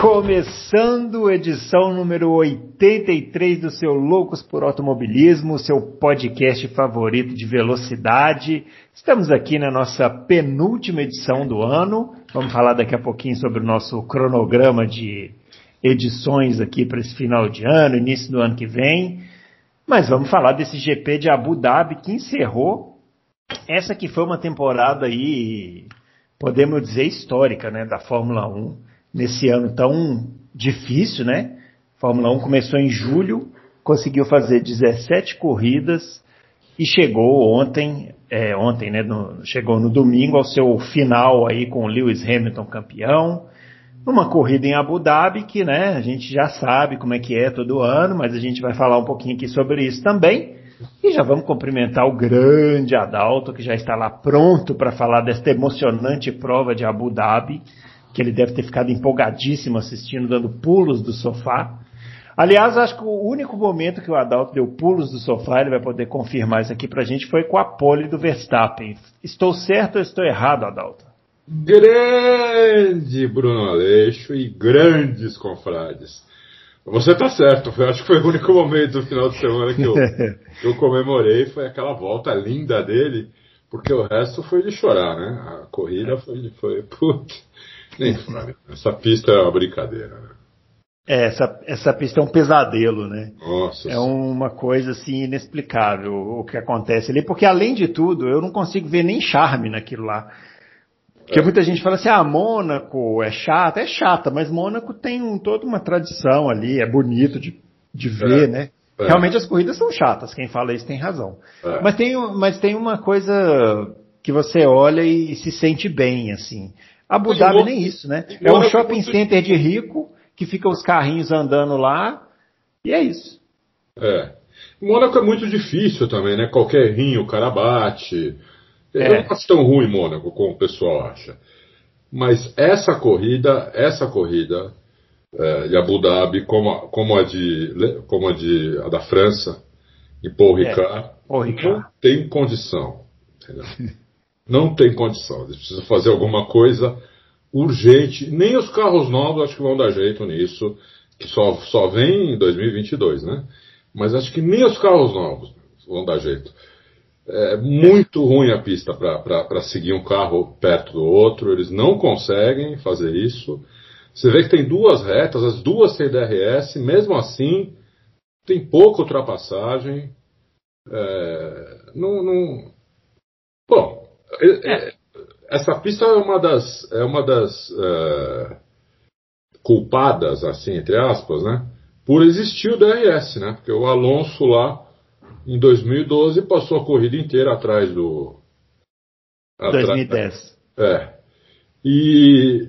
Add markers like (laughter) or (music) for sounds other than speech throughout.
Começando edição número 83 do seu Loucos por Automobilismo, seu podcast favorito de velocidade. Estamos aqui na nossa penúltima edição do ano. Vamos falar daqui a pouquinho sobre o nosso cronograma de edições aqui para esse final de ano, início do ano que vem. Mas vamos falar desse GP de Abu Dhabi que encerrou essa que foi uma temporada aí, podemos dizer, histórica, né, da Fórmula 1 nesse ano tão difícil, né? Fórmula 1 começou em julho, conseguiu fazer 17 corridas e chegou ontem, é, ontem, né? No, chegou no domingo ao seu final aí com Lewis Hamilton campeão, numa corrida em Abu Dhabi que, né? A gente já sabe como é que é todo ano, mas a gente vai falar um pouquinho aqui sobre isso também. E já vamos cumprimentar o grande Adalto, que já está lá pronto para falar desta emocionante prova de Abu Dhabi que ele deve ter ficado empolgadíssimo assistindo, dando pulos do sofá. Aliás, acho que o único momento que o Adalto deu pulos do sofá, ele vai poder confirmar isso aqui pra gente, foi com a pole do Verstappen. Estou certo ou estou errado, Adalto? Grande Bruno Aleixo e grandes confrades. Você está certo, eu acho que foi o único momento do final de semana que eu, (laughs) que eu comemorei, foi aquela volta linda dele, porque o resto foi de chorar, né? A corrida foi, foi putz, nem Essa pista é uma brincadeira, né? É, essa, essa pista é um pesadelo, né? Nossa. É uma coisa assim inexplicável o que acontece ali, porque além de tudo, eu não consigo ver nem charme naquilo lá. Porque é. muita gente fala assim, ah, Mônaco é chata, é chata, mas Mônaco tem um, toda uma tradição ali, é bonito de, de ver, é. né? É. Realmente as corridas são chatas, quem fala isso tem razão. É. Mas, tem, mas tem uma coisa que você olha e se sente bem, assim. Abu Dhabi nem isso, né? É um shopping center de rico que fica os carrinhos andando lá e é isso. É. Mônaco é muito difícil também, né? Qualquer rinho o cara bate. É. Eu não acho tão ruim Mônaco como o pessoal acha. Mas essa corrida, essa corrida é, de Abu Dhabi, como a, como a de, como a de a da França, em Paul é, Ricard, Paul Ricard. não tem condição. Entendeu? (laughs) Não tem condição. Eles precisam fazer alguma coisa urgente. Nem os carros novos acho que vão dar jeito nisso, que só, só vem em 2022, né? Mas acho que nem os carros novos vão dar jeito. É muito ruim a pista para seguir um carro perto do outro. Eles não conseguem fazer isso. Você vê que tem duas retas, as duas têm DRS, mesmo assim tem pouca ultrapassagem. É, não, não... É. Essa pista é uma das, é uma das é, culpadas, assim, entre aspas, né? Por existir o DRS, né? Porque o Alonso lá, em 2012, passou a corrida inteira atrás do. Atrás, 2010. É. E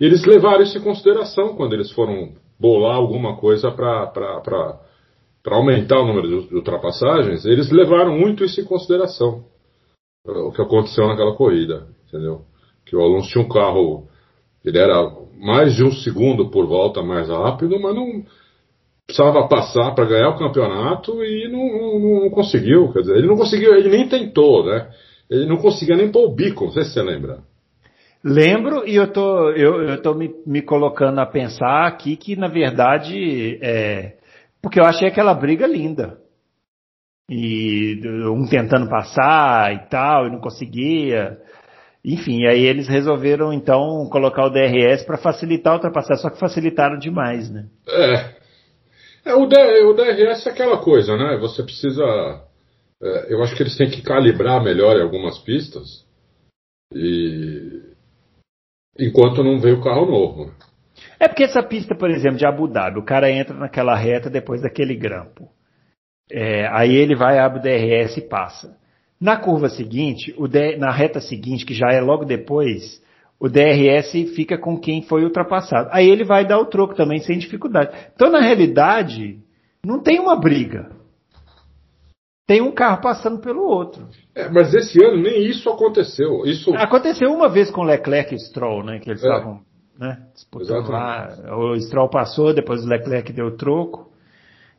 eles levaram isso em consideração quando eles foram bolar alguma coisa para aumentar o número de ultrapassagens. Eles levaram muito isso em consideração o que aconteceu naquela corrida, entendeu? Que o Alonso tinha um carro, ele era mais de um segundo por volta mais rápido, mas não precisava passar para ganhar o campeonato e não, não, não, conseguiu, quer dizer, ele não conseguiu, ele nem tentou, né? Ele não conseguia nem pôr o bico, não sei se você lembra. Lembro e eu tô, eu, eu tô me, me colocando a pensar aqui que, na verdade, é, porque eu achei aquela briga linda e um tentando passar e tal, e não conseguia. Enfim, aí eles resolveram então colocar o DRS para facilitar a ultrapassagem, só que facilitaram demais, né? É. é o, D, o DRS é aquela coisa, né? Você precisa. É, eu acho que eles têm que calibrar melhor em algumas pistas. E. Enquanto não veio o carro novo. É porque essa pista, por exemplo, de Abu Dhabi, o cara entra naquela reta depois daquele grampo. É, aí ele vai, abre o DRS e passa. Na curva seguinte, na reta seguinte, que já é logo depois, o DRS fica com quem foi ultrapassado. Aí ele vai dar o troco também sem dificuldade. Então, na realidade, não tem uma briga. tem um carro passando pelo outro. É, mas esse ano nem isso aconteceu. Isso aconteceu uma vez com Leclerc e Stroll, né? Que eles é. estavam né, disputando lá. O Stroll passou, depois o Leclerc deu o troco.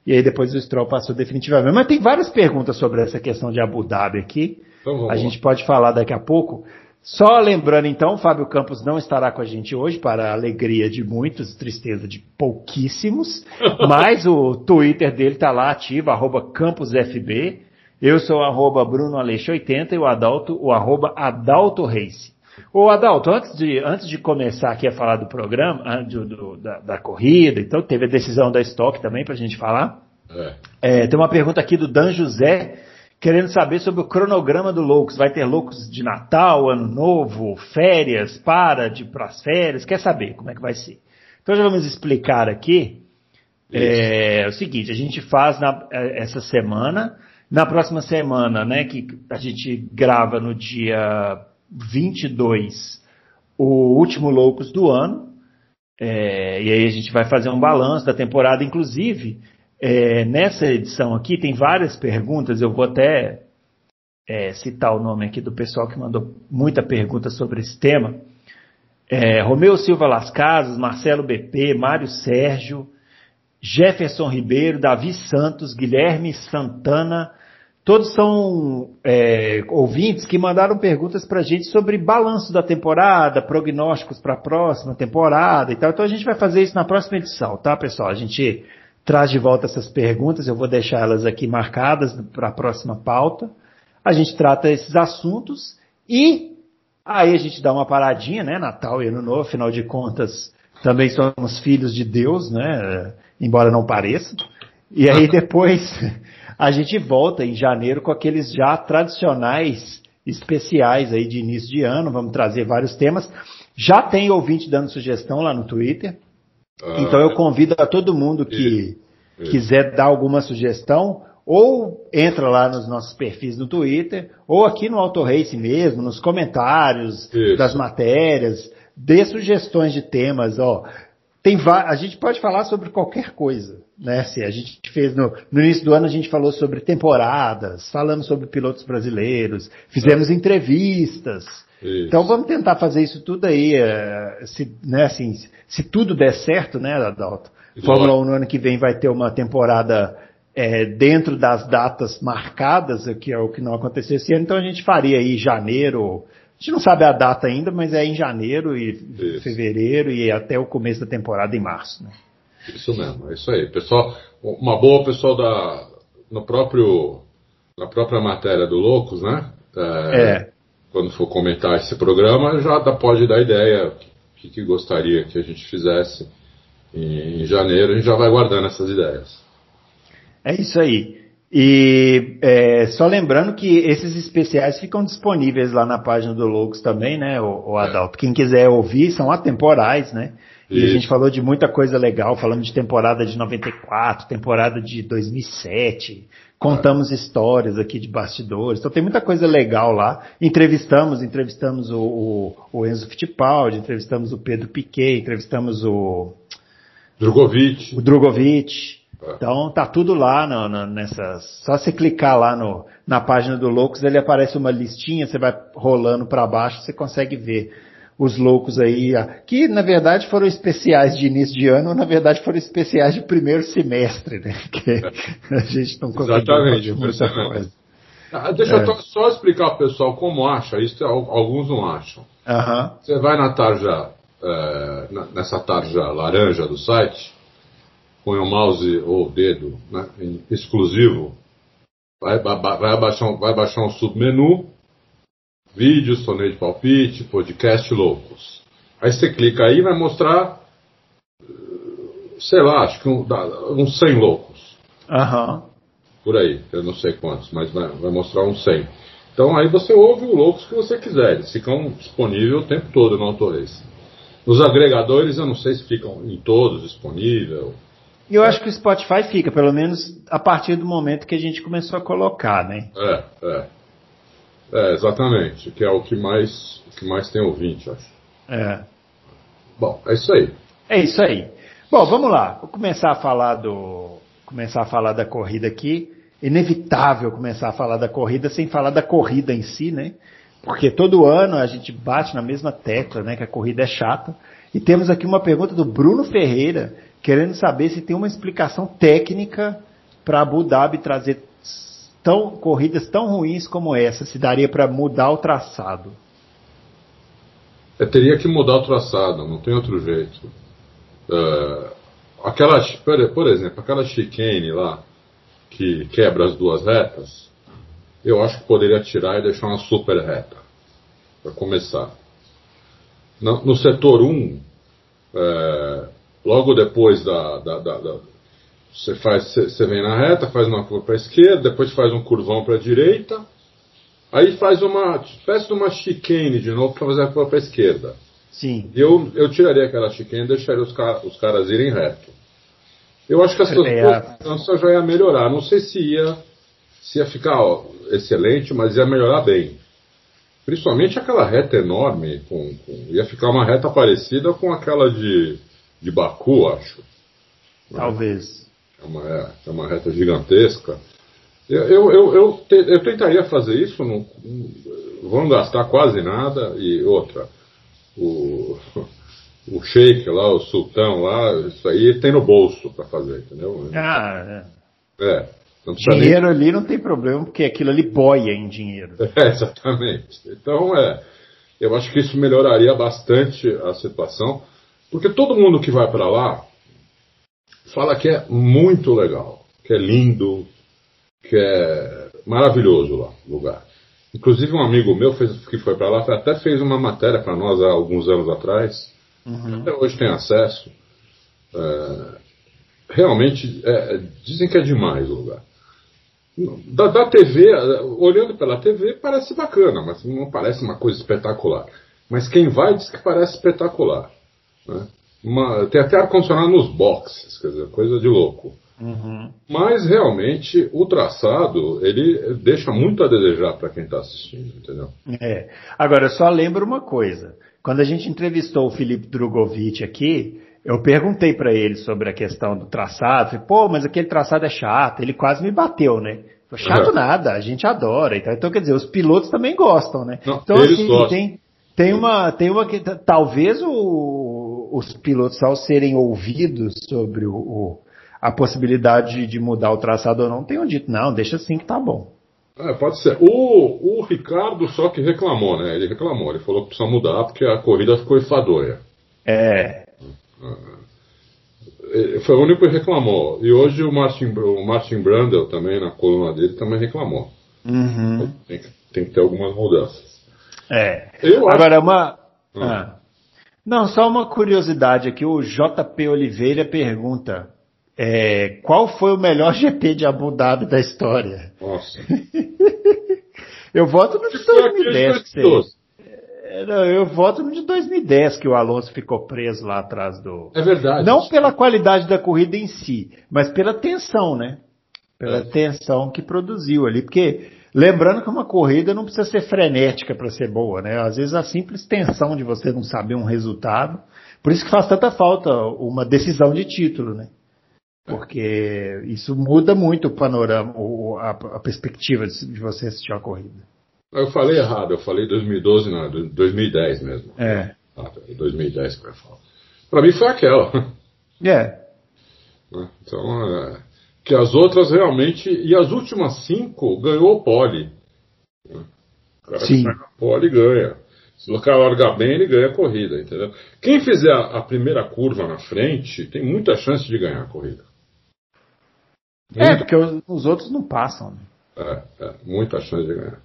E aí depois o Stroll passou definitivamente. Mas tem várias perguntas sobre essa questão de Abu Dhabi aqui. Então, a gente pode falar daqui a pouco. Só lembrando então, o Fábio Campos não estará com a gente hoje, para a alegria de muitos, tristeza de pouquíssimos, (laughs) mas o Twitter dele está lá ativo, arroba CamposFB. Eu sou arroba Bruno 80 e o Adalto, o arroba Adalto Race. Ô Adalto, antes de, antes de começar aqui a falar do programa, do, do, da, da, corrida, então teve a decisão da Stock também para a gente falar. É. É, tem uma pergunta aqui do Dan José, querendo saber sobre o cronograma do Loucos. Vai ter Loucos de Natal, Ano Novo, férias, para de para as férias, quer saber como é que vai ser. Então já vamos explicar aqui. É, é, o seguinte, a gente faz na, é, essa semana, na próxima semana, né, que a gente grava no dia 22, o último Loucos do ano, é, e aí a gente vai fazer um balanço da temporada, inclusive, é, nessa edição aqui tem várias perguntas, eu vou até é, citar o nome aqui do pessoal que mandou muita pergunta sobre esse tema. É, Romeu Silva Las Casas, Marcelo BP, Mário Sérgio, Jefferson Ribeiro, Davi Santos, Guilherme Santana, todos são é, ouvintes que mandaram perguntas para a gente sobre balanço da temporada, prognósticos para a próxima temporada e tal. Então a gente vai fazer isso na próxima edição, tá, pessoal? A gente traz de volta essas perguntas, eu vou deixar elas aqui marcadas para a próxima pauta. A gente trata esses assuntos e aí a gente dá uma paradinha, né? Natal e Ano Novo, afinal de contas, também somos filhos de Deus, né? Embora não pareça. E aí (laughs) depois a gente volta em janeiro com aqueles já tradicionais especiais aí de início de ano, vamos trazer vários temas. Já tem ouvinte dando sugestão lá no Twitter. Ah, então eu convido a todo mundo que isso. quiser dar alguma sugestão, ou entra lá nos nossos perfis no Twitter, ou aqui no Auto Race mesmo, nos comentários isso. das matérias, dê sugestões de temas, ó. Tem a gente pode falar sobre qualquer coisa, né? Se a gente fez no, no, início do ano a gente falou sobre temporadas, falamos sobre pilotos brasileiros, fizemos entrevistas, isso. Então vamos tentar fazer isso tudo aí, é, se, né, assim, se tudo der certo, né, Adalto? Fórmula 1 no ano que vem vai ter uma temporada é, dentro das datas marcadas, que é o que não aconteceu esse ano, então a gente faria aí janeiro, a gente não sabe a data ainda, mas é em janeiro e isso. fevereiro e até o começo da temporada em março. Né? Isso mesmo, é isso aí. Pessoal, uma boa pessoal da no próprio na própria matéria do Loucos, né? É, é quando for comentar esse programa, já pode dar ideia o que, que, gostaria que a gente fizesse em, em janeiro. A gente já vai guardando essas ideias. É isso aí. E é, só lembrando que esses especiais ficam disponíveis lá na página do Logos também, né, o, o Adalto? É. Quem quiser ouvir, são atemporais, né? E a gente falou de muita coisa legal, falando de temporada de 94, temporada de 2007, contamos histórias aqui de bastidores, então tem muita coisa legal lá. Entrevistamos, entrevistamos o, o, o Enzo Fittipaldi, entrevistamos o Pedro Piquet, entrevistamos o Drogovic. O Drogovic. É. Então tá tudo lá no, no, nessa. Só você clicar lá no, na página do Loucos, ele aparece uma listinha, você vai rolando para baixo, você consegue ver os loucos aí, que na verdade foram especiais de início de ano, na verdade foram especiais de primeiro semestre, né? (laughs) Que a gente não Exatamente, muita coisa. Ah, deixa é. eu só explicar para o pessoal como acha, isso alguns não acham. Uhum. Você vai na tarja, é, nessa tarja laranja do site, põe o mouse ou o dedo né, exclusivo, vai, vai, vai, baixar, vai baixar um submenu, vídeos, torneio de palpite, podcast loucos. Aí você clica aí e vai mostrar, sei lá, acho que um, uns 100 loucos. Uhum. Por aí, eu não sei quantos, mas vai, vai mostrar uns 100. Então aí você ouve o loucos que você quiser, eles ficam disponíveis o tempo todo no Autorace. Nos agregadores eu não sei se ficam em todos disponível. Eu acho que o Spotify fica, pelo menos a partir do momento que a gente começou a colocar, né? É, é. É, exatamente, que é o que mais, o que mais tem ouvinte, acho. É. Bom, é isso aí. É isso aí. Bom, vamos lá. Vou começar a falar do começar a falar da corrida aqui. inevitável começar a falar da corrida sem falar da corrida em si, né? Porque todo ano a gente bate na mesma tecla, né? Que a corrida é chata. E temos aqui uma pergunta do Bruno Ferreira, querendo saber se tem uma explicação técnica para Abu Dhabi trazer tão, corridas tão ruins como essa, se daria para mudar o traçado. Eu teria que mudar o traçado, não tem outro jeito. Uh, por exemplo, aquela chicane lá, que quebra as duas retas, eu acho que poderia tirar e deixar uma super reta, para começar. No, no, setor 1, é, logo depois da, da, da você, faz, você vem na reta, faz uma curva para a esquerda, depois faz um curvão para a direita, aí faz uma espécie de uma chicane de novo para fazer a curva para a esquerda. Sim. Eu, eu tiraria aquela chicane e deixaria os, car os caras irem reto. Eu acho que essa segurança já ia melhorar. Não sei se ia, se ia ficar ó, excelente, mas ia melhorar bem. Principalmente aquela reta enorme, com, com, ia ficar uma reta parecida com aquela de, de Baku, acho. Talvez. É uma, é, uma reta gigantesca. Eu, eu, eu, eu, te, eu tentaria fazer isso, não, não vão gastar quase nada. E outra, o, (laughs) o sheik lá, o sultão lá, isso aí tem no bolso para fazer, entendeu? Ah, é. é dinheiro nem... ali não tem problema, porque aquilo ali boia em dinheiro. (laughs) É, exatamente. Então, é, eu acho que isso melhoraria bastante a situação, porque todo mundo que vai para lá fala que é muito legal, que é lindo, que é maravilhoso lá o lugar. Inclusive um amigo meu fez, que foi para lá até fez uma matéria para nós há alguns anos atrás. Uhum. Até hoje tem acesso. É, realmente é, dizem que é demais o lugar. Da, da, TV, olhando pela TV, parece bacana, mas não parece uma coisa espetacular. Mas quem vai diz que parece espetacular. Né? Uma, tem até ar-condicionado nos boxes, quer dizer, coisa de louco. Uhum. Mas realmente o traçado ele deixa muito a desejar para quem está assistindo, entendeu? É. Agora eu só lembro uma coisa: quando a gente entrevistou o Felipe Drogovic aqui, eu perguntei para ele sobre a questão do traçado. Falei, pô, mas aquele traçado é chato. Ele quase me bateu, né? Falei, chato uhum. (laughs) nada, a gente adora. Então, então, quer dizer, os pilotos também gostam, né? Não, então, assim, tem, tem uma, tem uma que talvez o, os pilotos ao serem ouvidos sobre o, o a possibilidade de mudar o traçado ou não, tenham dito, não, deixa assim que tá bom. É, pode ser. O, o Ricardo só que reclamou, né? Ele reclamou, ele falou que precisa mudar porque a corrida ficou enfadonha. É. é. Foi o único que reclamou. E hoje o Martin, o Martin Brandel também, na coluna dele, também reclamou. Uhum. Tem, que, tem que ter algumas mudanças. É. Eu Agora, acho... uma. Ah. Não, só uma curiosidade aqui. O JP Oliveira pergunta: é, qual foi o melhor (laughs) GP de Abu Dhabi da história? Nossa. (laughs) eu voto no de 2010. É, não, eu voto no de 2010, que o Alonso ficou preso lá atrás do. É verdade. Não pela qualidade da corrida em si, mas pela tensão, né? Pela é. tensão que produziu ali. Porque, lembrando que uma corrida não precisa ser frenética para ser boa, né? Às vezes a simples tensão de você não saber um resultado. Por isso que faz tanta falta uma decisão de título, né? Porque isso muda muito o panorama, a, perspectiva de você assistir a corrida. Eu falei errado, eu falei 2012, não, 2010 mesmo. É. Ah, 2010 que eu falo. Pra mim foi aquela. É. Né? Então, é, que as outras realmente. E as últimas cinco ganhou o pole. O cara Sim. que pole ganha. Se o cara largar bem, ele ganha a corrida, entendeu? Quem fizer a, a primeira curva na frente tem muita chance de ganhar a corrida. É, porque os, outros não passam. Né? É, é, muita chance de ganhar.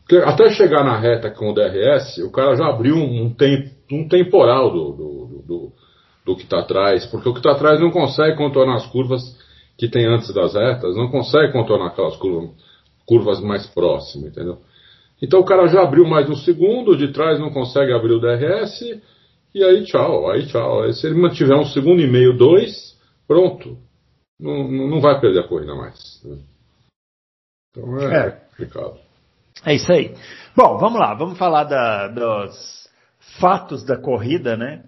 Porque até chegar na reta com o DRS, o cara já abriu um, um, tem, um temporal do, do, do, do que está atrás, porque o que está atrás não consegue contornar as curvas que tem antes das retas, não consegue contornar aquelas curvas, curvas mais próximas, entendeu? Então o cara já abriu mais um segundo, de trás não consegue abrir o DRS, e aí tchau, aí tchau. Aí, se ele mantiver um segundo e meio, dois, pronto não, não vai perder a corrida mais. Né? Então é, é, complicado. É isso aí. Bom, vamos lá, vamos falar da, dos fatos da corrida, né?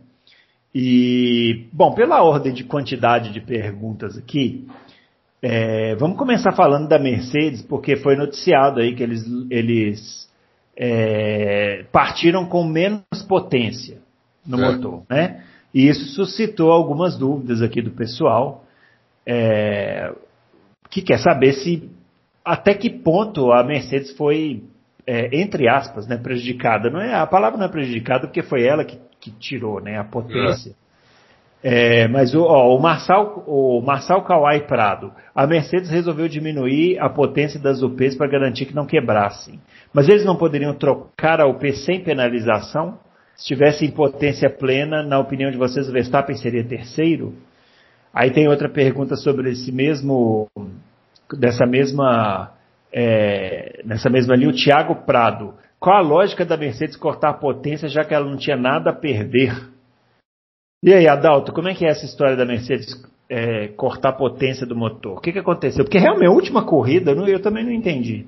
E, bom, pela ordem de quantidade de perguntas aqui, É, vamos começar falando da Mercedes, porque foi noticiado aí que eles, eles é, partiram com menos potência no é. motor, né? E isso suscitou algumas dúvidas aqui do pessoal, é, que quer saber se até que ponto a Mercedes foi, é, entre aspas, né, prejudicada. Não é, a palavra não é prejudicada porque foi ela que, que tirou né, a potência. É, mas o, ó, o Marçal, o Marçal Kawai Prado, a Mercedes resolveu diminuir a potência das UPs para garantir que não quebrassem. Mas eles não poderiam trocar a UP sem penalização? Se tivesse em potência plena, na opinião de vocês, o Verstappen seria terceiro? Aí tem outra pergunta sobre esse mesmo, dessa mesma, é, nessa mesma linha, o Thiago Prado. Qual a lógica da Mercedes cortar a potência, já que ela não tinha nada a perder? E aí, Adalto, como é que é essa história da Mercedes é, cortar a potência do motor? O que, que aconteceu? Porque realmente a última corrida eu, eu também não entendi.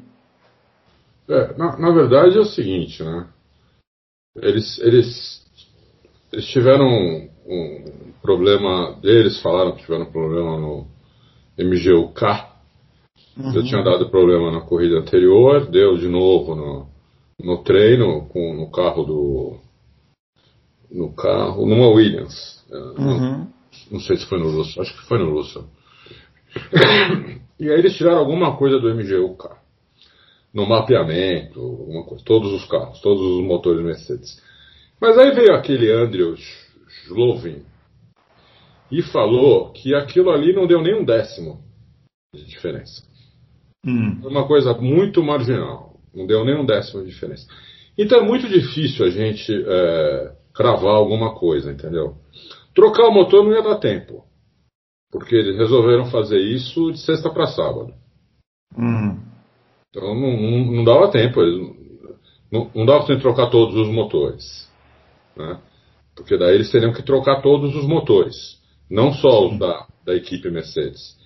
É, na, na, verdade é o seguinte, né? Eles, eles, eles tiveram um, um problema, eles falaram que tiveram um problema no MGUK. Uhum. Já tinha dado problema na corrida anterior, deu de novo no, no treino, com, no carro do. No carro, numa Williams. É, uhum. Não, não, sei se foi no Russell, acho que foi no Russell. (coughs) e aí eles tiraram alguma coisa do MGUK. No mapeamento, alguma coisa. Todos os carros, todos os motores Mercedes. Mas aí veio aquele Andrew Slovin e falou que aquilo ali não deu nem um décimo de diferença. Hum. Uma coisa muito marginal. Não deu nem um décimo de diferença. Então é muito difícil a gente é, cravar alguma coisa, entendeu? Trocar o motor não ia dar tempo. Porque eles resolveram fazer isso de sexta para sábado. Uhum. Então não, não, não, dava tempo. Eles, não, não dava tempo de trocar todos os motores. Né? Porque daí eles teriam que trocar todos os motores. Não só os da, da equipe Mercedes.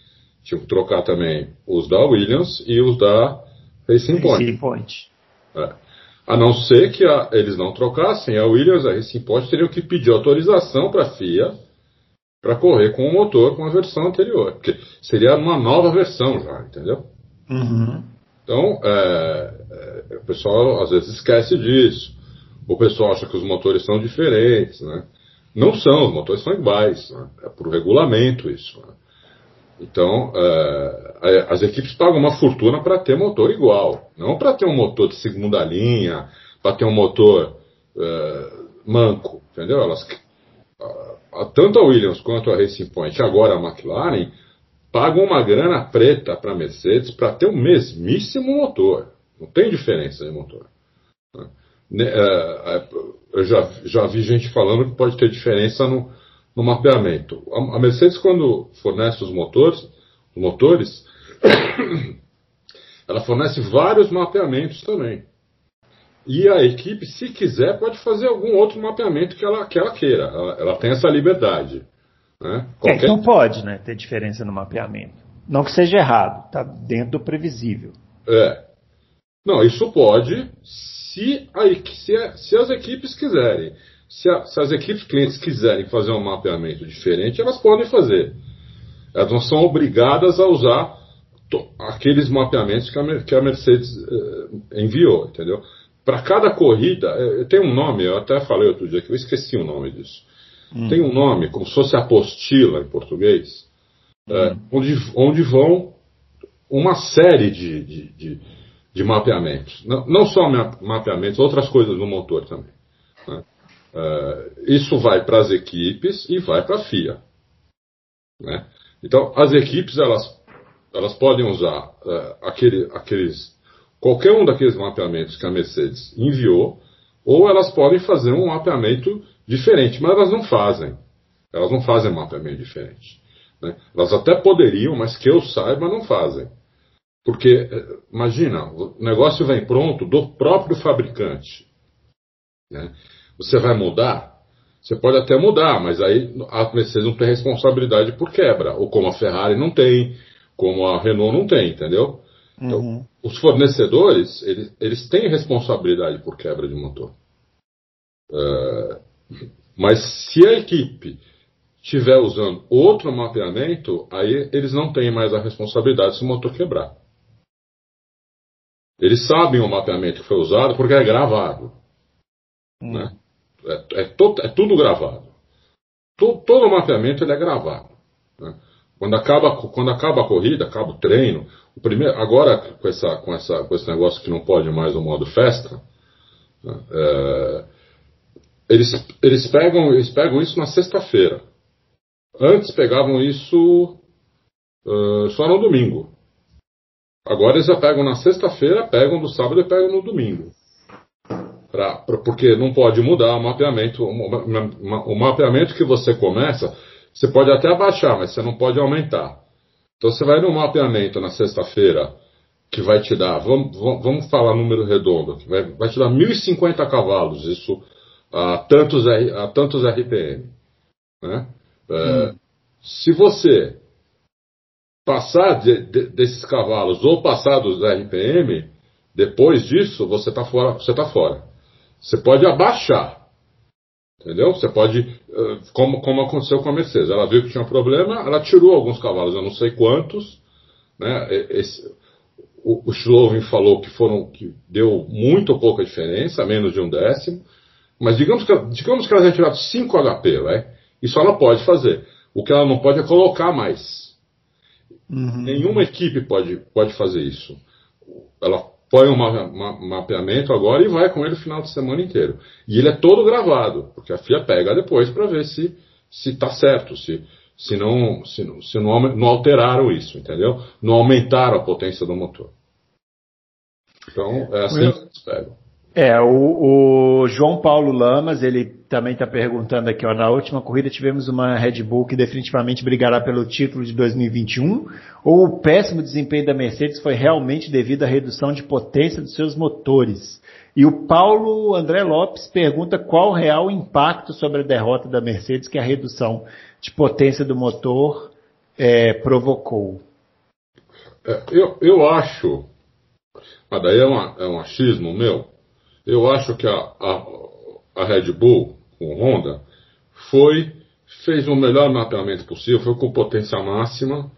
Tinham que trocar também os da Williams e os da Racing Point. Racing Point. É. A não ser que a, eles não trocassem, a Williams a Racing Point teriam que pedir autorização para a FIA para correr com o motor com a versão anterior. Porque seria uma nova versão já, entendeu? Uhum. Então, é, é, o pessoal às vezes esquece disso. O pessoal acha que os motores são diferentes, né? Não são, os motores são iguais. Né? É por regulamento isso. Né? Então, uh, as equipes pagam uma fortuna para ter motor igual, não para ter um motor de segunda linha, para ter um motor uh, manco, entendeu? Elas, uh, tanto a Williams quanto a Racing Point, agora a McLaren, pagam uma grana preta para a Mercedes para ter o mesmíssimo motor. Não tem diferença de motor. Né? Eu já, já vi gente falando que pode ter diferença no, no mapeamento. A, Mercedes, quando fornece os motores, os motores (coughs) ela fornece vários mapeamentos também. E a equipe, se quiser, pode fazer algum outro mapeamento que ela, que ela queira. Ela, ela tem essa liberdade. Né? É, Qualquer... É, então pode né, ter diferença no mapeamento. Não que seja errado, está dentro do previsível. É. Não, isso pode se, a, se, se as equipes quiserem. Se, a, se, as equipes clientes quiserem fazer um mapeamento diferente, elas podem fazer. Elas não são obrigadas a usar to, aqueles mapeamentos que a, que a Mercedes eh, enviou, entendeu? Para cada corrida, eh, tem um nome, eu até falei outro dia que eu esqueci o nome disso. Hum. Tem um nome, como se fosse apostila em português, eh, hum. onde, onde vão uma série de, de, de, de mapeamentos. Não, não só mapeamentos, outras coisas no motor também. Né? Uh, isso vai para as equipes e vai para a FIA. Né? Então, as equipes elas, elas podem usar uh, aquele, aqueles, qualquer um daqueles mapeamentos que a Mercedes enviou, ou elas podem fazer um mapeamento diferente, mas elas não fazem. Elas não fazem mapeamento diferente. Né? Elas até poderiam, mas que eu saiba, não fazem. Porque, imagina, o negócio vem pronto do próprio fabricante. Né? Você vai mudar? Você pode até mudar, mas aí a Mercedes não tem responsabilidade por quebra, ou como a Ferrari não tem, como a Renault não tem, entendeu? Então, uhum. os fornecedores, eles, eles têm responsabilidade por quebra de motor. Uh, mas se a equipe estiver usando outro mapeamento, aí eles não têm mais a responsabilidade se o motor quebrar. Eles sabem o mapeamento que foi usado porque é gravado. Hum. Né? É, é, to, é, tudo gravado. To, todo o mapeamento ele é gravado. Né? Quando, acaba, quando acaba a corrida, acaba o treino, o primeiro, agora com, essa, com, essa, com esse negócio que não pode mais o modo festa, né? é, eles, eles, pegam, eles pegam isso na sexta-feira. Antes pegavam isso uh, só no domingo. Agora eles já pegam na sexta-feira, pegam no sábado e pegam no domingo. Pra, pra, porque não pode mudar o mapeamento. O, mapeamento que você começa, você pode até abaixar, mas você não pode aumentar. Então você vai no mapeamento na sexta-feira, que vai te dar, vamos, vamos falar número redondo, vai, vai te dar 1.050 cavalos, isso a tantos, a tantos RPM. Né? É, hum. Se você passar de, de, desses cavalos ou passar dos RPM, depois disso você está fora, você tá fora. Você pode abaixar, entendeu? Você pode, eh, como, como aconteceu com a Mercedes, ela viu que tinha um problema, ela tirou alguns cavalos, eu não sei quantos, né? Esse, o, o falou que foram que deu muito pouca diferença, menos de um décimo, mas digamos que, digamos que ela tenha tirado 5 HP, vai? Isso ela pode fazer. O que ela não pode é colocar mais. Uhum. Nenhuma equipe pode, pode fazer isso. Ela põe um ma ma mapeamento agora e vai com ele o final de semana inteiro. E ele é todo gravado, porque a FIA pega depois para ver se se está certo, se, se, não, se, não, se não, não alteraram isso, entendeu? Não aumentaram a potência do motor. Então, é assim que eles pegam. É, o, o, João Paulo Lamas, ele também está perguntando aqui, ó, na última corrida tivemos uma Red Bull que definitivamente brigará pelo título de 2021, ou o péssimo desempenho da Mercedes foi realmente devido à redução de potência dos seus motores? E o Paulo André Lopes pergunta qual o real impacto sobre a derrota da Mercedes que a redução de potência do motor é, provocou. É, eu, eu acho, mas daí é, uma, é um achismo meu, eu acho que a, a, a Red Bull, com Honda, foi, fez o melhor mapeamento possível, foi com potência máxima,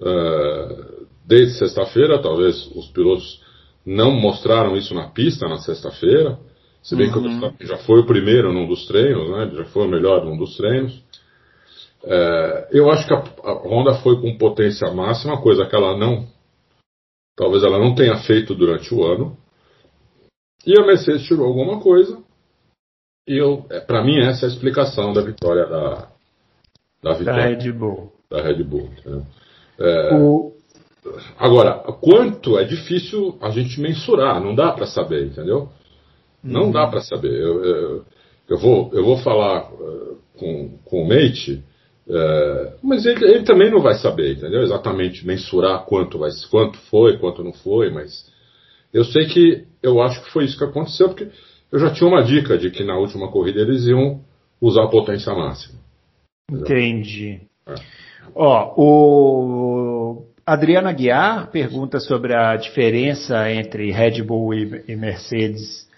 uh, desde sexta-feira, talvez os pilotos não mostraram isso na pista na sexta-feira, se bem uhum. que já foi o primeiro num dos treinos, né, já foi o melhor num dos treinos. Uh, eu acho que a, a Honda foi com potência máxima, coisa que ela não, talvez ela não tenha feito durante o ano. E a Mercedes tirou alguma coisa. E eu, é, para mim, essa é a explicação da vitória da, da, vitória, da Red Bull. Da Red Bull é, o... Agora, quanto é difícil a gente mensurar, não dá para saber, entendeu? Não uhum. dá para saber. Eu, eu, eu, vou, eu vou falar uh, com, com o Mate, uh, mas ele, ele, também não vai saber, entendeu? Exatamente mensurar quanto, vai, quanto foi, quanto não foi, mas eu sei que eu acho que foi isso que aconteceu, porque eu já tinha uma dica de que na última corrida eles iam usar a potência máxima. Entendi. É. Ó, o Adriano Aguiar pergunta sobre a diferença entre Red Bull e, Mercedes,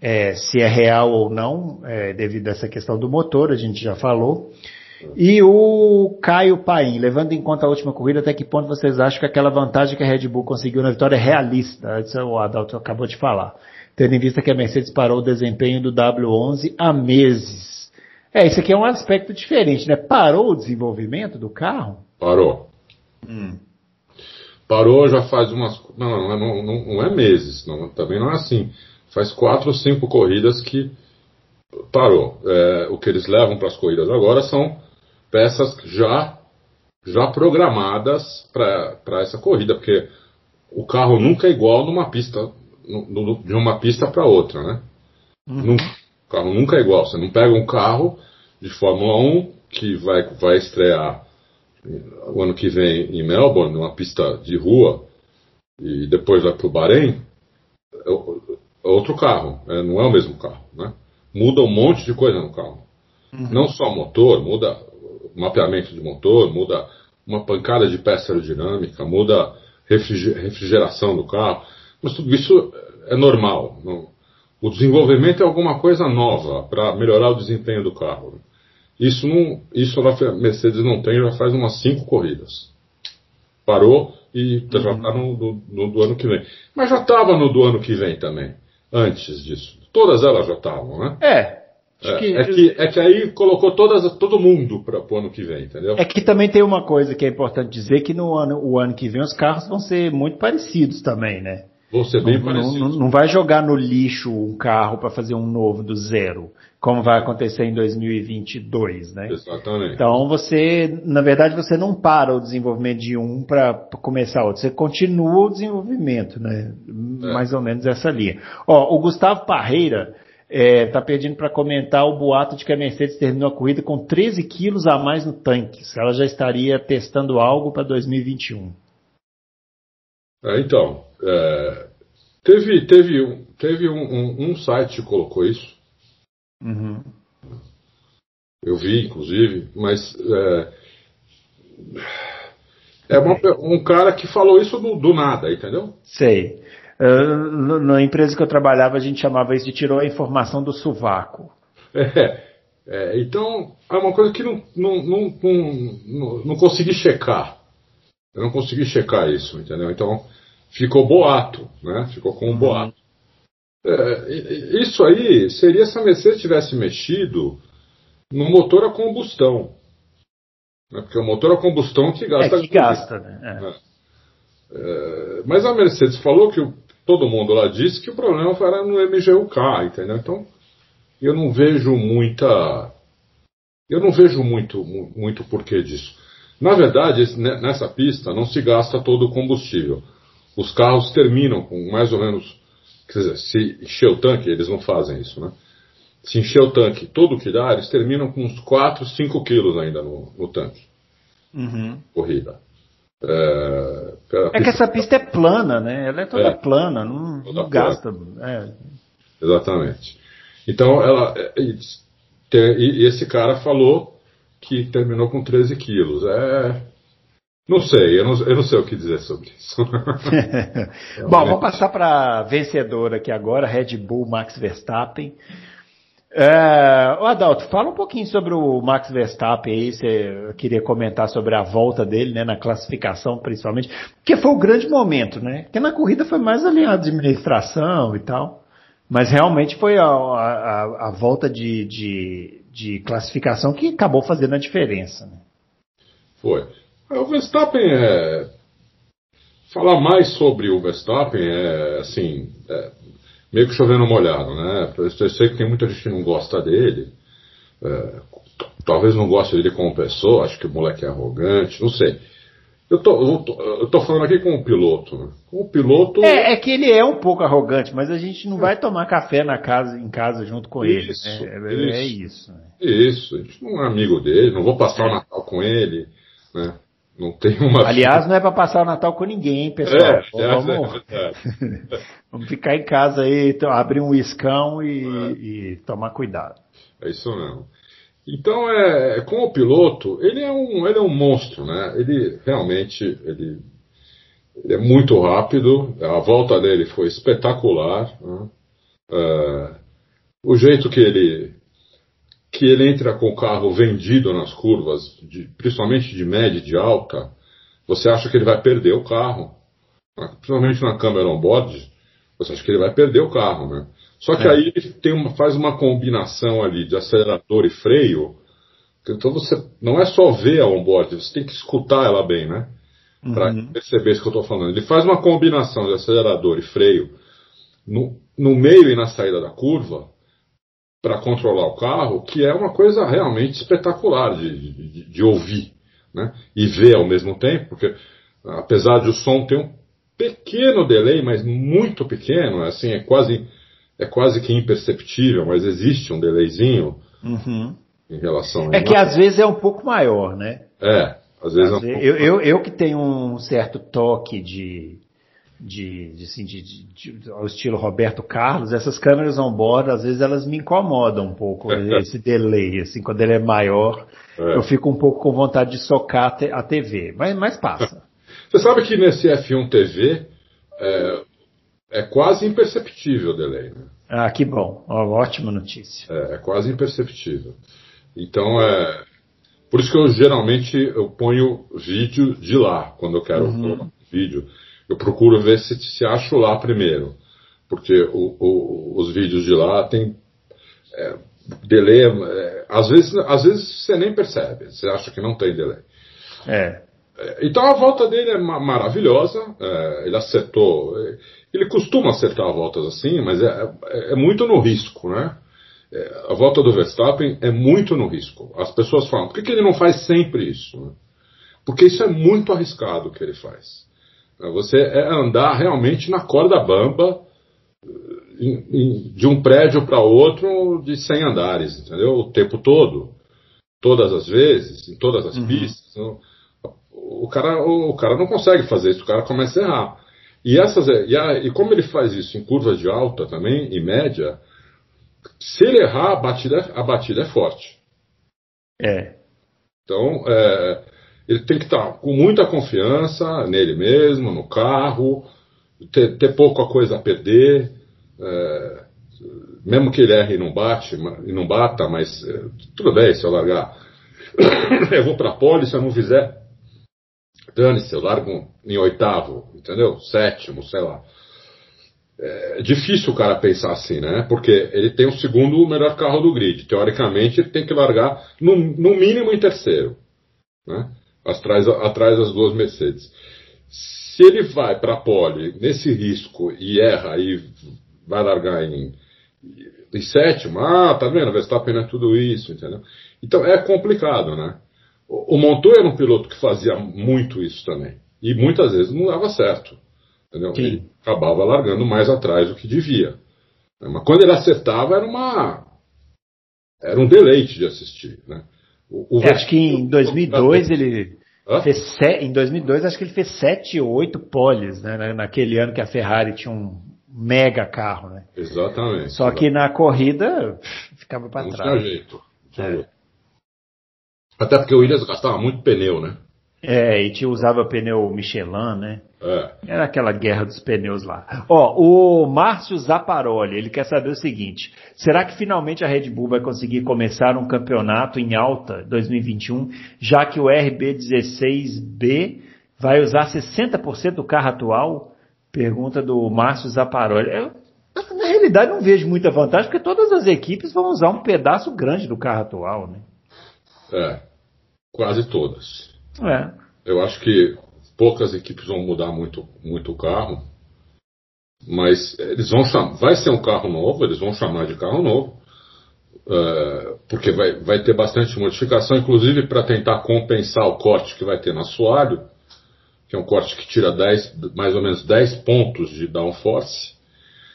é, se é real ou não, é, devido a essa questão do motor, a gente já falou. E o Caio Paim, levando em conta a última corrida, até que ponto vocês acham que aquela vantagem que a Red Bull conseguiu na vitória é realista? Isso o Adalto acabou de falar. Tendo em vista que a Mercedes parou o desempenho do W11 há meses. É, isso aqui é um aspecto diferente, né? Parou o desenvolvimento do carro? Parou. Hum. Parou já faz umas. Não, não, não, não é meses, não, também não é assim. Faz quatro ou cinco corridas que parou. É, o que eles levam para as corridas agora são peças já, já programadas para essa corrida, porque o carro nunca é igual numa pista, de uma pista para outra, né? Uhum. O carro nunca é igual. Você não pega um carro de Fórmula 1 que vai, vai estrear o ano que vem em Melbourne, numa pista de rua, e depois vai para o Bahrein, é, é outro carro, é, não é o mesmo carro, né? Muda um monte de coisa no carro. Uhum. Não só motor, muda mapeamento de motor, muda uma pancada de peça aerodinâmica, muda refrigeração do carro, mas tudo isso é normal. O desenvolvimento é alguma coisa nova para melhorar o desempenho do carro. Isso, não, isso a Mercedes não tem já faz umas cinco corridas. Parou e uhum. já está no, no, no, do ano que vem. Mas já estava no do ano que vem também, antes disso. Todas elas já estavam, né? É, é que, é, que, é que aí colocou todas, todo mundo para o ano que vem, entendeu? É que também tem uma coisa que é importante dizer, que no ano, o ano que vem os carros vão ser muito parecidos também, né? Vão ser bem não, parecidos. Não, não, vai jogar no lixo um carro para fazer um novo do zero, como vai acontecer em 2022, né? Exatamente. Então você, na verdade, você não para o desenvolvimento de um para começar outro, você continua o desenvolvimento, né? É. Mais ou menos essa linha. Ó, o Gustavo Parreira é, tá pedindo para comentar o boato de que a Mercedes terminou a corrida com 13 quilos a mais no tanque. Se ela já estaria testando algo para 2021. É, então, é, teve, teve, teve um, um, um, site que colocou isso. Uhum. Eu vi, inclusive, mas é, é uma, um cara que falou isso do, do nada, entendeu? Sei. Uh, na empresa que eu trabalhava, a gente chamava isso de tirou a informação do sovaco. (laughs) É, é, então, é uma coisa que não, não, não, não, não consegui checar. Eu não consegui checar isso, entendeu? Então, ficou boato, né? Ficou com um uhum. boato. É, isso aí seria se a Mercedes tivesse mexido no motor a combustão. Né? Porque o motor a combustão que gasta. É que gasta, né? É. é. É, mas a Mercedes falou que o todo mundo lá disse que o problema era no MGUK, entendeu? Então, eu não vejo muita. Eu não vejo muito, muito porquê disso. Na verdade, nessa pista não se gasta todo o combustível. Os carros terminam com mais ou menos. Quer dizer, se encher o tanque, eles não fazem isso, né? Se encher o tanque todo o que dá, eles terminam com uns 4, 5 quilos ainda no, no tanque. Uhum. Corrida. É, é que essa pista é plana, né? Ela é toda é, plana, não, toda não gasta. É. Exatamente. Então, ela, é, e, esse cara falou que terminou com 13 quilos. É, não sei, eu não, eu não sei o que dizer sobre isso. (laughs) Bom, vamos passar para vencedora aqui agora, Red Bull Max Verstappen. É, Adalto, fala um pouquinho sobre o Max Verstappen aí, você queria comentar sobre a volta dele, né, na classificação principalmente, porque foi o grande momento, né, porque na corrida foi mais alinhado de administração e tal, mas realmente foi a, a, a volta de, de, de, classificação que acabou fazendo a diferença. Né? Foi. O Verstappen é... Falar mais sobre o Verstappen é, assim, é meio que chovendo molhado, né? Eu sei que tem muita gente que não gosta dele. É, talvez não goste dele como pessoa, acho que o moleque é arrogante, não sei. Eu tô, eu tô, falando aqui com o piloto? Com o piloto. É, é, que ele é um pouco arrogante, mas a gente não vai tomar café na casa, em casa junto com isso, ele. Né? É, é, isso. Né? Isso, a gente não é amigo dele, não vou passar o Natal com ele, né? Não tem uma. Aliás, não é para passar o Natal com ninguém, pessoal. É, vamos, é (laughs) vamos ficar em casa aí, abrir um iscão e, é. e, tomar cuidado. É isso mesmo. Então, é, com o piloto, ele é um, ele é um monstro, né? Ele realmente ele, ele é muito rápido. A volta dele foi espetacular. Né? É, o jeito que ele que ele entra com o carro vendido nas curvas, de, principalmente de média e de alta, você acha que ele vai perder o carro. Principalmente na câmera on-board, você acha que ele vai perder o carro, né? Só que é. aí ele tem uma, faz uma combinação ali de acelerador e freio. Então você não é só ver a on-board, você tem que escutar ela bem, né? Para uhum. perceber isso que eu estou falando. Ele faz uma combinação de acelerador e freio no, no meio e na saída da curva para controlar o carro, que é uma coisa realmente espetacular de, de, de, ouvir né? e ver ao mesmo tempo, porque apesar de o som ter um pequeno delay, mas muito pequeno, assim, é quase, é quase que imperceptível, mas existe um delayzinho uhum. em relação a É que às vezes é um pouco maior, né? É, às vezes às é um pouco eu, eu, eu que tenho um certo toque de, de, de, assim, de, de, de, ao estilo Roberto Carlos, essas câmeras on-board, às vezes elas me incomodam um pouco, (laughs) esse delay, assim, quando ele é maior, é. eu fico um pouco com vontade de socar a TV, mas, mas passa. (laughs) Você sabe que nesse F1 TV é, é quase imperceptível o delay, né? Ah, que bom, Ó, ótima notícia. É, é quase imperceptível. Então é. Por isso que eu geralmente eu ponho vídeo de lá, quando eu quero uhum. vídeo. Eu procuro ver se, se acho lá primeiro. Porque o, o, os vídeos de lá tem é, delay. É, às, vezes, às vezes você nem percebe, você acha que não tem delay. É. é então a volta dele é maravilhosa, é, ele acertou. Ele costuma acertar voltas assim, mas é, é, é muito no risco, né? É, a volta do Verstappen é muito no risco. As pessoas falam, por que, que ele não faz sempre isso? Porque isso é muito arriscado o que ele faz. Você é andar realmente na corda bamba de um prédio para outro de 100 andares, entendeu? O tempo todo, todas as vezes, em todas as uhum. pistas. Então, o, cara, o, o, cara não consegue fazer isso, o cara começa a errar. E, essas, e, a, e como ele faz isso em curva de alta também, em média, se ele errar, a batida, a batida é forte. É. Então, é, ele tem que estar com muita confiança nele mesmo, no carro, ter, ter pouca coisa a perder. É, mesmo que ele erre e não bate, e não bata, mas é, tudo bem se eu largar. (coughs) eu vou para a pole, se eu não fizer, dane-se, eu largo em oitavo, entendeu? Sétimo, sei lá. É difícil o cara pensar assim, né? Porque ele tem o segundo melhor carro do grid. Teoricamente, ele tem que largar no, no mínimo em terceiro, né? Atrás, atrás das duas Mercedes. Se ele vai para a pole nesse risco e erra e vai largar em, em sétimo, ah, tá vendo? Verstappen é tudo isso, entendeu? Então é complicado, né? O, o Montoya era um piloto que fazia muito isso também. E muitas vezes não dava certo. Entendeu? Sim. Ele acabava largando mais atrás do que devia. Mas quando ele acertava, era uma. Era um deleite de assistir. Né? O, o é, acho que em 2002 ele. Hã? Fez. Em 2002, acho que ele fez 7 ou 8 poles, né? Naquele ano que a Ferrari tinha um mega carro, né? Exatamente. Só que na corrida ficava para trás. Não tinha jeito. É. Até porque o Williams gastava muito pneu, né? É, e te usava pneu Michelin, né? É. Era aquela guerra dos pneus lá. Ó, o Márcio Zaparoli, ele quer saber o seguinte: será que finalmente a Red Bull vai conseguir começar um campeonato em alta 2021, já que o RB16B vai usar 60% do carro atual? Pergunta do Márcio Zaparoli. Eu, na realidade, não vejo muita vantagem, porque todas as equipes vão usar um pedaço grande do carro atual, né? É, quase todas. É. Eu acho que poucas equipes vão mudar muito, muito o carro, mas eles vão chamar, vai ser um carro novo, eles vão chamar de carro novo, uh, porque vai, vai ter bastante modificação, inclusive para tentar compensar o corte que vai ter no assoalho, que é um corte que tira 10, mais ou menos 10 pontos de downforce.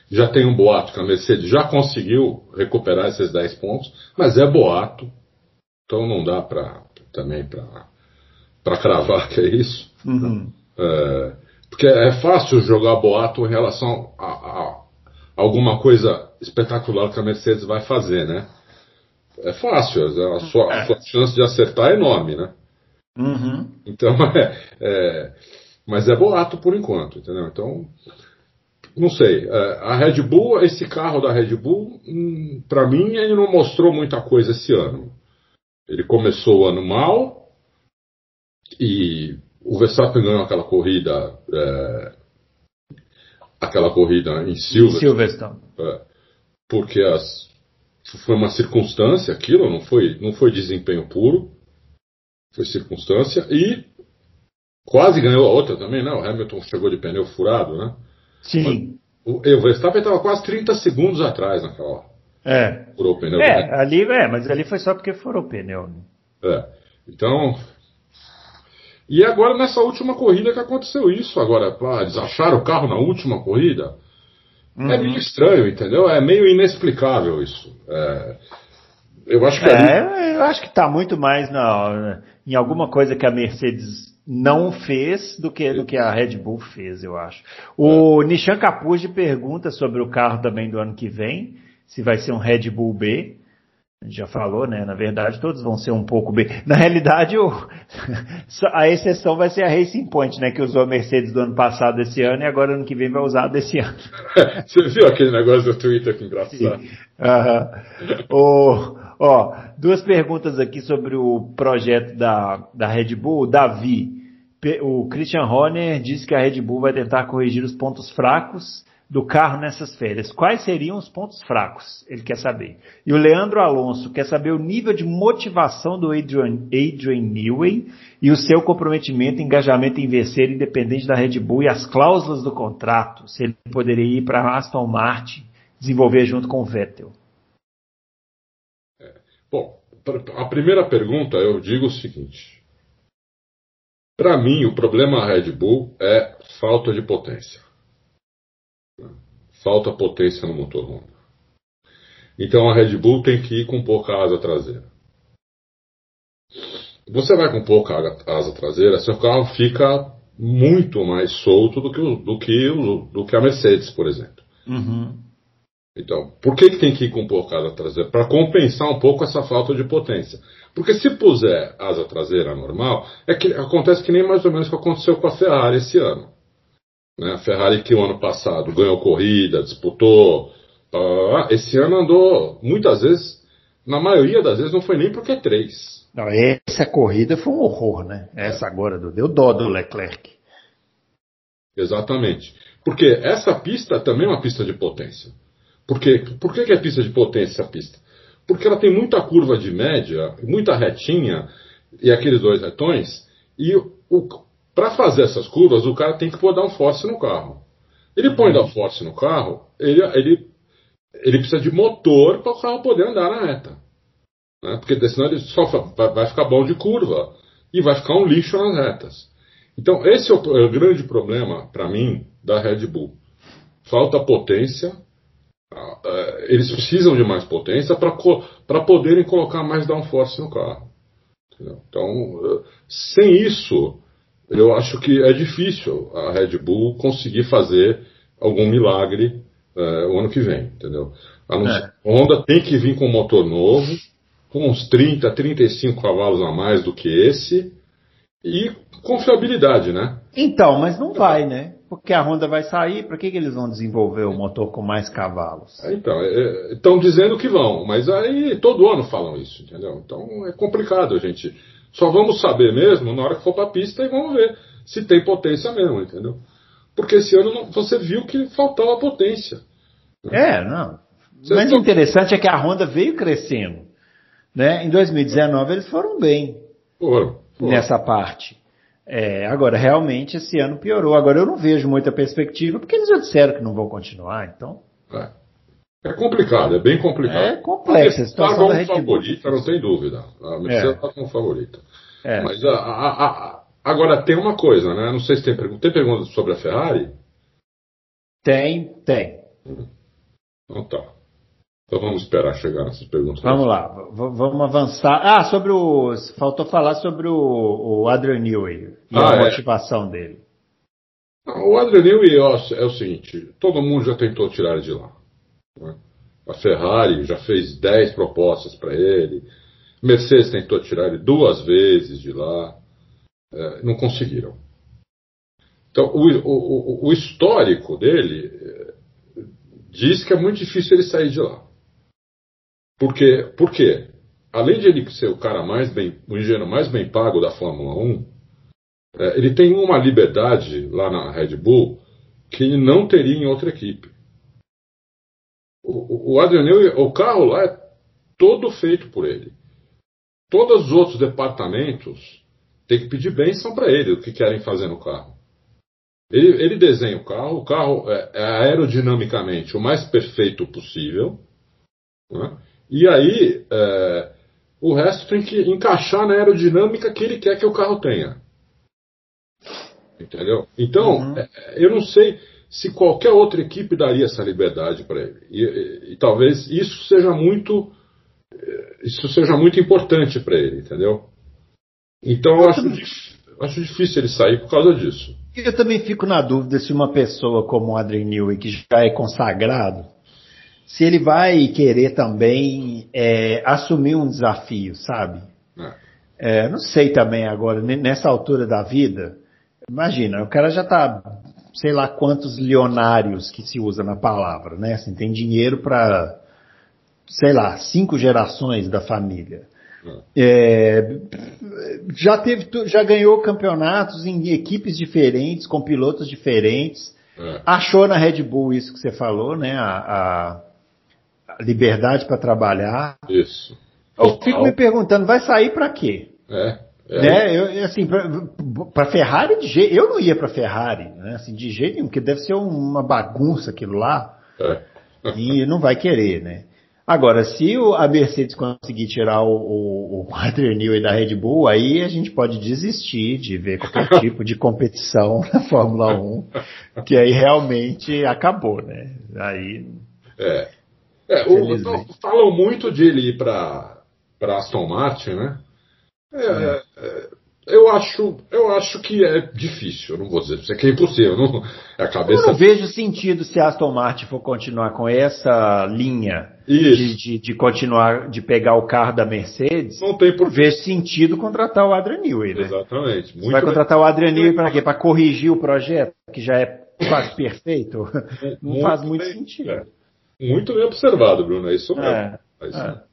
Já tem um boato que a Mercedes já conseguiu recuperar esses 10 pontos, mas é boato, então não dá para também para cravar que é isso. Uhum. É, porque é fácil jogar boato em relação a, a, alguma coisa espetacular que a Mercedes vai fazer, né? É fácil, a sua, a sua chance de acertar é enorme, né? Uhum. Então, (laughs) é, é, mas é boato por enquanto, entendeu? Então, não sei. É, a Red Bull, esse carro da Red Bull, hum, para mim, ele não mostrou muita coisa esse ano. Ele começou o ano mal e o Verstappen ganhou aquela corrida, é, aquela corrida em Silverstone. Silverstone. É, porque as, foi uma circunstância aquilo, não foi, não foi desempenho puro, foi circunstância e quase ganhou a outra também, né? O Hamilton chegou de pneu furado, né? Sim. O, o Verstappen estava quase 30 segundos atrás naquela hora. É. Furou o pneu. É, ali, é, mas ali foi só porque furou o pneu. Né? É. Então, e agora nessa última corrida que aconteceu isso. Agora, pá, eles acharam o carro na última corrida. É uhum. É meio estranho, entendeu? É meio inexplicável isso. É, eu acho que é, ali... eu acho que está muito mais na, em alguma coisa que a Mercedes não fez do que, do que a Red Bull fez, eu acho. O é. Nishan Capuzzi pergunta sobre o carro também do ano que vem, se vai ser um Red Bull B. A gente já falou, né? Na verdade, todos vão ser um pouco bem. Na realidade, o... (laughs) a exceção vai ser a Racing Point, né? Que usou a Mercedes do ano passado desse ano e agora ano que vem vai usar desse ano. (laughs) Você viu aquele negócio do Twitter que engraçado? Uhum. ó, duas perguntas aqui sobre o projeto da, da Red Bull. O Davi, o Christian Horner disse que a Red Bull vai tentar corrigir os pontos fracos do carro nessas férias. Quais seriam os pontos fracos? Ele quer saber. E o Leandro Alonso quer saber o nível de motivação do Adrian, Adrian Newey e o seu comprometimento e engajamento em vencer independente da Red Bull e as cláusulas do contrato. Se ele poderia ir para Aston Martin desenvolver junto com o Vettel. Bom, a primeira pergunta eu digo o seguinte. Para mim, o problema Red Bull é falta de potência falta potência no motor Honda. Então a Red Bull tem que ir com pouca asa traseira. Você vai com pouca asa traseira, seu carro fica muito mais solto do que, o, do que, o, do que a Mercedes, por exemplo. Uhum. Então, por que, que tem que ir com pouca asa traseira? Para compensar um pouco essa falta de potência. Porque se puser asa traseira normal, é que acontece que nem mais ou menos o que aconteceu com a Ferrari esse ano. Né? A Ferrari que o ano passado ganhou corrida, disputou. esse ano andou muitas vezes, na maioria das vezes não foi nem porque três. Não, essa corrida foi um horror, né? Essa agora deu dó do Leclerc. Exatamente. Porque essa pista também é uma pista de potência. Porque, por que, que é pista de potência essa pista? Porque ela tem muita curva de média, muita retinha, e aqueles dois retões, e o, para fazer essas curvas, o cara tem que pôr downforce no carro. Ele põe downforce no carro, ele, ele, ele precisa de motor para o carro poder andar na reta. Né? Porque senão ele só vai ficar bom de curva e vai ficar um lixo nas retas. Então, esse é o, é o grande problema, para mim, da Red Bull. Falta potência. É, eles precisam de mais potência para poderem colocar mais downforce no carro. Então, é, sem isso, eu acho que é difícil a Red Bull conseguir fazer algum milagre é, o ano que vem, entendeu? A é. Honda tem que vir com um motor novo, com uns 30, 35 cavalos a mais do que esse, e confiabilidade, né? Então, mas não vai, né? Porque a Honda vai sair, para que, que eles vão desenvolver o motor com mais cavalos? É, então, estão é, dizendo que vão, mas aí todo ano falam isso, entendeu? Então é complicado a gente só vamos saber mesmo na hora que for para a pista e vamos ver se tem potência mesmo, entendeu? Porque esse ano não, você viu que faltava potência. Né? É, não. Você Mas o interessante é que a Honda veio crescendo. Né? Em 2019 eles foram bem foram, foram. nessa parte. É, agora, realmente, esse ano piorou. Agora, eu não vejo muita perspectiva, porque eles já disseram que não vão continuar, então. É. É complicado, é bem complicado. É complexo. Situação da Red favorita, não tem dúvida. A Mercedes está é. como favorita. É. Mas a, a, a, agora tem uma coisa, né? Não sei se tem pergunta. Tem pergunta sobre a Ferrari? Tem, tem. Então tá. Então vamos esperar chegar nessas perguntas. Vamos lá, vamos avançar. Ah, sobre o. Faltou falar sobre o, o Adrian Newey e ah, a é. motivação dele. O Adrian Newey é o seguinte: todo mundo já tentou tirar ele de lá. Né? A Ferrari já fez 10 propostas para ele. Mercedes tentou tirar ele duas vezes de lá. É, não conseguiram. Então, o, o, o, histórico dele é, diz que é muito difícil ele sair de lá. Porque, por quê? Além de ele ser o cara mais bem, o engenheiro mais bem pago da Fórmula 1, é, ele tem uma liberdade lá na Red Bull que ele não teria em outra equipe. O, o Adrian Newey, o carro lá é todo feito por ele. Todos os outros departamentos têm que pedir bênção para ele o que querem fazer no carro. Ele, ele desenha o carro, o carro é, é aerodinamicamente o mais perfeito possível. Né? E aí é, o resto tem que encaixar na aerodinâmica que ele quer que o carro tenha. Entendeu? Então, uhum. é, eu não sei se qualquer outra equipe daria essa liberdade para ele. E, e, e, talvez isso seja muito eh, isso seja muito importante para ele, entendeu? Então eu acho, acho difícil ele sair por causa disso. Eu também fico na dúvida se uma pessoa como o Adrian Newey, que já é consagrado, se ele vai querer também é, assumir um desafio, sabe? É. não sei também agora, nessa altura da vida, imagina, o cara já está sei lá quantos leonários que se usa na palavra, né? Assim, tem dinheiro para, sei lá, cinco gerações da família. É, já teve, já ganhou campeonatos em equipes diferentes, com pilotos diferentes. É. Achou na Red Bull isso que você falou, né? A, a, a liberdade para trabalhar. Isso. Eu fico me perguntando, vai sair para quê? É. É. Né? Eu, assim, para Ferrari, de jeito, eu não ia para Ferrari, né? assim, de jeito nenhum, porque deve ser uma bagunça aquilo lá. É. e não vai querer, né? Agora, se a Mercedes conseguir tirar o, o, o Adrian da Red Bull, aí a gente pode desistir de ver qualquer (laughs) tipo de competição na Fórmula 1, que aí realmente acabou, né? Aí. É. é o, falam muito de ele ir para Aston Martin, né? É, eu acho, eu acho que é difícil, eu não vou dizer pra você que é impossível. Não, a cabeça... Eu não vejo sentido se a Aston Martin for continuar com essa linha de, de, de, continuar, de pegar o carro da Mercedes. Não tem por vejo sentido contratar o Adrian Newey, né? Exatamente. Muito você vai contratar o Adrian Newey para quê? Para corrigir o projeto, que já é quase perfeito? (laughs) Não muito faz muito bem, sentido. É. Muito bem observado, Bruno, é isso mesmo. É, é isso é.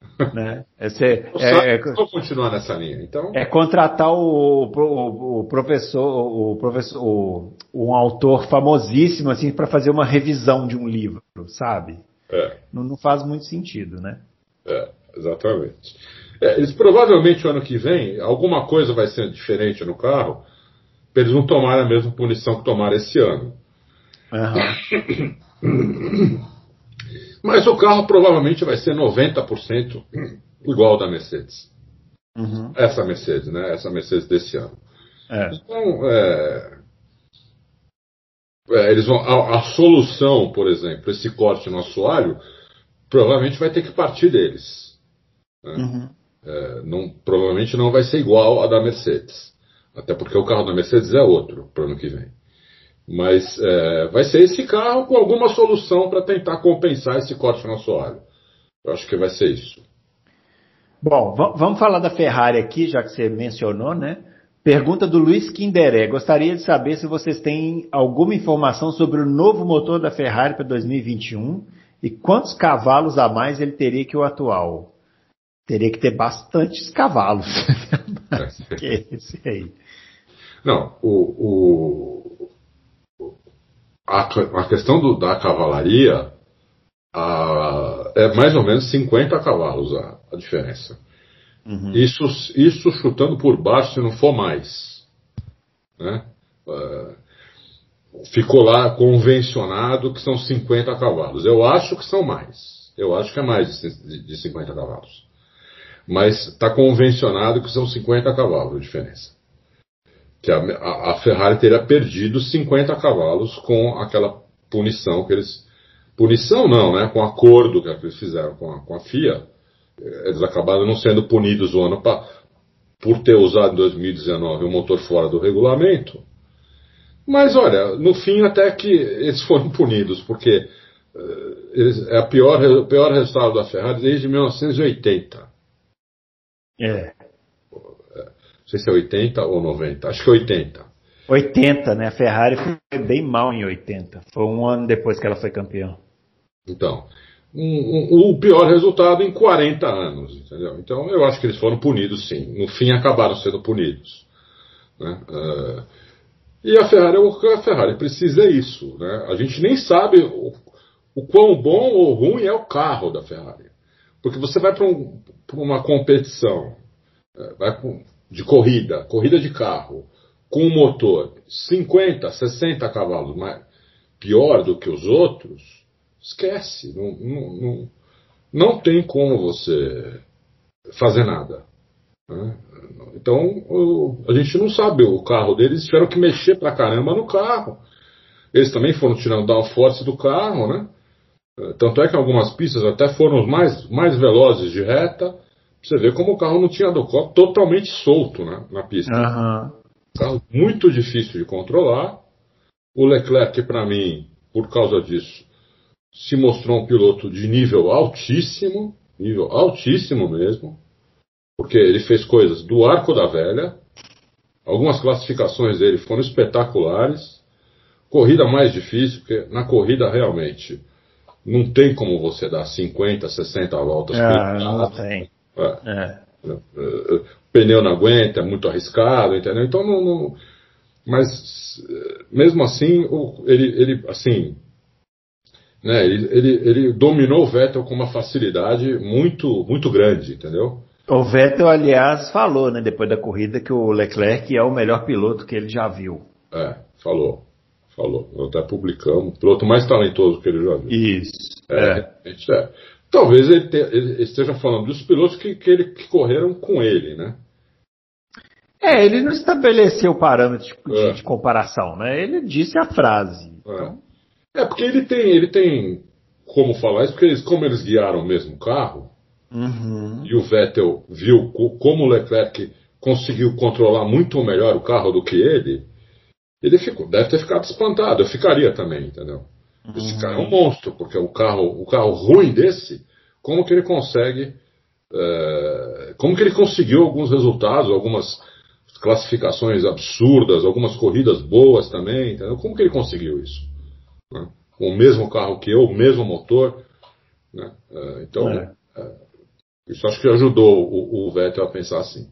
(laughs) Né? Esse, é, é, é, vou continuar nessa linha, então. É contratar o, o, o professor, o professor, o, um autor famosíssimo assim para fazer uma revisão de um livro, sabe? É. Não, não faz muito sentido, né? É, exatamente. É, eles provavelmente o ano que vem alguma coisa vai ser diferente no carro, para eles não tomarem a mesma punição que tomaram esse ano. Uhum. (coughs) Mas o carro provavelmente vai ser 90% igual ao da Mercedes. Uhum. Essa Mercedes, né? Essa Mercedes desse ano. É. Então, é, é, eles vão, a, a, solução, por exemplo, esse corte no assoalho, provavelmente vai ter que partir deles. Né? Uhum. É, não, provavelmente não vai ser igual a da Mercedes. Até porque o carro da Mercedes é outro para o ano que vem. Mas é, vai ser esse carro com alguma solução para tentar compensar esse corte no assoalho. Eu acho que vai ser isso. Bom, vamos falar da Ferrari aqui, já que você mencionou, né? Pergunta do Luiz Kinderé. Gostaria de saber se vocês têm alguma informação sobre o novo motor da Ferrari para 2021 e quantos cavalos a mais ele teria que o atual. Teria que ter bastantes cavalos. (laughs) que é esse aí. Não, o, o, a, a questão do, da cavalaria a, é mais ou menos 50 cavalos a, a diferença. Uhum. Isso, isso chutando por baixo, se não for mais. Né? Uh, ficou lá convencionado que são 50 cavalos. Eu acho que são mais. Eu acho que é mais de, de 50 cavalos. Mas está convencionado que são 50 cavalos a diferença que a, a, Ferrari teria perdido 50 cavalos com aquela punição que eles. Punição não, né? Com o acordo que eles fizeram com a, com a FIA. Eles acabaram não sendo punidos o ano pa, por ter usado em 2019 o motor fora do regulamento. Mas olha, no fim até que eles foram punidos, porque uh, eles, é a pior, o pior resultado da Ferrari desde 1980. É sei se é 80 ou 90, acho que é 80. 80, né? A Ferrari foi bem mal em 80. Foi um ano depois que ela foi campeã. Então, um, um, o pior resultado em 40 anos, entendeu? Então eu acho que eles foram punidos sim. No fim acabaram sendo punidos. Né? Uh, e a Ferrari, a Ferrari precisa é isso. Né? A gente nem sabe o, o quão bom ou ruim é o carro da Ferrari. Porque você vai para um, uma competição, vai de corrida, corrida de carro, com um motor 50, 60 cavalos mais, pior do que os outros, esquece. Não, não, não, não tem como você fazer nada. Né? Então, a gente não sabe o carro deles, tiveram que mexer pra caramba no carro. Eles também foram tirando downforce do carro, né? Tanto é que algumas pistas até foram os mais, mais velozes de reta, você vê como o carro não tinha do totalmente solto né, na pista. Uhum. Carro muito difícil de controlar. O Leclerc, para mim, por causa disso, se mostrou um piloto de nível altíssimo, nível altíssimo mesmo, porque ele fez coisas do arco da velha, algumas classificações dele foram espetaculares, corrida mais difícil, porque na corrida realmente não tem como você dar 50, 60 voltas. Ah, não tem. É. É. O pneu não aguenta, é muito arriscado, entendeu? Então não, não mas mesmo assim ele, ele assim né, ele, ele, ele dominou o Vettel com uma facilidade muito muito grande, entendeu? O Vettel, aliás, falou, né, depois da corrida, que o Leclerc é o melhor piloto que ele já viu. É, falou. Falou. Nós até publicamos. O piloto mais talentoso que ele já viu. Isso. É, é. é. Talvez ele, te, ele, esteja falando dos pilotos que, que, ele, que correram com ele, né? É, ele não estabeleceu parâmetros de, é. de, comparação, né? Ele disse a frase. É. Então... É, porque ele tem, ele tem como falar isso, porque eles, como eles guiaram o mesmo carro, uhum. e o Vettel viu como o Leclerc conseguiu controlar muito melhor o carro do que ele, ele ficou, deve ter ficado espantado. Eu ficaria também, entendeu? Esse cara é um monstro, porque o carro, o carro ruim desse, como que ele consegue, é, como que ele conseguiu alguns resultados, algumas classificações absurdas, algumas corridas boas também, entendeu? Como que ele conseguiu isso? Né? Com o mesmo carro que eu, o mesmo motor, né? É, então, é. É, isso acho que ajudou o, o Vettel a pensar assim.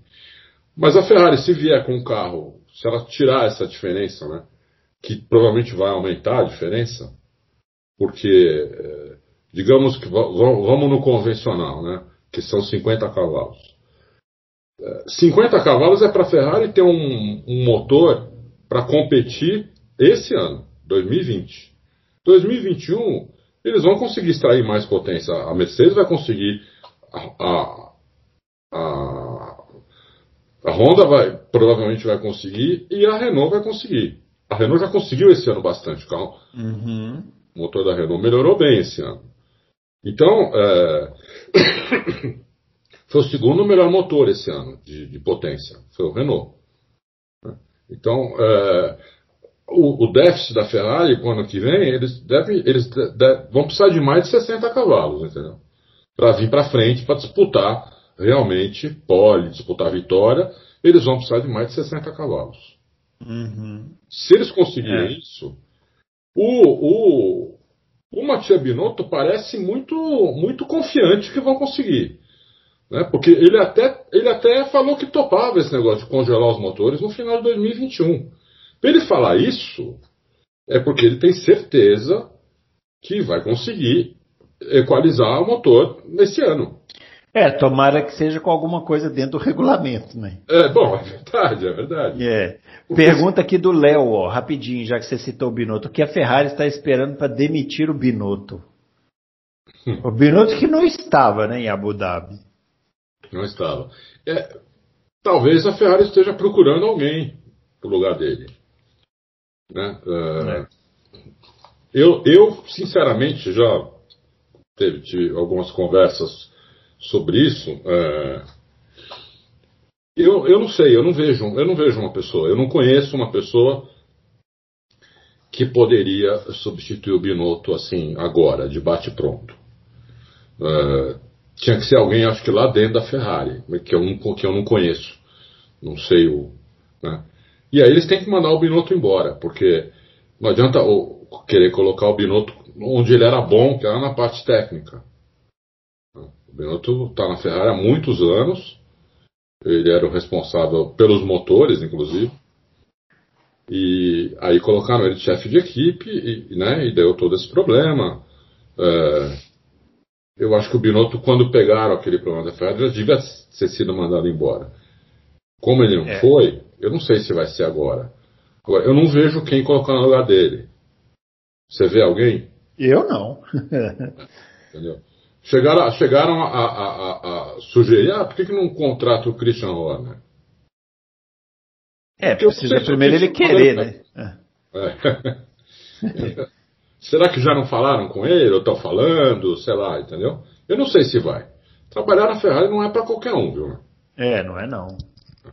Mas a Ferrari, se vier com um carro, se ela tirar essa diferença, né? Que provavelmente vai aumentar a diferença, porque, é, digamos que vamos no convencional, né? Que são 50 cavalos. 50 é, cavalos é para a Ferrari ter um, um motor para competir esse ano, 2020. 2021, eles vão conseguir extrair mais potência. A Mercedes vai conseguir. A, a, a, Honda vai, provavelmente vai conseguir e a Renault vai conseguir. A Renault já conseguiu esse ano bastante. Carro, uhum. O motor da Renault melhorou bem esse ano. Então, é... (coughs) foi o segundo melhor motor esse ano de, de potência. Foi o Renault. Então, é... o, o, déficit da Ferrari, o ano que vem, eles, devem, eles de, vão precisar de mais de 60 cavalos, entendeu? Para vir para frente, para disputar realmente pole, disputar vitória, eles vão precisar de mais de 60 cavalos. Uhum. Se eles conseguirem é. isso, o, o, o Mattia Binotto parece muito, muito confiante que vão conseguir. Né? Porque ele até, ele até falou que topava esse negócio de congelar os motores no final de 2021. Para ele falar isso, é porque ele tem certeza que vai conseguir equalizar o motor nesse ano. É, tomara que seja com alguma coisa dentro do regulamento, né? É, bom, é verdade, é verdade. É. Pergunta aqui do Léo, ó, rapidinho, já que você citou o Binotto. O que a Ferrari está esperando para demitir o Binotto? Hum. O Binotto que não estava, né, em Abu Dhabi. Não estava. É, talvez a Ferrari esteja procurando alguém pro lugar dele. Né? Uh, é. eu, eu, sinceramente, já teve, tive algumas conversas sobre isso. É, eu, eu não sei, eu não vejo, eu não vejo uma pessoa, eu não conheço uma pessoa que poderia substituir o Binotto assim agora, de bate pronto. É, tinha que ser alguém, acho que lá dentro da Ferrari, que eu não, que eu não conheço, não sei o. Né? E aí eles têm que mandar o Binotto embora, porque não adianta querer colocar o Binotto onde ele era bom, que era na parte técnica. O Binotto está na Ferrari há muitos anos. Ele era o responsável pelos motores, inclusive. E aí colocaram ele de chefe de equipe e, né, e deu todo esse problema. É, eu acho que o Binotto, quando pegaram aquele problema da Ferrari, já devia ter sido mandado embora. Como ele não é. foi, eu não sei se vai ser agora. Agora, eu não vejo quem colocar no lugar dele. Você vê alguém? Eu não. (laughs) Entendeu? Chegaram, chegaram a, a, a, a, sugerir, ah, por que, que não contrata o Christian Horner? É, precisa primeiro ele querer, né? É. (laughs) Será que já não falaram com ele, ou estão falando, sei lá, entendeu? Eu não sei se vai. Trabalhar na Ferrari não é para qualquer um, viu? É, não é não. Não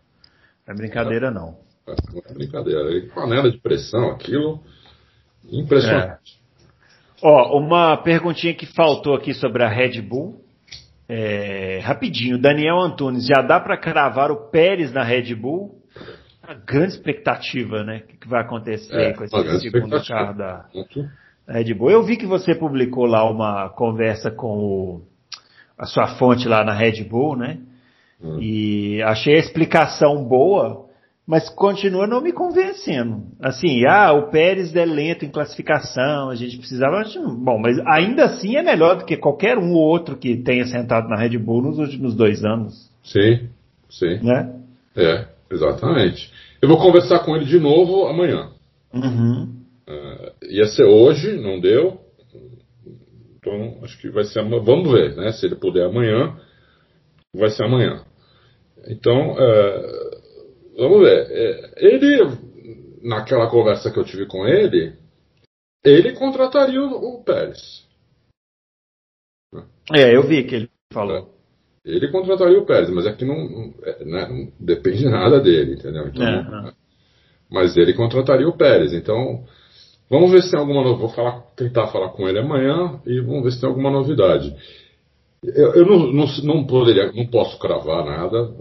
é brincadeira não. É, não é brincadeira. Panela de pressão, aquilo. Impressionante. É. Ó, uma perguntinha que faltou aqui sobre a Red Bull. É, rapidinho, Daniel Antunes, já dá para cravar o Pérez na Red Bull? Uma grande expectativa, né? O que vai acontecer É, com esse segundo carro da. Red Bull? Eu vi que você publicou lá uma conversa com o- a sua fonte lá na Red Bull, né? Hum. E achei a explicação boa, mas continua não me convencendo. Assim, ah, o Pérez é lento em classificação, a gente precisava. Bom, mas ainda assim é melhor do que qualquer um ou outro que tenha sentado na Red Bull nos últimos dois anos, Sim, sim. né? É, exatamente. Eu vou conversar com ele de novo amanhã. Uhum. Ia ser hoje, não deu. Então, acho que vai ser amanhã. Vamos ver, né? Se ele puder amanhã, vai ser amanhã. Então, é, vamos ver. É, ele, naquela conversa que eu tive com ele, ele contrataria o, o Pérez. É, eu vi que ele falou. Ele contrataria o Pérez, mas é que não, não, é, né, não depende nada dele, entendeu? Então, É, aham. mas ele contrataria o Pérez. Então, vamos ver se tem alguma no- Vou falar, tentar falar com ele amanhã e vamos ver se tem alguma novidade. Eu, eu não, não, não poderia, não posso cravar nada.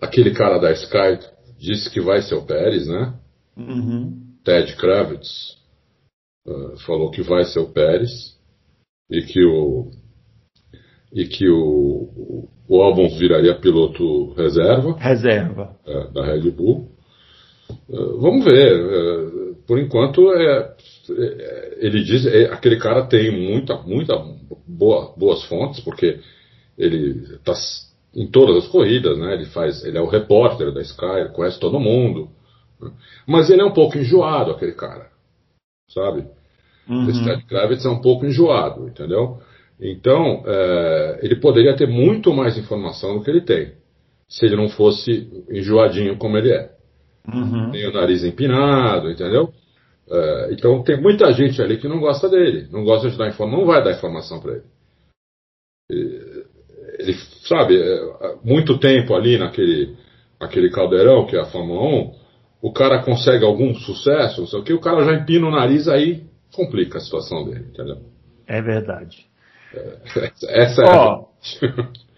Aquele cara da Sky disse que vai ser o Pérez, né? Uhum. Ted Kravitz ah, falou que vai ser o Pérez e que o e que o, o Albon viraria piloto reserva Reserva. é, da Red Bull. Uh, vamos ver. uh, por enquanto, é, é, ele diz, é, aquele cara tem muita, muita boa, boas fontes, porque ele está em todas as corridas, né? Ele faz, ele é o repórter da Sky, conhece todo mundo. né? Mas ele é um pouco enjoado, aquele cara, sabe? Esse Uhum. Ted Kravitz é um pouco enjoado, entendeu? Então, é, ele poderia ter muito mais informação do que ele tem, se ele não fosse enjoadinho como ele é. Uhum. Tem o nariz empinado, entendeu? É, então, tem muita gente ali que não gosta dele, não gosta de dar informação, não vai dar informação para ele. E- Ele, sabe, é, muito tempo ali naquele, naquele caldeirão que é a Fórmula 1, o cara consegue algum sucesso, não sei o que, o cara já empina o nariz aí complica a situação dele, entendeu? É verdade. Essa é Ó, a.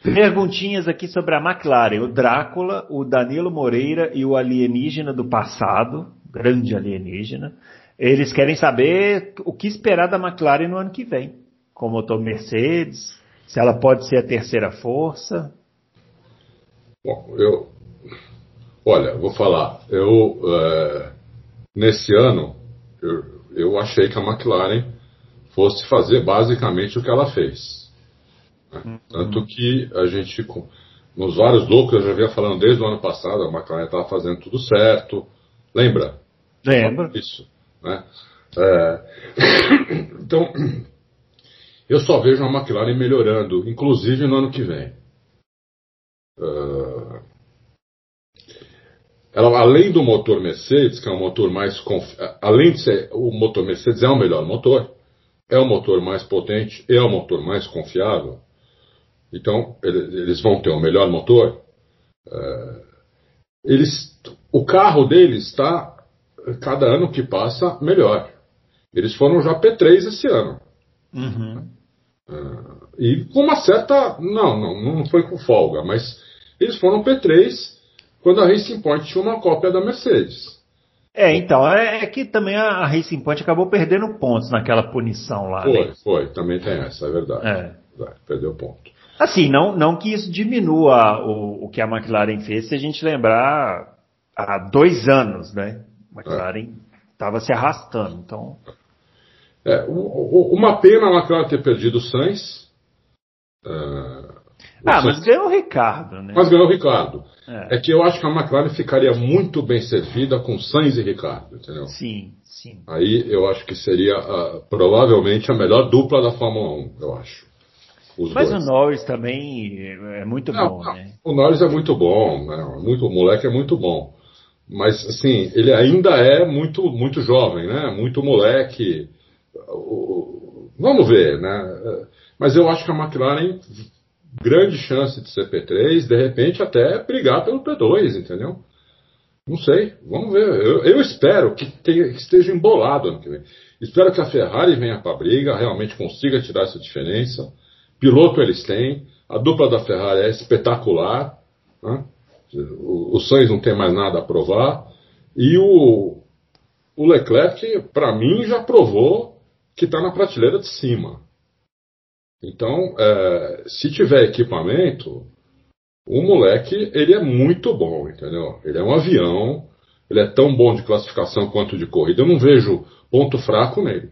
Perguntinhas aqui sobre a McLaren. O Drácula, o Danilo Moreira e o alienígena do passado, grande alienígena, eles querem saber o que esperar da McLaren no ano que vem. Com o motor Mercedes, se ela pode ser a terceira força. Bom, eu. Olha, vou falar. Eu. é, nesse ano, eu, eu achei que a McLaren fosse fazer basicamente o que ela fez. né? Tanto que a gente. Nos vários loucos, eu já vinha falando desde o ano passado, a McLaren estava fazendo tudo certo. Lembra? Lembra? Isso. Né? É, (coughs) então, eu só vejo a McLaren melhorando, inclusive no ano que vem. É, ela, além do motor Mercedes, que é um motor mais. confi- Além de ser. O motor Mercedes é o melhor motor, é o motor mais potente, é o motor mais confiável. Então, ele- eles vão ter o melhor motor. É, eles, o carro deles está, cada ano que passa, melhor. Eles foram já P3 esse ano. Uhum. E com uma certa. Não, não, não foi com folga, mas eles foram P3 quando a Racing Point tinha uma cópia da Mercedes. É, então, é, é que também a Racing Point acabou perdendo pontos naquela punição lá. Foi, né? foi, também tem essa, é verdade. É. Perdeu ponto. Assim, não, não que isso diminua o, o que a McLaren fez, se a gente lembrar há dois anos, né? A McLaren estava se arrastando, então. É, uma pena a McLaren ter perdido o Sainz. É, o Ah, Sainz- mas ganhou o Ricardo, né? mas ganhou o Ricardo. É. É que eu acho que a McLaren ficaria muito bem servida com Sainz e Ricardo, entendeu? Sim, sim. Aí eu acho que seria ah, provavelmente a melhor dupla da Fórmula 1, eu acho. Os Mas dois. o Norris também é muito Não, bom, não, né? O Norris é muito bom, né? muito, o moleque é muito bom. Mas, assim, ele ainda é muito, muito jovem, né? Muito moleque. Vamos ver, né? Mas eu acho que a McLaren, grande chance de ser P3, de repente até brigar pelo P2, entendeu? Não sei, vamos ver. Eu, eu espero que, tenha- que esteja embolado ano que vem. Espero que a Ferrari venha para a briga, realmente consiga tirar essa diferença, piloto eles têm, a dupla da Ferrari é espetacular, né? o, o Sainz não tem mais nada a provar, e o, o Leclerc, para mim, já provou que está na prateleira de cima. Então, é, se tiver equipamento, o moleque, ele é muito bom, entendeu? Ele é um avião, ele é tão bom de classificação quanto de corrida. Eu não vejo ponto fraco nele.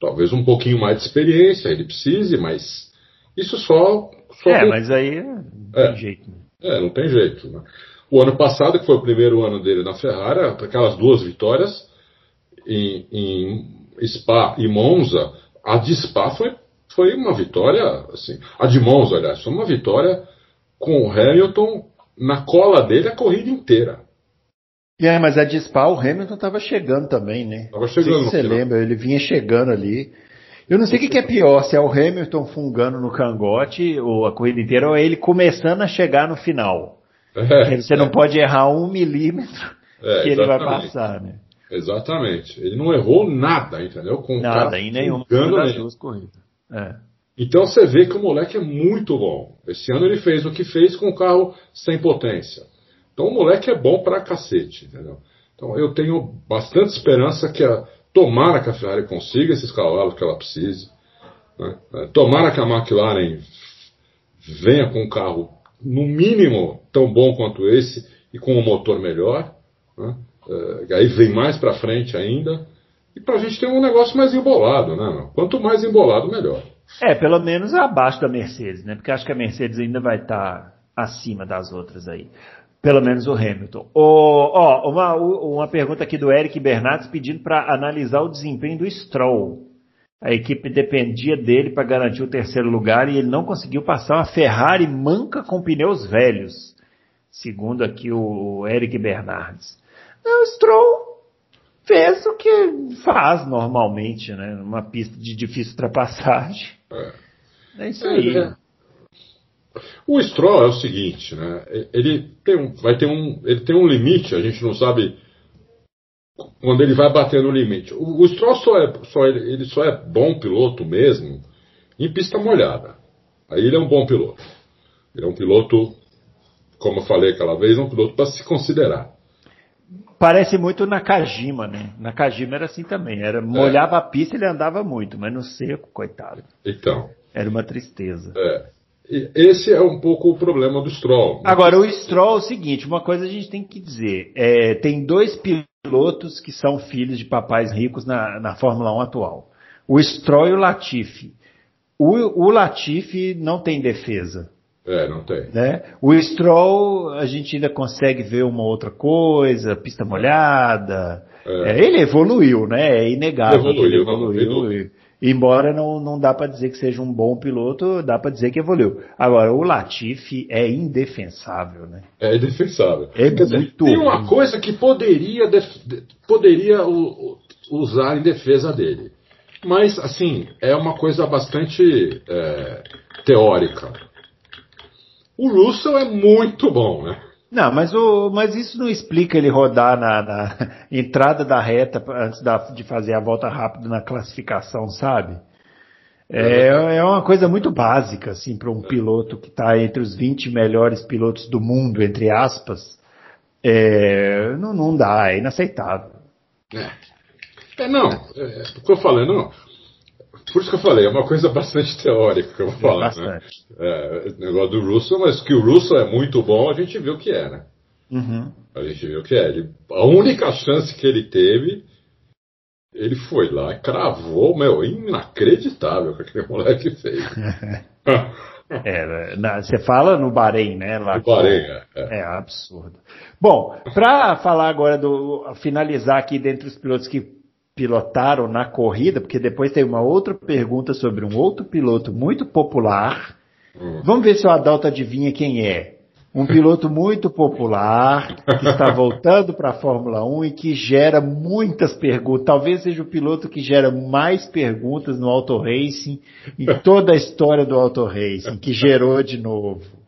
Talvez um pouquinho mais de experiência ele precise, mas isso só. só é, mas aí não tem é, jeito. Né? É, não tem jeito. Né? O ano passado, que foi o primeiro ano dele na Ferrari, aquelas duas vitórias em, em Spa e Monza, a de Spa foi, foi uma vitória, assim, a de Monza, aliás, foi uma vitória com o Hamilton na cola dele a corrida inteira. É, mas a de Spa, o Hamilton estava chegando também, né? Estava chegando. Se você lembra, ele vinha chegando ali. Eu não sei o que, que, é pior, se é o Hamilton fungando no cangote ou a corrida inteira, ou é ele começando a chegar no final. É, você é. não pode errar um milímetro é, que ele vai passar, né? Exatamente. Ele não errou nada, entendeu? Com nada, em nenhuma das duas corridas. É. Então você vê que o moleque é muito bom. Esse ano ele fez o que fez com o carro sem potência. Então o moleque é bom pra cacete, entendeu? Então eu tenho bastante esperança que a, tomara que a Ferrari consiga esses cavalos que ela precise. Né? É, tomara que a McLaren venha com um carro no mínimo tão bom quanto esse e com um motor melhor. Né? É, aí vem mais para frente ainda. E para a gente ter um negócio mais embolado, né? Quanto mais embolado, melhor. É, pelo menos abaixo da Mercedes, né? Porque acho que a Mercedes ainda vai estar tá acima das outras aí. Pelo menos o Hamilton. ó, uma, uma pergunta aqui do Eric Bernardes pedindo para analisar o desempenho do Stroll. A equipe dependia dele para garantir o terceiro lugar e ele não conseguiu passar uma Ferrari manca com pneus velhos. Segundo aqui o Eric Bernardes. O Stroll fez o que faz normalmente, né? Numa pista de difícil ultrapassagem. É, é isso aí. É, o Stroll é o seguinte, né? Ele tem um, vai ter um, ele tem um limite. A gente não sabe quando ele vai bater no limite. O, o Stroll só é, só ele, ele só é bom piloto mesmo em pista molhada. Aí ele é um bom piloto. Ele é um piloto, como eu falei aquela vez, é um piloto para se considerar. Parece muito na Kajima, né? Na Kajima era assim também. Era molhava é. a pista, ele andava muito, mas no seco, coitado. Então. Era uma tristeza. É. Esse é um pouco o problema do Stroll. Agora, o Stroll é o seguinte, uma coisa a gente tem que dizer. É, tem dois pilotos que são filhos de papais ricos na, na Fórmula 1 atual. O Stroll e o Latifi. O, o Latifi não tem defesa. É, não tem. Né? O Stroll, a gente ainda consegue ver uma outra coisa, pista molhada. É. É, ele evoluiu, né? É inegável. Evoluiu, ele evoluiu. evoluiu. Embora não, não dá para dizer que seja um bom piloto, dá para dizer que evoluiu. Agora, o Latifi é indefensável, né? É indefensável. É Quer muito dizer, Tem uma coisa que poderia, poderia usar em defesa dele. Mas, assim, é uma coisa bastante é, teórica. O Russell é muito bom, né? Não, mas, o, mas isso não explica ele rodar na, na (laughs) entrada da reta antes da, de fazer a volta rápida na classificação, sabe? É, é uma coisa muito básica, assim, para um piloto que está entre os 20 melhores pilotos do mundo, entre aspas. É, não, não dá, é inaceitável. É, é não, é, o que eu falei, não. Por isso que eu falei, é uma coisa bastante teórica que eu vou falar. Né? Bastante. Né? É, o negócio do Russell, mas que o Russell é muito bom, a gente viu que é, né? Uhum. A gente viu que é. Ele, a única chance que ele teve, ele foi lá e cravou, meu, inacreditável o que aquele moleque fez. (laughs) É, na, você fala no Bahrein, né? Lá no Bahrein, é, é. é absurdo. Bom, para falar agora do finalizar aqui dentre os pilotos que pilotaram na corrida, porque depois tem uma outra pergunta sobre um outro piloto muito popular. Hum. Vamos ver se o Adalto adivinha quem é. Um piloto muito popular, que está (laughs) voltando para a Fórmula 1 e que gera muitas perguntas. Talvez seja o piloto que gera mais perguntas no Auto Racing em toda a história do Auto Racing, que gerou de novo.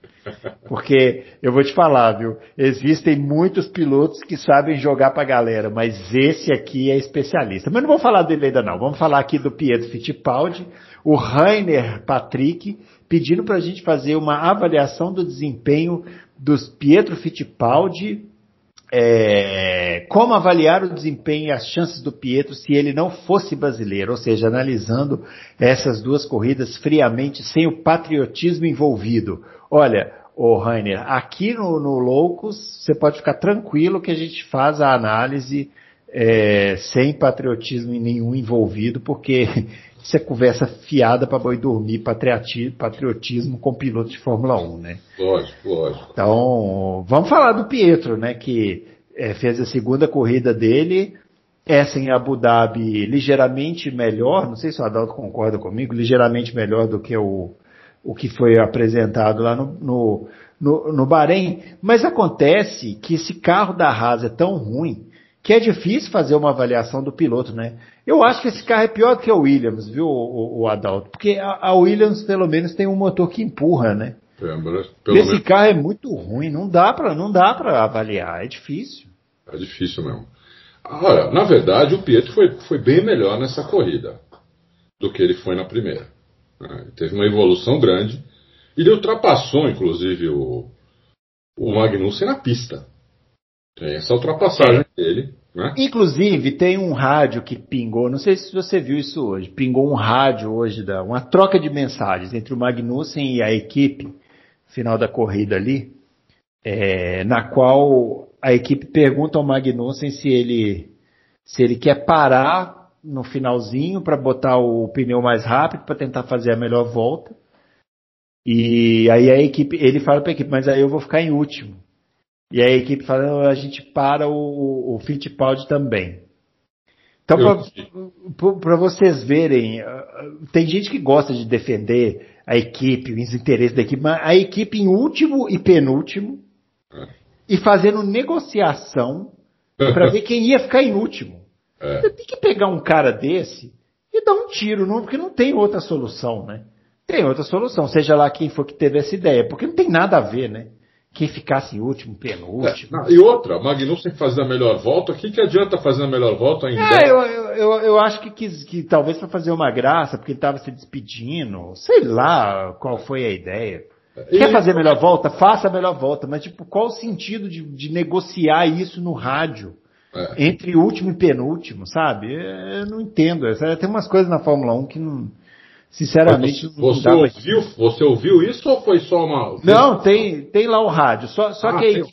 Porque eu vou te falar, viu? Existem muitos pilotos que sabem jogar pra galera, mas esse aqui é especialista. Mas não vou falar dele ainda não. Vamos falar aqui do Pietro Fittipaldi, o Rainer Patrick, pedindo para a gente fazer uma avaliação do desempenho dos Pietro Fittipaldi, é, como avaliar o desempenho e as chances do Pietro se ele não fosse brasileiro, ou seja, analisando essas duas corridas friamente, sem o patriotismo envolvido. Olha, ô Rainer, aqui no, no Loucos, você pode ficar tranquilo que a gente faz a análise é, sem patriotismo nenhum envolvido, porque (laughs) isso é conversa fiada para boi dormir, patriotismo com piloto de Fórmula 1, né? Lógico, lógico. Então, vamos falar do Pietro, né? Que é, fez a segunda corrida dele, essa em Abu Dhabi ligeiramente melhor, não sei se o Adalto concorda comigo, ligeiramente melhor do que o, o que foi apresentado lá no, no, no, no Bahrein, mas acontece que esse carro da Haas é tão ruim que é difícil fazer uma avaliação do piloto, né? Eu acho que esse carro é pior do que o Williams, viu, o, o Adalto? Porque a, a, Williams, pelo menos, tem um motor que empurra, né? É, esse menos... carro é muito ruim, não dá para não dá para avaliar, é difícil. É difícil mesmo. Olha, na verdade, o Pietro foi, foi bem melhor nessa corrida do que ele foi na primeira. Né? Teve uma evolução grande. Ele ultrapassou, inclusive, o, o Magnussen na pista. Tem essa ultrapassagem dele. Né? Inclusive, tem um rádio que pingou, não sei se você viu isso hoje, pingou um rádio hoje, da, uma troca de mensagens entre o Magnussen e a equipe, final da corrida ali, é, na qual a equipe pergunta ao Magnussen se ele, se ele quer parar no finalzinho para botar o pneu mais rápido para tentar fazer a melhor volta. E aí a equipe, ele fala para a equipe, mas aí eu vou ficar em último. E a equipe fala, a gente para o, o Fittipaldi também. Então, para vocês verem, ah, tem gente que gosta de defender a equipe, os interesses da equipe, mas a equipe em último e penúltimo é. e fazendo negociação para (laughs) ver quem ia ficar em último. É. Você tem que pegar um cara desse e dar um tiro, não, porque não tem outra solução, né? Tem outra solução, seja lá quem for que teve essa ideia, porque não tem nada a ver, né? quem ficasse em último, penúltimo. É, não, e outra, Magnussen fazer a melhor volta, o que, que adianta fazer a melhor volta ainda? É, eu, eu, eu acho que, quis, que talvez para fazer uma graça, porque ele estava se despedindo, sei lá qual foi a ideia. E... Quer fazer a melhor volta? Faça a melhor volta, mas tipo, qual o sentido de, de negociar isso no rádio? É. Entre último e penúltimo, sabe? Eu não entendo. Tem umas coisas na Fórmula 1 que não Sinceramente, você, ouviu, você ouviu isso ou foi só uma. Não, tem, tem lá o rádio. Só, só ah, que aí. Tem,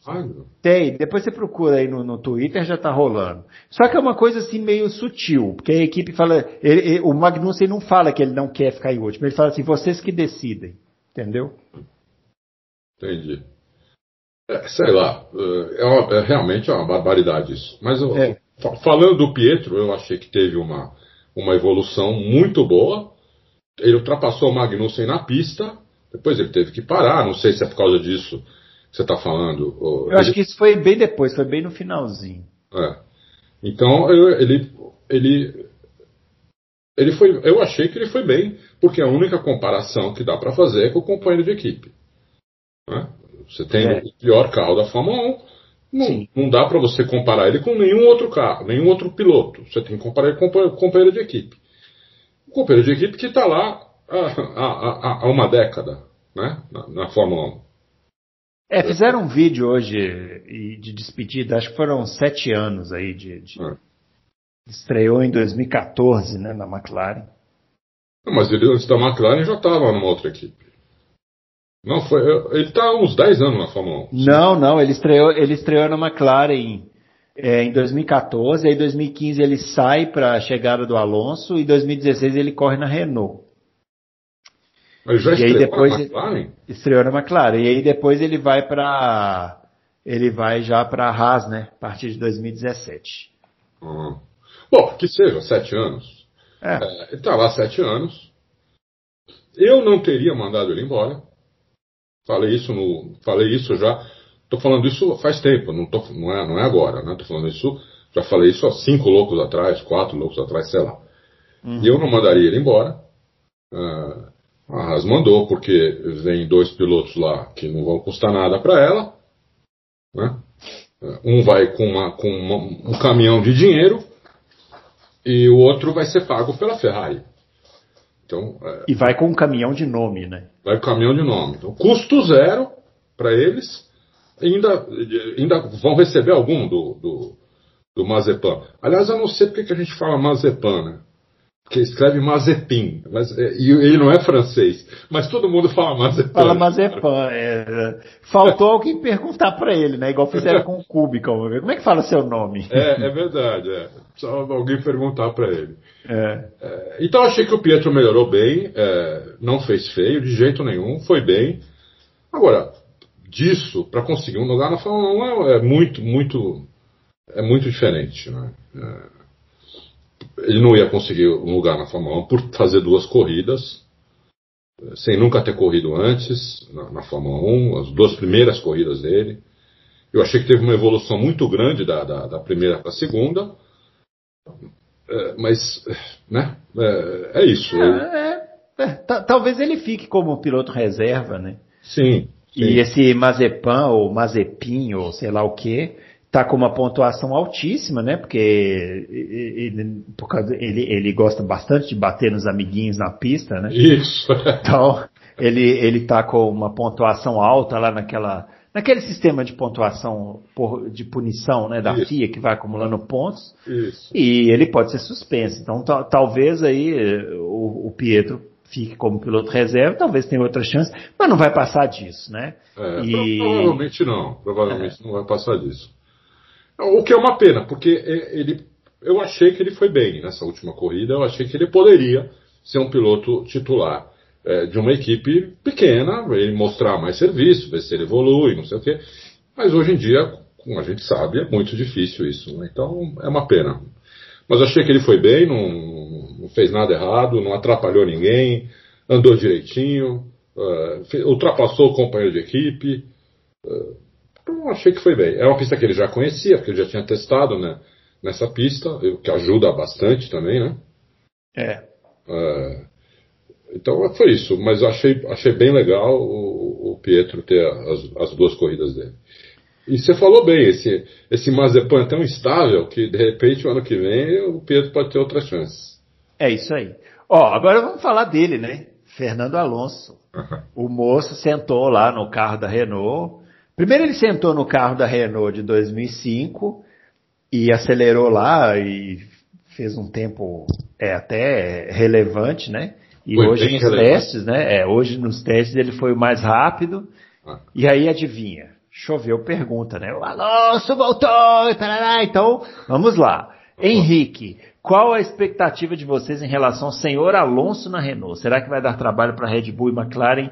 tem, depois você procura aí no, no Twitter, já tá rolando. Só que é uma coisa assim meio sutil, porque a equipe fala. Ele, ele, o Magnussen não fala que ele não quer ficar em último, ele fala assim, vocês que decidem. Entendeu? Entendi. É, sei lá, é, uma, é, realmente é uma barbaridade isso. Mas eu, é. falando do Pietro, eu achei que teve uma, uma evolução muito boa ele ultrapassou o Magnussen na pista, depois ele teve que parar, não sei se é por causa disso que você está falando. Eu acho que isso foi bem depois, foi bem no finalzinho. É. Então ele, ele, ele foi, eu achei que ele foi bem, porque a única comparação que dá para fazer é com o companheiro de equipe. Né? Você tem é. o pior carro da Fórmula 1, não, não dá para você comparar ele com nenhum outro carro, nenhum outro piloto. Você tem que comparar ele com o companheiro de equipe um companheiro de equipe que está lá há, há, há, uma década né, na, na Fórmula 1. É, fizeram um vídeo hoje de despedida, acho que foram sete anos aí de. de... É. Estreou em 2014, né, na McLaren. Mas ele antes da McLaren já estava numa outra equipe. Não, foi. Ele está há uns 10 anos na Fórmula 1. Não, não, ele estreou, ele estreou na McLaren é, em 2014, aí em 2015 ele sai para a chegada do Alonso e em 2016 ele corre na Renault. Mas já e aí depois na McLaren? Estreou na McLaren. E aí depois ele vai para ele vai já para a Haas, né? A partir de 2017. Uhum. Bom, que seja, sete anos. É. É, ele está lá sete anos. Eu não teria mandado ele embora. Falei isso no, falei isso já Estou falando isso faz tempo, não, tô, não, é, não é agora, né? Tô falando isso, já falei isso há cinco loucos atrás, quatro loucos atrás, sei lá. Uhum. E eu não mandaria ele embora. Uh, a Haas mandou, porque vem dois pilotos lá que não vão custar nada para ela. Né? Um vai com, uma, com uma, um caminhão de dinheiro e o outro vai ser pago pela Ferrari. Então, é, E vai com um caminhão de nome, né? vai com caminhão de nome. Então, custo zero para eles. Ainda, ainda vão receber algum do, do, do Mazepan. Aliás, eu não sei porque que a gente fala Mazepan, né? Porque escreve Mazepin. Mas, é, e ele não é francês. Mas todo mundo fala Mazepan. Fala Mazepan. É, faltou alguém perguntar pra ele, né? Igual fizeram com o Kubica. Como é que fala seu nome? É, é verdade. É. Só alguém perguntar para ele. É. É, então achei que o Pietro melhorou bem, é, não fez feio de jeito nenhum, foi bem. Agora, disso para conseguir um lugar na Fórmula 1 é, é muito, muito, é muito diferente. Né? É, ele não ia conseguir um lugar na Fórmula 1 por fazer duas corridas, é, sem nunca ter corrido antes na, na Fórmula 1, as duas primeiras corridas dele. Eu achei que teve uma evolução muito grande da, da, da primeira para a segunda. É, mas, né, é, é isso. É, é, ta- talvez ele fique como piloto reserva, né? sim, sim. E esse Mazepan, ou Mazepin, ou sei lá o que, tá com uma pontuação altíssima, né? Porque ele, por causa, ele, ele gosta bastante de bater nos amiguinhos na pista, né? Isso. (laughs) Então, ele, ele tá com uma pontuação alta lá naquela, naquele sistema de pontuação por- de punição, né, da Isso. FIA que vai acumulando pontos. Isso. E ele pode ser suspenso. Então, ta- talvez aí o, o Pietro fique como piloto reserva, talvez tenha outra chance, mas não vai passar disso, né? É, E- pro- Provavelmente não. Provavelmente não vai passar disso. O que é uma pena, porque é, ele, eu achei que ele foi bem nessa última corrida. Eu achei que ele poderia ser um piloto titular é, de uma equipe pequena, ele mostrar mais serviço, ver se ele evolui, não sei o quê. Mas hoje em dia, como a gente sabe, é muito difícil isso. né? Então é uma pena. Mas achei que ele foi bem, não, não fez nada errado, não atrapalhou ninguém, andou direitinho, fe- ultrapassou o companheiro de equipe. então eu achei que foi bem. É uma pista que ele já conhecia, porque ele já tinha testado né, nessa pista, o que ajuda bastante também, né? É. Eh, então foi isso, mas eu achei, achei bem legal o, o Pietro ter as, as duas corridas dele. E você falou bem, esse, esse Mazepan é tão instável que de repente o ano que vem o Pietro pode ter outras chances. É isso aí. Ó, agora vamos falar dele, né? Fernando Alonso. O moço sentou lá no carro da Renault. Primeiro ele sentou no carro da Renault de 2005 e acelerou lá e fez um tempo é até relevante, né? E Foi hoje nos relevante. testes, né? É, hoje nos testes ele foi o mais rápido. Ah. E aí adivinha? Choveu pergunta, né? O Alonso voltou, e tarará. então vamos lá. Henrique, qual a expectativa de vocês em relação ao senhor Alonso na Renault? Será que vai dar trabalho para Red Bull e McLaren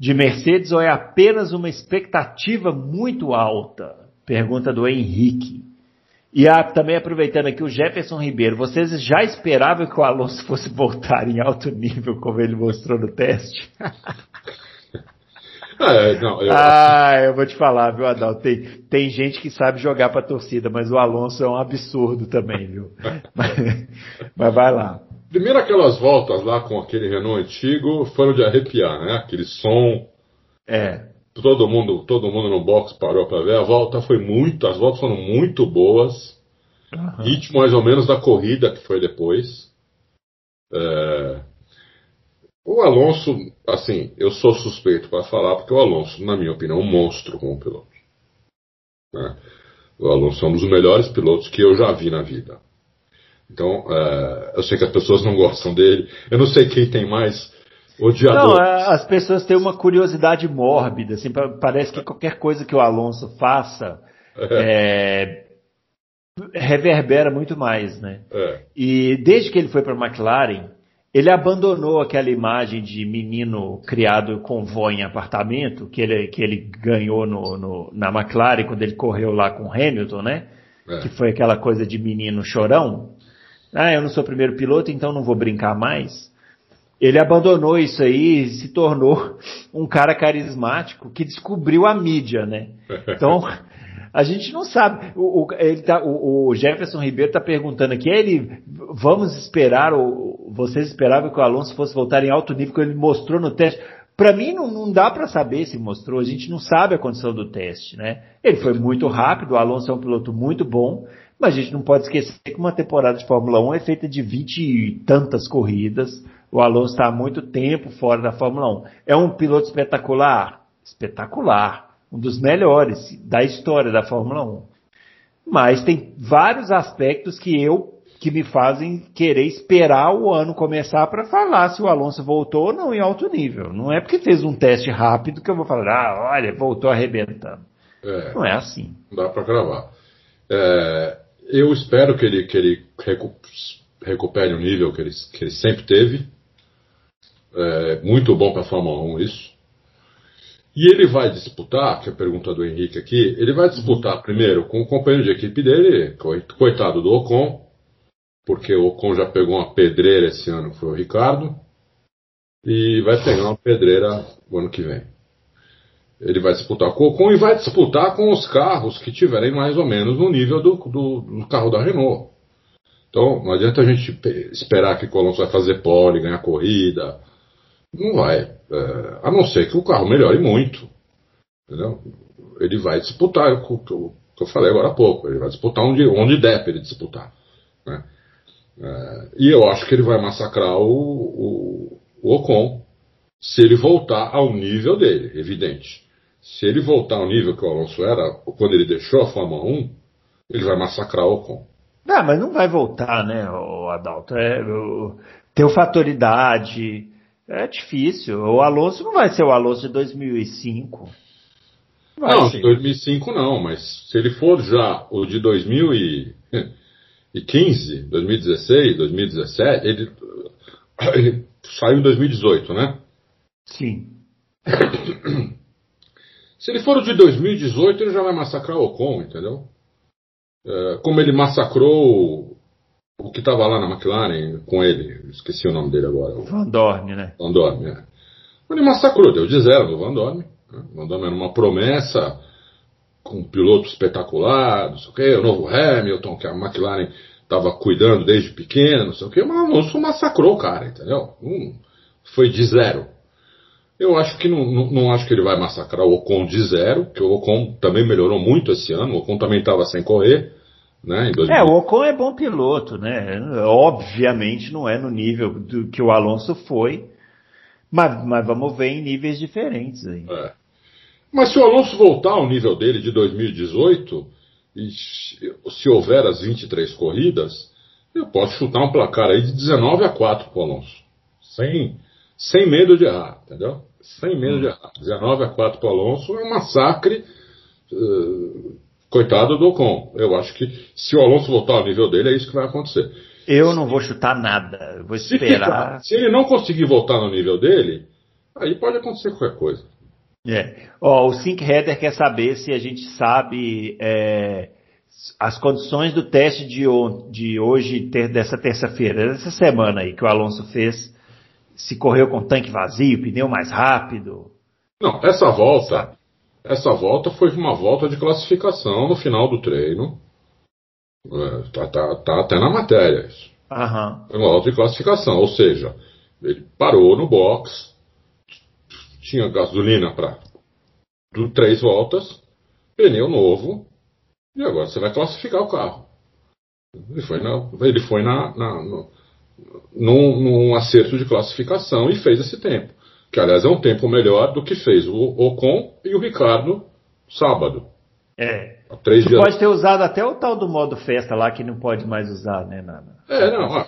de Mercedes ou é apenas uma expectativa muito alta? Pergunta do Henrique. E ah, também aproveitando aqui o Jefferson Ribeiro, vocês já esperavam que o Alonso fosse voltar em alto nível, como ele mostrou no teste? (laughs) É, não, eu, Ah, eu vou te falar, viu, Adal? Tem, tem gente que sabe jogar pra torcida, mas o Alonso é um absurdo também, viu? (laughs) Mas, mas vai lá. Primeiro aquelas voltas lá com aquele Renault antigo foram de arrepiar, né? Aquele som, É. todo mundo, todo mundo no box parou para ver. A volta foi muito, as voltas foram muito boas. Aham. Ritmo mais ou menos da corrida que foi depois. É, O Alonso, assim, eu sou suspeito para falar, porque o Alonso, na minha opinião, é um monstro como piloto. né? O Alonso é um dos melhores pilotos que eu já vi na vida. Então, é, eu sei que as pessoas não gostam dele. Eu não sei quem tem mais odiador. Não, é, as pessoas têm uma curiosidade mórbida, assim, pa- parece que qualquer coisa que o Alonso faça é, reverbera muito mais, né? É, E desde que ele foi para a McLaren, ele abandonou aquela imagem de menino criado com vó em apartamento, que ele, que ele ganhou no, no- na McLaren quando ele correu lá com o Hamilton, né? é. Que foi aquela coisa de menino chorão. Ah, eu não sou primeiro piloto, então não vou brincar mais. Ele abandonou isso aí e se tornou (laughs) um cara carismático que descobriu a mídia, né? (laughs) Então, a gente não sabe. O, o- tá, o, o Jefferson Ribeiro está perguntando aqui, ele, vamos esperar, o, vocês esperavam que o Alonso fosse voltar em alto nível, que ele mostrou no teste. Para mim, não, não dá para saber se mostrou, a gente não sabe a condição do teste, né? Ele foi muito rápido, o Alonso é um piloto muito bom, Mas a gente não pode esquecer que uma temporada de Fórmula 1 é feita de 20 e tantas corridas. O Alonso está há muito tempo fora da Fórmula 1. É um piloto espetacular? Espetacular. Um dos melhores da história da Fórmula 1. Mas tem vários aspectos que eu que me fazem querer esperar o ano começar para falar se o Alonso voltou ou não em alto nível. Não é porque fez um teste rápido que eu vou falar, ah, olha, voltou arrebentando. É, não é assim. Não dá para gravar. É, eu espero que ele, que ele recupere o nível que ele, que ele sempre teve. É muito bom para a Fórmula 1 isso. E ele vai disputar, que é a pergunta do Henrique aqui, ele vai disputar primeiro com o companheiro de equipe dele, coitado do Ocon, porque o Ocon já pegou uma pedreira esse ano, foi o Ricardo, e vai pegar uma pedreira o ano que vem. Ele vai disputar com o Ocon e vai disputar com os carros que tiverem mais ou menos no nível do, do, do carro da Renault. Então, não adianta a gente esperar que o Alonso vai fazer pole, ganhar corrida. Não vai. É, a não ser que o carro melhore muito. Entendeu? Ele vai disputar, o que eu, eu, falei agora há pouco, ele vai disputar onde, onde der para ele disputar. Né? É, e eu acho que ele vai massacrar o, o, o Ocon se ele voltar ao nível dele, evidente. Se ele voltar ao nível que o Alonso era quando ele deixou a Fórmula 1, ele vai massacrar o Ocon. Não, mas não vai voltar, né, o Adalto? É, o, tem o fator idade, é difícil. O Alonso não vai ser o Alonso de 2005. Vai não, de 2005 não, mas se ele for já o de 2015, 2016, 2017, ele, ele saiu em 2018, né? Sim. (coughs) Se ele for o de 2018, ele já vai massacrar o Ocon, entendeu? É, como ele massacrou o que estava lá na McLaren com ele, esqueci o nome dele agora. Van Dorn, né? Van Dorn, é. Ele massacrou, deu de zero no Van Dorn. Né? Van Dorn era uma promessa com um piloto espetacular, não sei o quê, o novo Hamilton, que a McLaren estava cuidando desde pequeno, não sei o quê, mas o Alonso massacrou o cara, entendeu? Um, foi de zero. Eu acho que não, não, não, acho que ele vai massacrar o Ocon de zero, que o Ocon também melhorou muito esse ano, o Ocon também estava sem correr. Né, é, o Ocon é bom piloto, né? Obviamente não é no nível do que o Alonso foi, mas, mas vamos ver em níveis diferentes aí. É. Mas se o Alonso voltar ao nível dele de 2018, e se houver as 23 corridas, eu posso chutar um placar aí de 19 a 4 para o Alonso. Sem, sem medo de errar, entendeu? Sem medo de errar. 19 a 4 para o Alonso é um massacre. Uh, coitado do Ocon. Eu acho que se o Alonso voltar ao nível dele, é isso que vai acontecer. Eu não vou chutar nada. Eu vou esperar. Se, se ele não conseguir voltar no nível dele, aí pode acontecer qualquer coisa. É. Ó, o Sync Header quer saber se a gente sabe é, as condições do teste de, de hoje, ter, dessa terça-feira, dessa semana aí que o Alonso fez se correu com tanque vazio, pneu mais rápido? Não, essa volta, essa volta foi uma volta de classificação no final do treino. É, tá, tá, tá, até na matéria isso. Uhum. Foi uma volta de classificação, ou seja, ele parou no box, tinha gasolina para três voltas, pneu novo, e agora você vai classificar o carro. Ele foi na, ele foi na, na no, num, num acerto de classificação e fez esse tempo. Que, aliás, é um tempo melhor do que fez o Ocon e o Ricardo sábado. É. Três dias... pode ter usado até o tal do modo festa lá que não pode mais usar, né, na, É, não.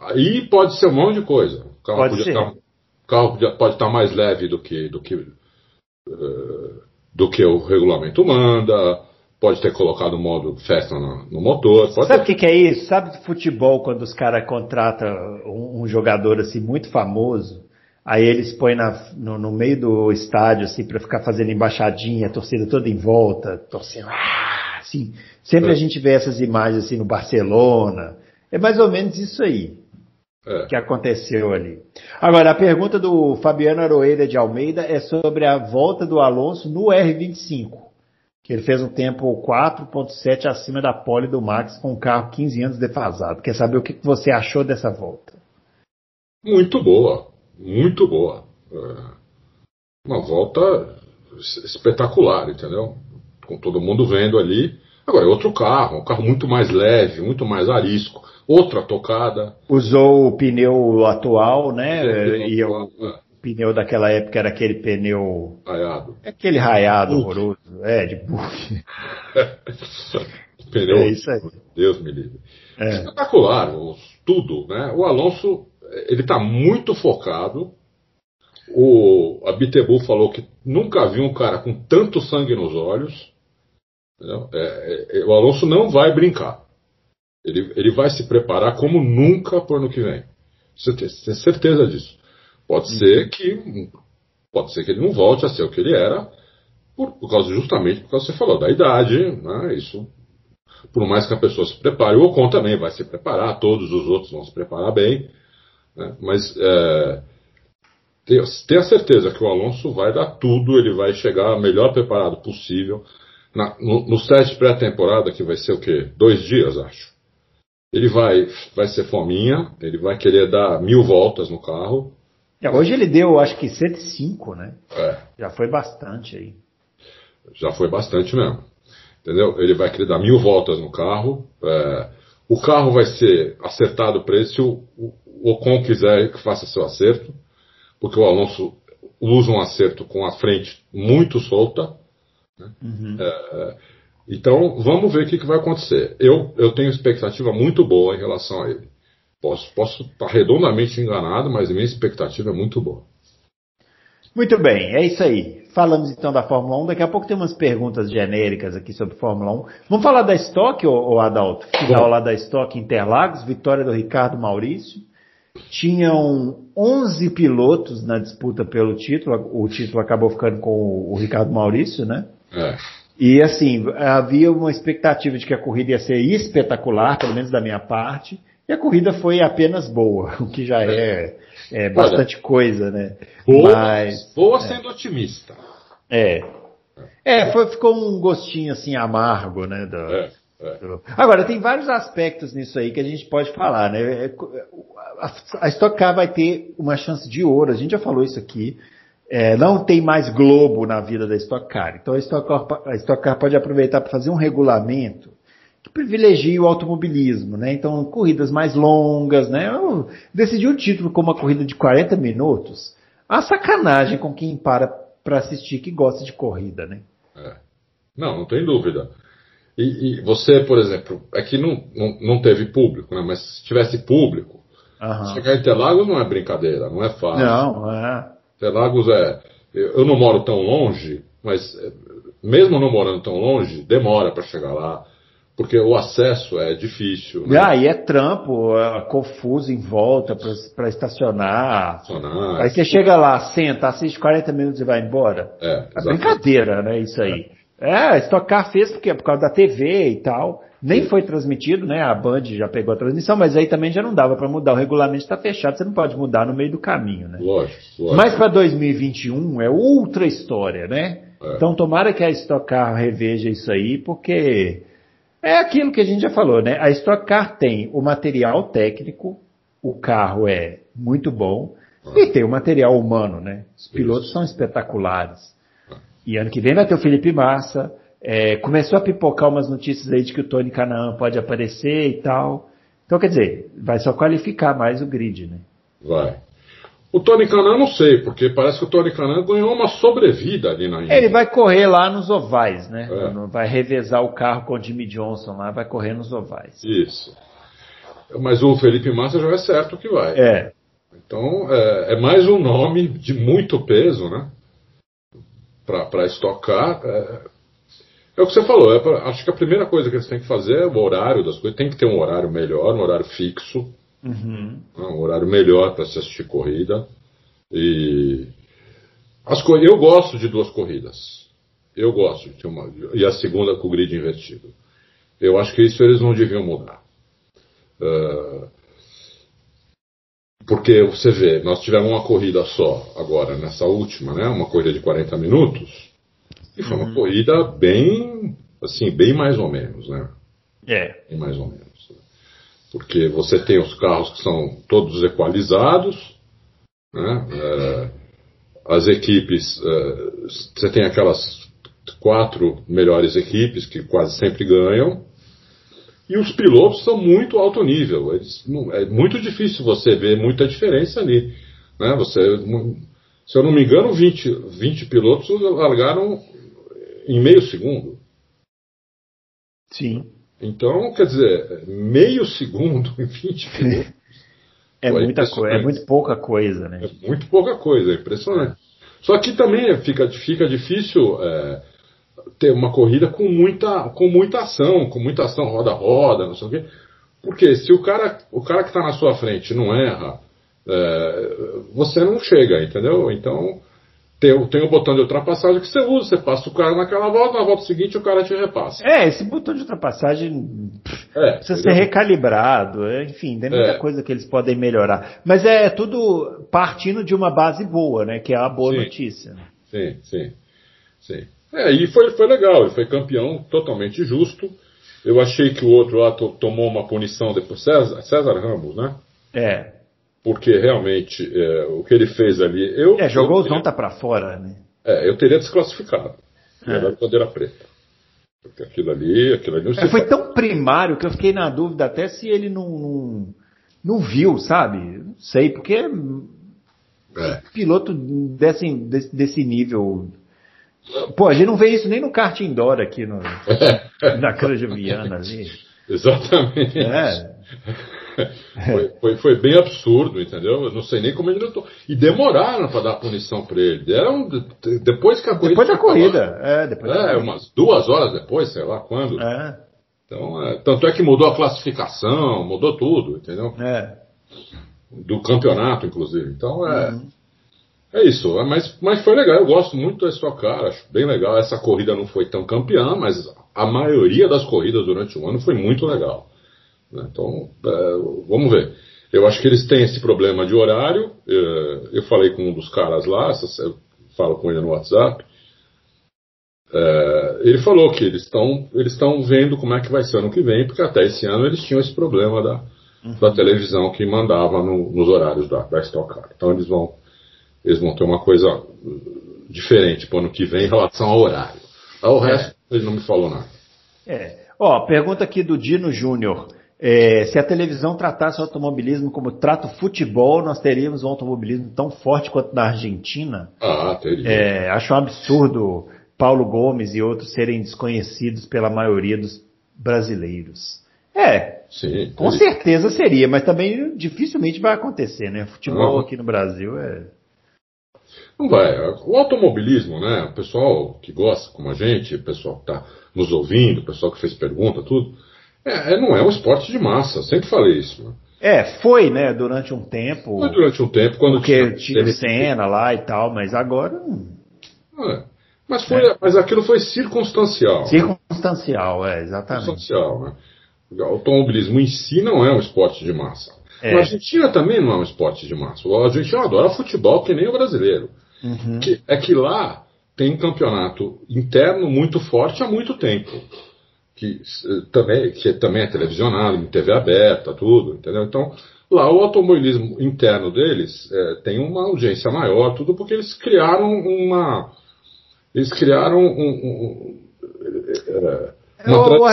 Aí pode ser um monte de coisa. O carro pode ser. Estar, o carro pode estar mais leve do que, do que, uh, do que o regulamento manda pode ter colocado o modo festa no, no motor. Sabe o que, que, é isso? Sabe futebol quando os caras contratam um, um, jogador assim muito famoso, aí eles põem na, no, no, meio do estádio assim para ficar fazendo embaixadinha, a torcida toda em volta, torcendo, ah, assim. Sempre é. a gente vê essas imagens assim no Barcelona. É mais ou menos isso aí. É. que aconteceu ali. Agora, a pergunta do Fabiano Aroeira de Almeida é sobre a volta do Alonso no R25 que ele fez um tempo 4.7 acima da pole do Max com um carro 15 anos defasado. Quer saber o que você achou dessa volta? Muito boa, muito boa. É uma volta espetacular, entendeu? Com todo mundo vendo ali. Agora, é outro carro, um carro muito mais leve, muito mais arisco, outra tocada. Usou o pneu atual, né? E o, o pneu daquela época era aquele pneu. Raiado. Aquele raiado horroroso. É, de bug. (laughs) pneu. É isso aí. Deus me livre. É. Espetacular, tudo, né? O Alonso, ele está muito focado. O Abitebu falou que nunca viu um cara com tanto sangue nos olhos. É, é, o Alonso não vai brincar. Ele, ele vai se preparar como nunca para o ano que vem. Você tem, tem certeza disso. Pode uhum. ser que pode ser que ele não volte a ser o que ele era, por, por causa justamente por causa que você falou da idade, né? Isso por mais que a pessoa se prepare, o Ocon também vai se preparar, todos os outros vão se preparar bem, né? mas é, tenha certeza que o Alonso vai dar tudo, ele vai chegar melhor preparado possível. Na, no, no teste pré-temporada, que vai ser o quê? Dois dias, acho. Ele vai, vai ser fominha, ele vai querer dar mil voltas no carro. É, hoje ele deu, acho que 105, né? É. Já foi bastante aí. Já foi bastante mesmo entendeu? Ele vai querer dar mil voltas no carro. É, o carro vai ser acertado para ele se o, o Ocon quiser que faça seu acerto, porque o Alonso usa um acerto com a frente muito solta. Né? Uhum. É, então vamos ver o que, que, vai acontecer. Eu, eu tenho expectativa muito boa em relação a ele. Posso, posso estar redondamente enganado, mas a minha expectativa é muito boa. Muito bem, é isso aí. Falamos então da Fórmula 1. Daqui a pouco tem umas perguntas genéricas aqui sobre Fórmula 1. Vamos falar da Stock, ô, Adalto? Final lá da Stock Interlagos, vitória do Ricardo Maurício. Tinham 11 pilotos na disputa pelo título. O título acabou ficando com o Ricardo Maurício, né? É. E assim, havia uma expectativa de que a corrida ia ser espetacular, pelo menos da minha parte. E a corrida foi apenas boa, (laughs) o que já é, é bastante Olha, coisa, né? Boa, Mas, boa é. sendo otimista. É. É, foi, ficou um gostinho assim amargo, né? Do, é, é. Do... Agora, tem vários aspectos nisso aí que a gente pode falar, né? É, a Stock Car vai ter uma chance de ouro, a gente já falou isso aqui. É, não tem mais Globo na vida da Stock Car. Então a Stock Car, a Stock Car pode aproveitar para fazer um regulamento que privilegia o automobilismo, né? Então, corridas mais longas, né? Eu decidi um título como uma corrida de 40 minutos. A sacanagem com quem para para assistir que gosta de corrida, né? É. Não, não tem dúvida. E, e, você, por exemplo, aqui não, não, não teve público, né? Mas se tivesse público, uhum. chegar em Interlagos não é brincadeira, não é fácil. Não, é. Interlagos é. Eu não moro tão longe, mas é, mesmo não morando tão longe, demora para chegar lá porque o acesso é difícil. Né? Ah, e é trampo, é confuso em volta para estacionar. estacionar. Aí você chega lá, senta, assiste 40 minutos e vai embora. É, é brincadeira, né? Isso aí. É, é Estocar fez porque por causa da TV e tal. Nem foi transmitido, né? A Band já pegou a transmissão, mas aí também já não dava para mudar. O regulamento está fechado, você não pode mudar no meio do caminho, né? Lógico. lógico. Mas para 2021 é outra história, né? É. Então tomara que a Estocar reveja isso aí, porque é aquilo que a gente já falou, né? A Stock Car tem o material técnico, o carro é muito bom, e tem o material humano, né? Os pilotos Isso. são espetaculares. E ano que vem vai ter o Felipe Massa. É, começou a pipocar umas notícias aí de que o Tony Canaan pode aparecer e tal. Então, quer dizer, vai só qualificar mais o grid, né? Vai. O Tony Canan não sei, porque parece que o Tony Canan ganhou uma sobrevida ali na Índia. Ele vai correr lá nos ovais, né? É. Vai revezar o carro com o Jimmy Johnson lá, vai correr nos ovais. Isso. Mas o Felipe Massa já é certo que vai. É. Então é, é mais um nome de muito peso, né? Para estocar. É, é, o que você falou. É pra, acho que a primeira coisa que eles têm que fazer é o horário das coisas. Tem que ter um horário melhor, um horário fixo Uhum. Um horário melhor para se assistir corrida. E as co eu gosto de duas corridas. Eu gosto de uma. E a segunda com o grid invertido. Eu acho que isso eles não deviam mudar. Uh, porque você vê, nós tivemos uma corrida só agora, nessa última, né? Uma corrida de 40 minutos. E foi uma uhum. corrida bem, assim, bem mais ou menos, né? É. Bem mais ou menos porque você tem os carros que são todos equalizados, né? É, as equipes, é, você tem aquelas quatro melhores equipes que quase sempre ganham. E os pilotos são muito alto nível. Eles, é muito difícil você ver muita diferença ali. Né? Você, se eu não me engano, 20, 20 pilotos largaram em meio segundo. Sim. Então, quer dizer, meio segundo em 20 pilotos. (laughs) é, muita coisa, é muito pouca coisa, né? É muito pouca coisa, é impressionante. Só que também fica, fica difícil é, ter uma corrida com muita, com muita ação, com muita ação roda-roda, não sei o quê. Porque se o cara, o cara que está na sua frente não erra, é, você não chega, entendeu? Então tem, tem o botão de ultrapassagem que você usa, você passa o cara naquela volta, na volta seguinte o cara te repassa. É, esse botão de ultrapassagem é, precisa ser recalibrado, é, enfim, tem muita é. coisa que eles podem melhorar. Mas é tudo partindo de uma base boa, né? Que é a boa sim, notícia. Sim, sim, sim. É, e foi, foi legal, ele foi campeão totalmente justo. Eu achei que o outro lá tomou uma punição depois, César, César Ramos, né? É porque realmente é, o que ele fez ali. Eu, é, jogou eu, o Zonta para fora, né? É, eu teria desclassificado. É. Da bandeira preta. Porque aquilo ali, aquilo ali é, Foi tão primário que eu fiquei na dúvida até se ele não, não, não viu, sabe? Não sei, porque é. piloto desse, desse, desse nível. Pô, a gente não vê isso nem no kart indoor aqui no, (laughs) na Cranja Viana ali. Exatamente. É. (laughs) foi, foi, foi, bem absurdo, entendeu? Eu não sei nem como ele lutou. E demoraram para dar punição para ele. Deram depois que a corrida. Depois da corrida, é, depois é, da umas duas horas depois, sei lá quando. É. Então, é, tanto é que mudou a classificação, mudou tudo, entendeu? É. Do campeonato, inclusive. Então é. Uhum. É isso, mas, mas foi legal, eu gosto muito da Stock Car, acho bem legal. Essa corrida não foi tão campeã, mas a maioria das corridas durante o ano foi muito legal. Né? Então, é, vamos ver. Eu acho que eles têm esse problema de horário. É, eu falei com um dos caras lá, eu falo com ele no WhatsApp. É, ele falou que eles estão eles estão vendo como é que vai ser ano que vem, porque até esse ano eles tinham esse problema da, uhum. da televisão que mandava no, nos horários da, da Stock Car. Então eles vão eles vão ter uma coisa diferente para o ano que vem em relação ao horário. Ao resto, ele não me falou nada. É. Ó, pergunta aqui do Dino Júnior. É, se a televisão tratasse o automobilismo como trata o futebol, nós teríamos um automobilismo tão forte quanto na Argentina. Ah, teria. É, acho um absurdo Paulo Gomes e outros serem desconhecidos pela maioria dos brasileiros. É, Sim, com certeza seria, mas também dificilmente vai acontecer, né? Futebol aqui no Brasil é. Não vai. O automobilismo, né? O pessoal que gosta, como a gente, o pessoal que está nos ouvindo, o pessoal que fez pergunta, tudo é, é, não é um esporte de massa, sempre falei isso. Né? É, foi, né, durante um tempo. Foi durante um tempo, quando porque tinha, tinha cena lá e tal, mas agora. É. Mas, foi, é. mas aquilo foi circunstancial. Circunstancial, é, exatamente. Circunstancial, né? O automobilismo em si não é um esporte de massa. É. A Argentina também não é um esporte de massa. A Argentina adora futebol que nem o brasileiro. Uhum. Que, é que lá tem um campeonato interno muito forte há muito tempo que também, que também é televisionado, em TV aberta, tudo, entendeu? Então, lá o automobilismo interno deles é, tem uma audiência maior, tudo porque eles criaram uma. Eles criaram um. um, um uma o,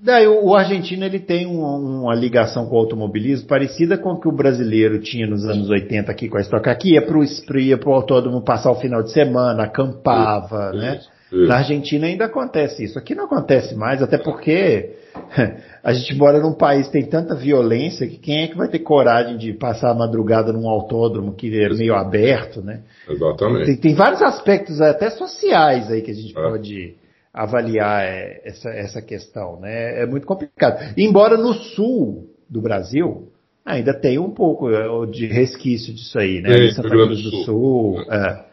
daí, o argentino ele tem um, uma ligação com o automobilismo parecida com o que o brasileiro tinha nos anos 80 aqui com a Stock Car, que ia para o autódromo passar o final de semana, acampava, isso, né? Isso. Na Argentina ainda acontece isso. Aqui não acontece mais, até porque (laughs) a gente mora num país que tem tanta violência que quem é que vai ter coragem de passar a madrugada num autódromo que é meio aberto, né? Exatamente. Tem, tem vários aspectos até sociais aí que a gente é. pode avaliar é, essa, essa questão, né? É muito complicado. Embora no sul do Brasil ainda tem um pouco é, de resquício disso aí, né? Tem, Santa Cruz do Sul. sul é.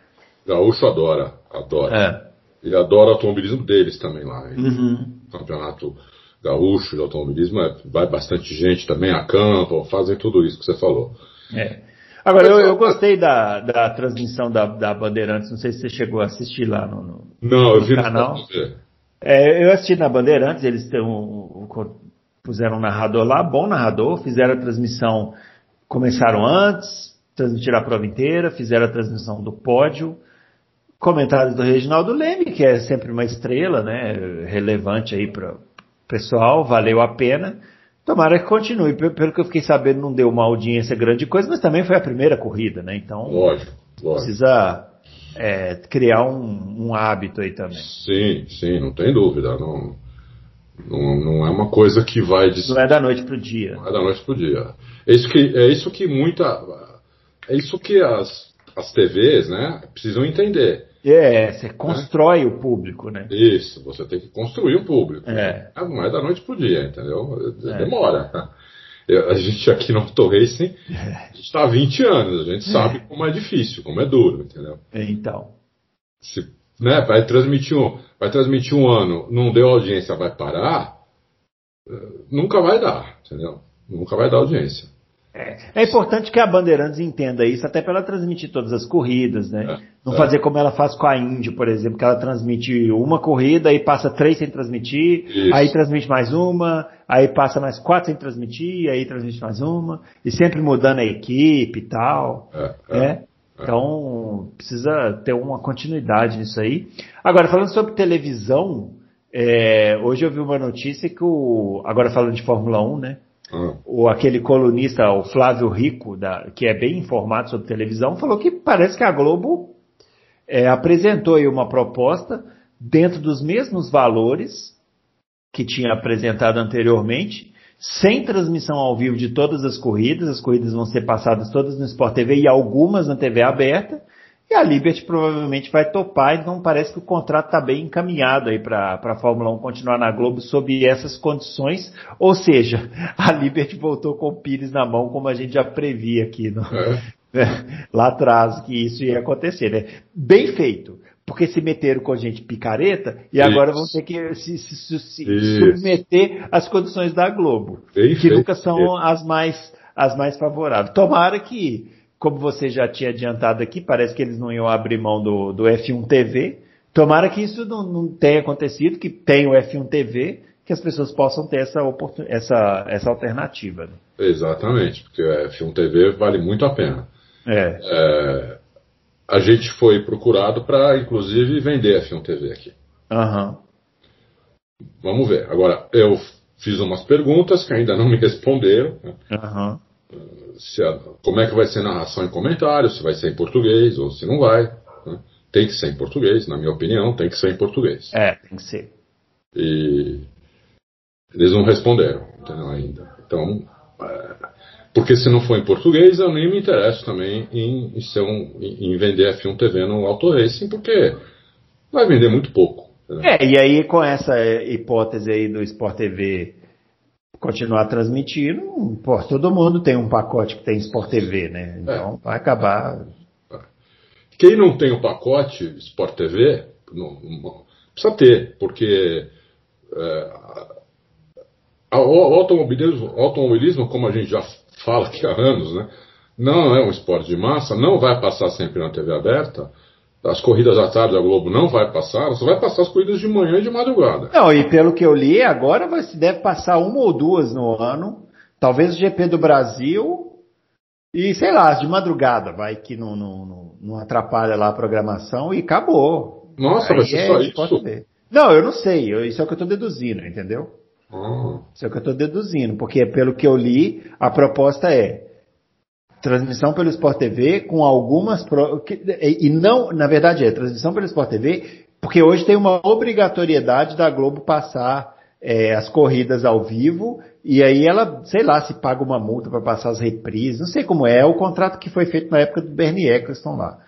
Gaúcho adora, adora. É. Ele adora o automobilismo deles também lá. Uhum. Campeonato gaúcho de automobilismo, é, vai bastante gente também, acampa, fazem tudo isso que você falou. É. Agora, eu, eu gostei da, da transmissão da, da Bandeirantes, não sei se você chegou a assistir lá no, no Não, eu vi canal. É, eu assisti na Bandeirantes, eles têm puseram um narrador lá, bom narrador, fizeram a transmissão, começaram antes, transmitiram a prova inteira, fizeram a transmissão do pódio, comentários do Reginaldo Leme, que é sempre uma estrela, né? Relevante aí para o pessoal, valeu a pena. Tomara que continue. Pelo que eu fiquei sabendo, não deu uma audiência grande coisa, mas também foi a primeira corrida, né? Então. Lógico, lógico. Precisa é, criar um, um, hábito aí também. Sim, sim, não tem dúvida. Não, não, não é uma coisa que vai. Des... Não é da noite para o dia. Não é da noite para o dia. É isso que, é isso que muita. É isso que as, as TVs né, precisam entender. É, você constrói é? o público, né? Isso, você tem que construir o público. É. Não é da noite pro dia, entendeu? É. Demora. a gente aqui no Auto Racing, a gente está há 20 anos, a gente sabe como é difícil, como é duro, entendeu? Então. Se, né, vai transmitir um, vai transmitir um ano, não deu audiência, vai parar, eh, nunca vai dar, entendeu? Nunca vai dar audiência. É, é, importante que a Bandeirantes entenda isso, até para ela transmitir todas as corridas, né? É, Não é. fazer como ela faz com a Indy, por exemplo, que ela transmite uma corrida e passa três sem transmitir, isso. aí transmite mais uma, aí passa mais quatro sem transmitir, aí transmite mais uma, e sempre mudando a equipe e tal. É né? Então, precisa ter uma continuidade nisso aí. Agora, falando sobre televisão, é, hoje eu vi uma notícia que o. Agora falando de Fórmula 1, né? O, aquele colunista, o Flávio Rico, da, que é bem informado sobre televisão, falou que parece que a Globo é, apresentou aí uma proposta dentro dos mesmos valores que tinha apresentado anteriormente, sem transmissão ao vivo de todas as corridas, as corridas vão ser passadas todas no Sport TV e algumas na TV aberta, e a Liberty provavelmente vai topar, então parece que o contrato está bem encaminhado aí para a Fórmula 1 continuar na Globo sob essas condições. Ou seja, (laughs) a Liberty voltou com o Pires na mão, como a gente já previa aqui no, é. (laughs) lá atrás, que isso ia acontecer. Né? Bem feito, porque se meteram com gente picareta e isso. agora vão ter que se, se, se submeter às condições da Globo, bem que feito. nunca são as mais, as mais favoráveis. Tomara que como você já tinha adiantado aqui, parece que eles não iam abrir mão do, do F1 TV. Tomara que isso não, não tenha acontecido, que tenha o F1 TV, que as pessoas possam ter essa, essa, essa alternativa. Né? Exatamente, porque o F1 TV vale muito a pena. É. é a gente foi procurado para, inclusive, vender F1 TV aqui. Uhum. Vamos ver. Agora, eu fiz umas perguntas que ainda não me responderam. Uhum se a, como é que vai ser narração em comentários, se vai ser em português ou se não vai. Né? Tem que ser em português, na minha opinião, tem que ser em português. É, tem que ser. E eles não responderam entendeu, ainda. Então, é, porque se não for em português, eu nem me interesso também em, em, ser um, em vender F1 TV no Auto Racing, porque vai vender muito pouco. Entendeu? É, e aí com essa hipótese aí do Sport TV continuar transmitindo, pô, todo mundo tem um pacote que tem Sport TV, né? Então é. vai acabar. Quem não tem o pacote Sport TV, não, não, precisa ter, porque é, o automobilismo, automobilismo, como a gente já fala aqui há anos, né? Não é um esporte de massa, não vai passar sempre na TV aberta as corridas à tarde a Globo não vai passar, só vai passar as corridas de manhã e de madrugada. Não, e pelo que eu li, agora vai, se deve passar uma ou duas no ano, talvez o GP do Brasil e sei lá, de madrugada, vai que não, não, não, não atrapalha lá a programação e acabou. Nossa, Aí vai ser é, só isso? Não, eu não sei, eu, isso é o que eu estou deduzindo, entendeu? Ah. Isso é o que eu estou deduzindo, porque pelo que eu li, a proposta é transmissão pelo Sport TV com algumas pro... e não, na verdade é transmissão pelo Sport TV, porque hoje tem uma obrigatoriedade da Globo passar é, as corridas ao vivo e aí ela, sei lá, se paga uma multa para passar as reprises, não sei como é, é o contrato que foi feito na época do Bernie Eccleston lá.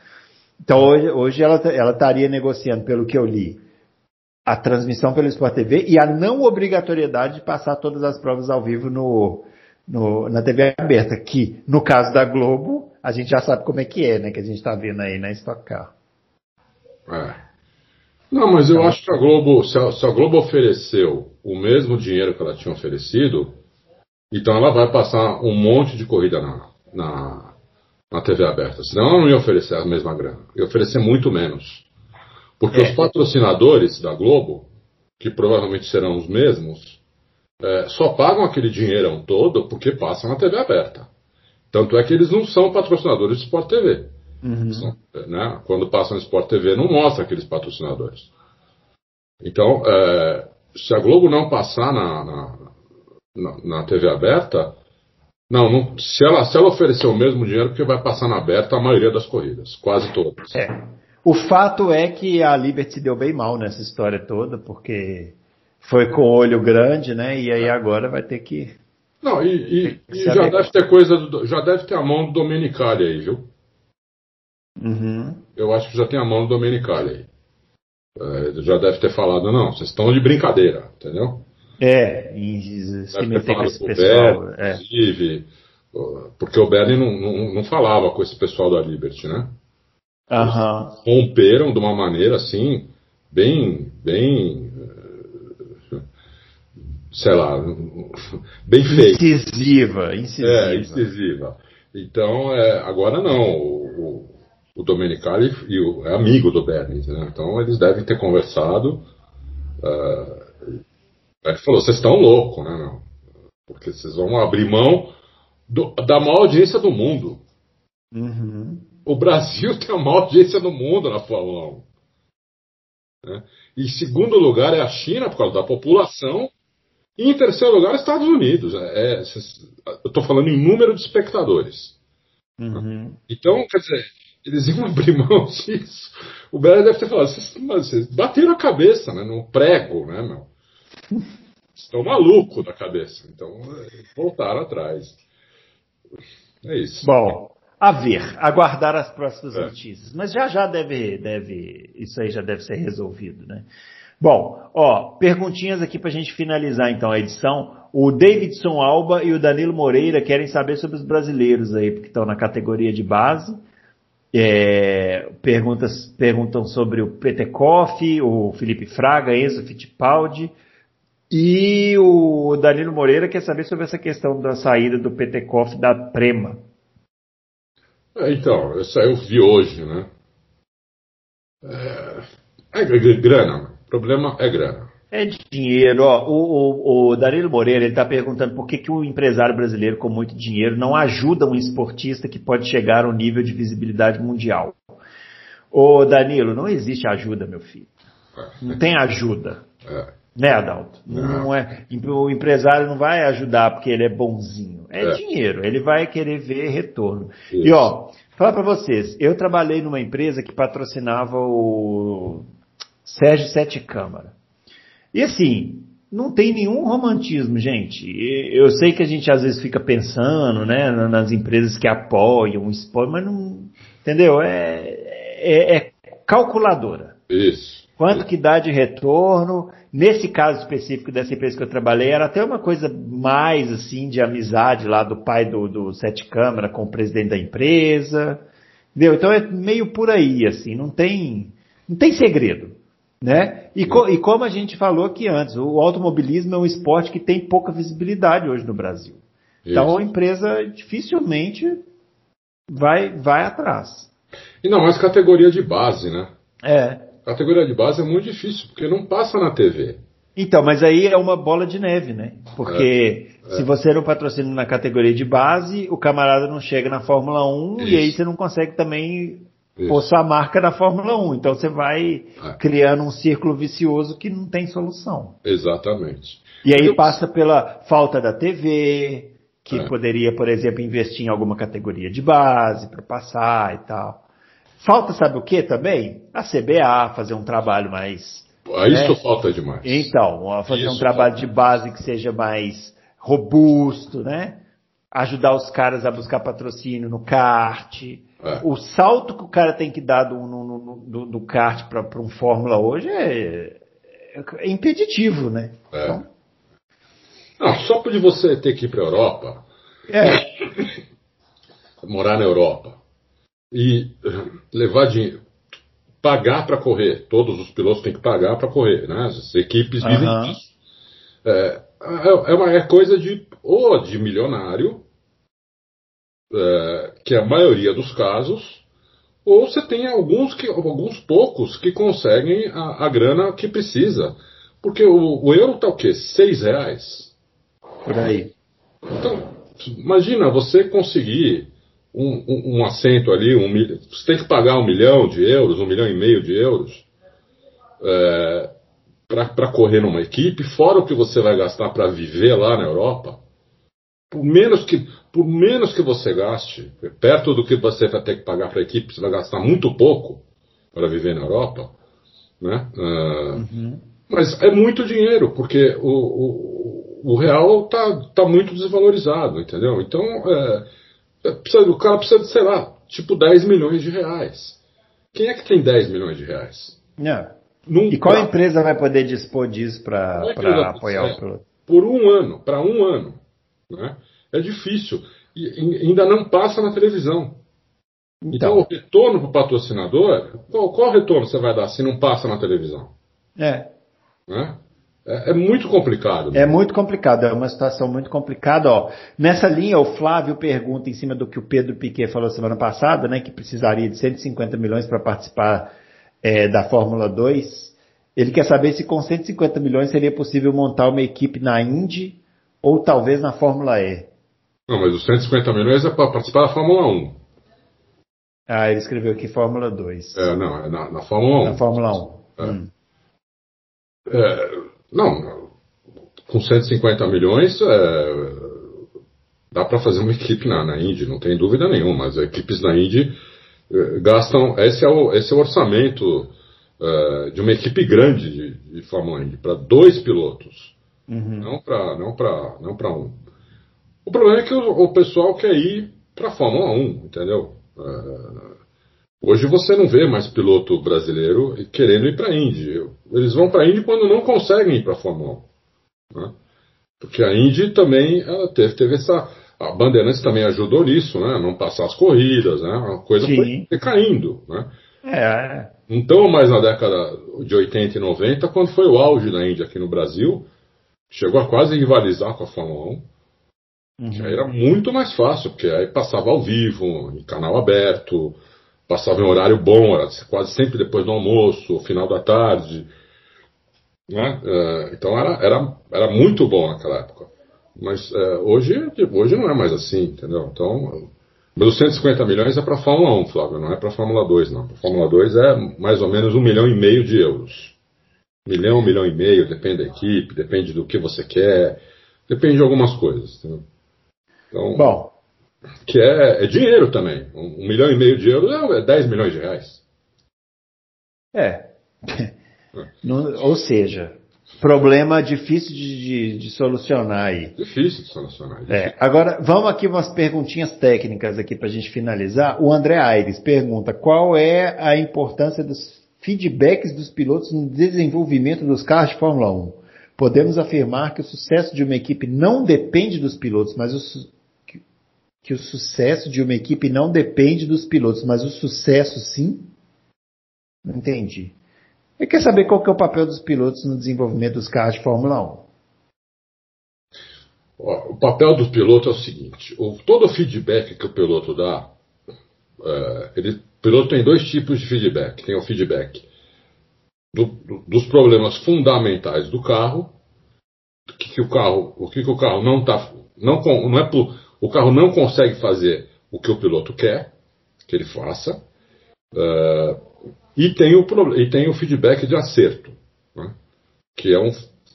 Então hoje, hoje ela, ela estaria negociando, pelo que eu li, a transmissão pelo Sport TV e a não obrigatoriedade de passar todas as provas ao vivo no, no, na TV aberta, que no caso da Globo, a gente já sabe como é que é, né? Que a gente está vendo aí na Stock Car. É. Não, mas eu então, acho que a Globo, se a, se a, Globo ofereceu o mesmo dinheiro que ela tinha oferecido, então ela vai passar um monte de corrida na, na, na TV aberta. Senão ela não ia oferecer a mesma grana. Ia oferecer muito menos. Porque é. os patrocinadores da Globo, que provavelmente serão os mesmos, é, só pagam aquele dinheirão todo porque passam na TV aberta. Tanto é que eles não são patrocinadores de Sport TV. Uhum. Né? Quando passa no Sport TV, não mostra aqueles patrocinadores. Então, é, se a Globo não passar na, na, na, na TV aberta, não, não, se, ela, se ela oferecer o mesmo dinheiro, porque vai passar na aberta a maioria das corridas, quase todas. É. O fato é que a Liberty se deu bem mal nessa história toda, porque foi com olho grande, né? E aí agora vai ter que. Não, e, e, e já deve ter coisa, do, já deve ter a mão do Domenicali aí, viu? Uhum. Eu acho que já tem a mão do Domenicali aí. É, já deve ter falado, não, vocês estão de brincadeira, entendeu? É, em se meter com esse pessoal. É. Inclusive, porque o Bernie não, não, não, falava com esse pessoal da Liberty, né? Uhum. romperam de uma maneira assim, bem, bem, sei lá, bem feita. Incisiva, incisiva. É, incisiva. Então, é, agora não. O, o Domenicali e o, é amigo do Bernie, né? Então eles devem ter conversado. Uh, ele falou, vocês estão loucos, né, meu? Porque vocês vão abrir mão do, da maior audiência do mundo. Uhum. O Brasil (laughs) tem a maior audiência do mundo na Fórmula 1. Né? Em segundo lugar é a China, por causa da população. E em terceiro lugar, Estados Unidos. É, é, eu estou falando em número de espectadores. Uhum. Então, quer dizer, eles iam abrir mão disso. O Bela deve ter falado, vocês, bateram a cabeça né, no prego, né, meu? Estão malucos da cabeça. Então, voltaram atrás. É isso. Bom, a ver, aguardar as próximas é. notícias. Mas já já deve, deve, isso aí já deve ser resolvido, né? Bom, ó, perguntinhas aqui para a gente finalizar então a edição. O Davidson Alba e o Danilo Moreira querem saber sobre os brasileiros aí, porque estão na categoria de base. É, perguntas, perguntam sobre o Petekoff, o Felipe Fraga, Enzo Fittipaldi. E o Danilo Moreira quer saber sobre essa questão da saída do Petekoff da Prema. É, então, essa eu vi hoje, né? É, é grana, problema é grana. É dinheiro, ó. O, o, o Danilo Moreira ele está perguntando por que, que o empresário brasileiro com muito dinheiro não ajuda um esportista que pode chegar ao nível de visibilidade mundial. Ô Danilo, não existe ajuda, meu filho. Não tem ajuda. É. Né, Adalto? Não. não. é. O empresário não vai ajudar porque ele é bonzinho. É, é. dinheiro. Ele vai querer ver retorno. Isso. E ó, falar para vocês, eu trabalhei numa empresa que patrocinava o Sérgio Sete Câmara. E assim, não tem nenhum romantismo, gente. Eu sei que a gente às vezes fica pensando, né, nas empresas que apoiam o esporte, mas não, entendeu? É, é, é calculadora. Isso. Quanto que dá de retorno? Nesse caso específico dessa empresa que eu trabalhei, era até uma coisa mais assim de amizade lá do pai do, do Sete Câmara com o presidente da empresa. Entendeu? Então é meio por aí, assim, não tem, não tem segredo. Né? E, co e, como a gente falou aqui antes, o automobilismo é um esporte que tem pouca visibilidade hoje no Brasil. Isso. Então a empresa dificilmente vai, vai atrás. E não mais categoria de base, né? É. Categoria de base é muito difícil, porque não passa na TV. Então, mas aí é uma bola de neve, né? Porque é, é. se você não patrocina na categoria de base, o camarada não chega na Fórmula 1 Isso. e aí você não consegue também pôr sua marca na Fórmula 1. Então você vai é. criando um círculo vicioso que não tem solução. Exatamente. E aí Eu... passa pela falta da TV, que é. poderia, por exemplo, investir em alguma categoria de base para passar e tal. Falta, sabe o que também? A CBA fazer um trabalho mais. Isso né? falta demais. Então, fazer Isso um trabalho falta. de base que seja mais robusto, né? Ajudar os caras a buscar patrocínio no kart. É. O salto que o cara tem que dar do, no, no, do kart para um Fórmula hoje é, é impeditivo, né? É. Então... Não, só por você ter que ir para a Europa, é. (laughs) morar na Europa e levar dinheiro, pagar para correr, todos os pilotos têm que pagar para correr, né? As equipes vivem uhum. disso. É, é, uma é coisa de ou de milionário é, que é a maioria dos casos, ou você tem alguns, que, alguns poucos que conseguem a, a grana que precisa. Porque o, o euro está o quê? Seis reais? Por aí. Então, imagina você conseguir um, um, um assento ali, um, você tem que pagar um milhão de euros, um milhão e meio de euros é, para correr numa equipe, fora o que você vai gastar para viver lá na Europa, por menos que por menos que você gaste, perto do que você vai ter que pagar para a equipe, você vai gastar muito pouco para viver na Europa, né? Uh, uhum. Mas é muito dinheiro, porque o, o, o real está tá muito desvalorizado, entendeu? Então, é, é, precisa, o cara precisa de, sei lá, tipo 10 milhões de reais. Quem é que tem 10 milhões de reais? Não. E qual empresa vai poder dispor disso para apoiar o piloto? Por um ano, para um ano. Né? É difícil. E ainda não passa na televisão. Então, então o retorno para o patrocinador, qual, qual retorno você vai dar se não passa na televisão? É. Né? É, é, muito complicado. Né? É muito complicado, é uma situação muito complicada. Ó. Nessa linha, o Flávio pergunta em cima do que o Pedro Piquet falou semana passada, né, que precisaria de 150 milhões para participar é, da Fórmula 2. Ele quer saber se com 150 milhões seria possível montar uma equipe na Indy ou talvez na Fórmula E. Não, mas os 150 milhões é para participar da Fórmula 1. Ah, ele escreveu aqui Fórmula 2. É, não, é na, na Fórmula 1. Na Fórmula 1. É. Hum. É, não, com 150 milhões é, dá para fazer uma equipe na, na Indy, não tem dúvida nenhuma. As equipes na Indy gastam. Esse é o, esse é o orçamento é, de uma equipe grande de, de Fórmula Indy, para dois pilotos, uhum. não para não não um. O problema é que o, o pessoal quer ir para a Fórmula 1, entendeu? É, Hoje você não vê mais piloto brasileiro querendo ir para a Indy. Eles vão para a Indy quando não conseguem ir para a Fórmula 1. Né? Porque a Indy também ela teve, teve essa. A Bandeirantes também ajudou nisso, né? Não passar as corridas, né? A coisa Sim. foi decaindo, né? É. Então, mais na década de 80 e 90, quando foi o auge da Indy aqui no Brasil, chegou a quase rivalizar com a Fórmula 1. Uhum. Aí era muito mais fácil, porque aí passava ao vivo, em canal aberto, passava em horário bom, era quase sempre depois do almoço, final da tarde. Né? É, então era, era, era muito bom naquela época. Mas é, hoje, hoje não é mais assim, entendeu? Então, mas os 150 milhões é para a Fórmula 1, Flávio, não é para a Fórmula 2, não. A Fórmula 2 é mais ou menos um milhão e meio de euros. Milhão, um milhão e meio, depende da equipe, depende do que você quer, depende de algumas coisas. Entendeu? Então, Bom, que é, é dinheiro também. Um, um, milhão e meio de euros é 10 milhões de reais. É. (laughs) ou seja, problema difícil de, de, de, solucionar aí. Difícil de solucionar. Difícil. É. Agora, vamos aqui umas perguntinhas técnicas aqui para a gente finalizar. O André Aires pergunta qual é a importância dos feedbacks dos pilotos no desenvolvimento dos carros de Fórmula 1. Podemos afirmar que o sucesso de uma equipe não depende dos pilotos, mas o, que o sucesso de uma equipe não depende dos pilotos, mas o sucesso sim? Não entendi. Ele quer saber qual que é o papel dos pilotos no desenvolvimento dos carros de Fórmula 1. O papel do piloto é o seguinte: o, todo o feedback que o piloto dá, é, ele, o piloto tem dois tipos de feedback. Tem o feedback do, do, dos problemas fundamentais do carro, que, que o carro, o que, que o carro não está, não, não é o carro não consegue fazer o que o piloto quer que ele faça. Uh, e, tem o, e tem o feedback de acerto, né? que é um,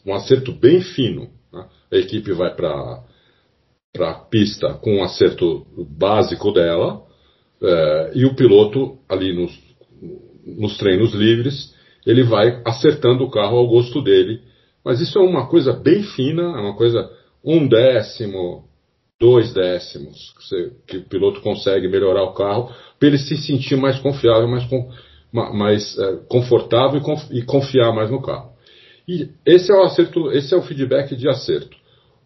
um acerto bem fino. Né? A equipe vai para a pista com um acerto básico dela, uh, e o piloto, ali nos, nos treinos livres, ele vai acertando o carro ao gosto dele. Mas isso é uma coisa bem fina, é uma coisa um décimo, dois décimos que, você, que, o piloto consegue melhorar o carro para ele se sentir mais confiável, mais, mais é, confortável e, conf, confiar mais no carro. E esse é o acerto, esse é o feedback de acerto.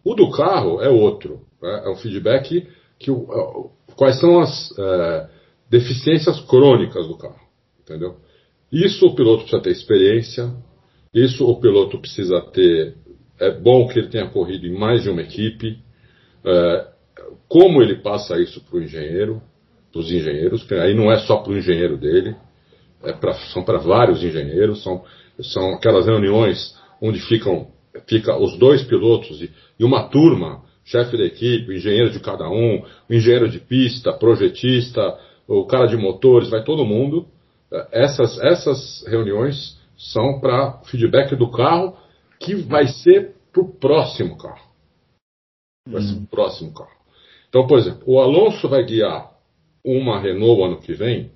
O do carro é outro, né? é o feedback que o, é, quais são as é, deficiências crônicas do carro, entendeu? Isso o piloto precisa ter experiência, isso o piloto precisa ter. É bom que ele tenha corrido em mais de uma equipe, é, como ele passa isso para o engenheiro, para os engenheiros, que aí não é só para o engenheiro dele, é pra, são para vários engenheiros, são, são aquelas reuniões onde ficam fica os dois pilotos e, e uma turma chefe da equipe, engenheiro de cada um, engenheiro de pista, projetista, o cara de motores, vai todo mundo. Essas, essas reuniões são para feedback do carro que vai ser para o próximo carro. Vai ser o próximo carro. Então, por exemplo, o Alonso vai guiar uma Renault ano que vem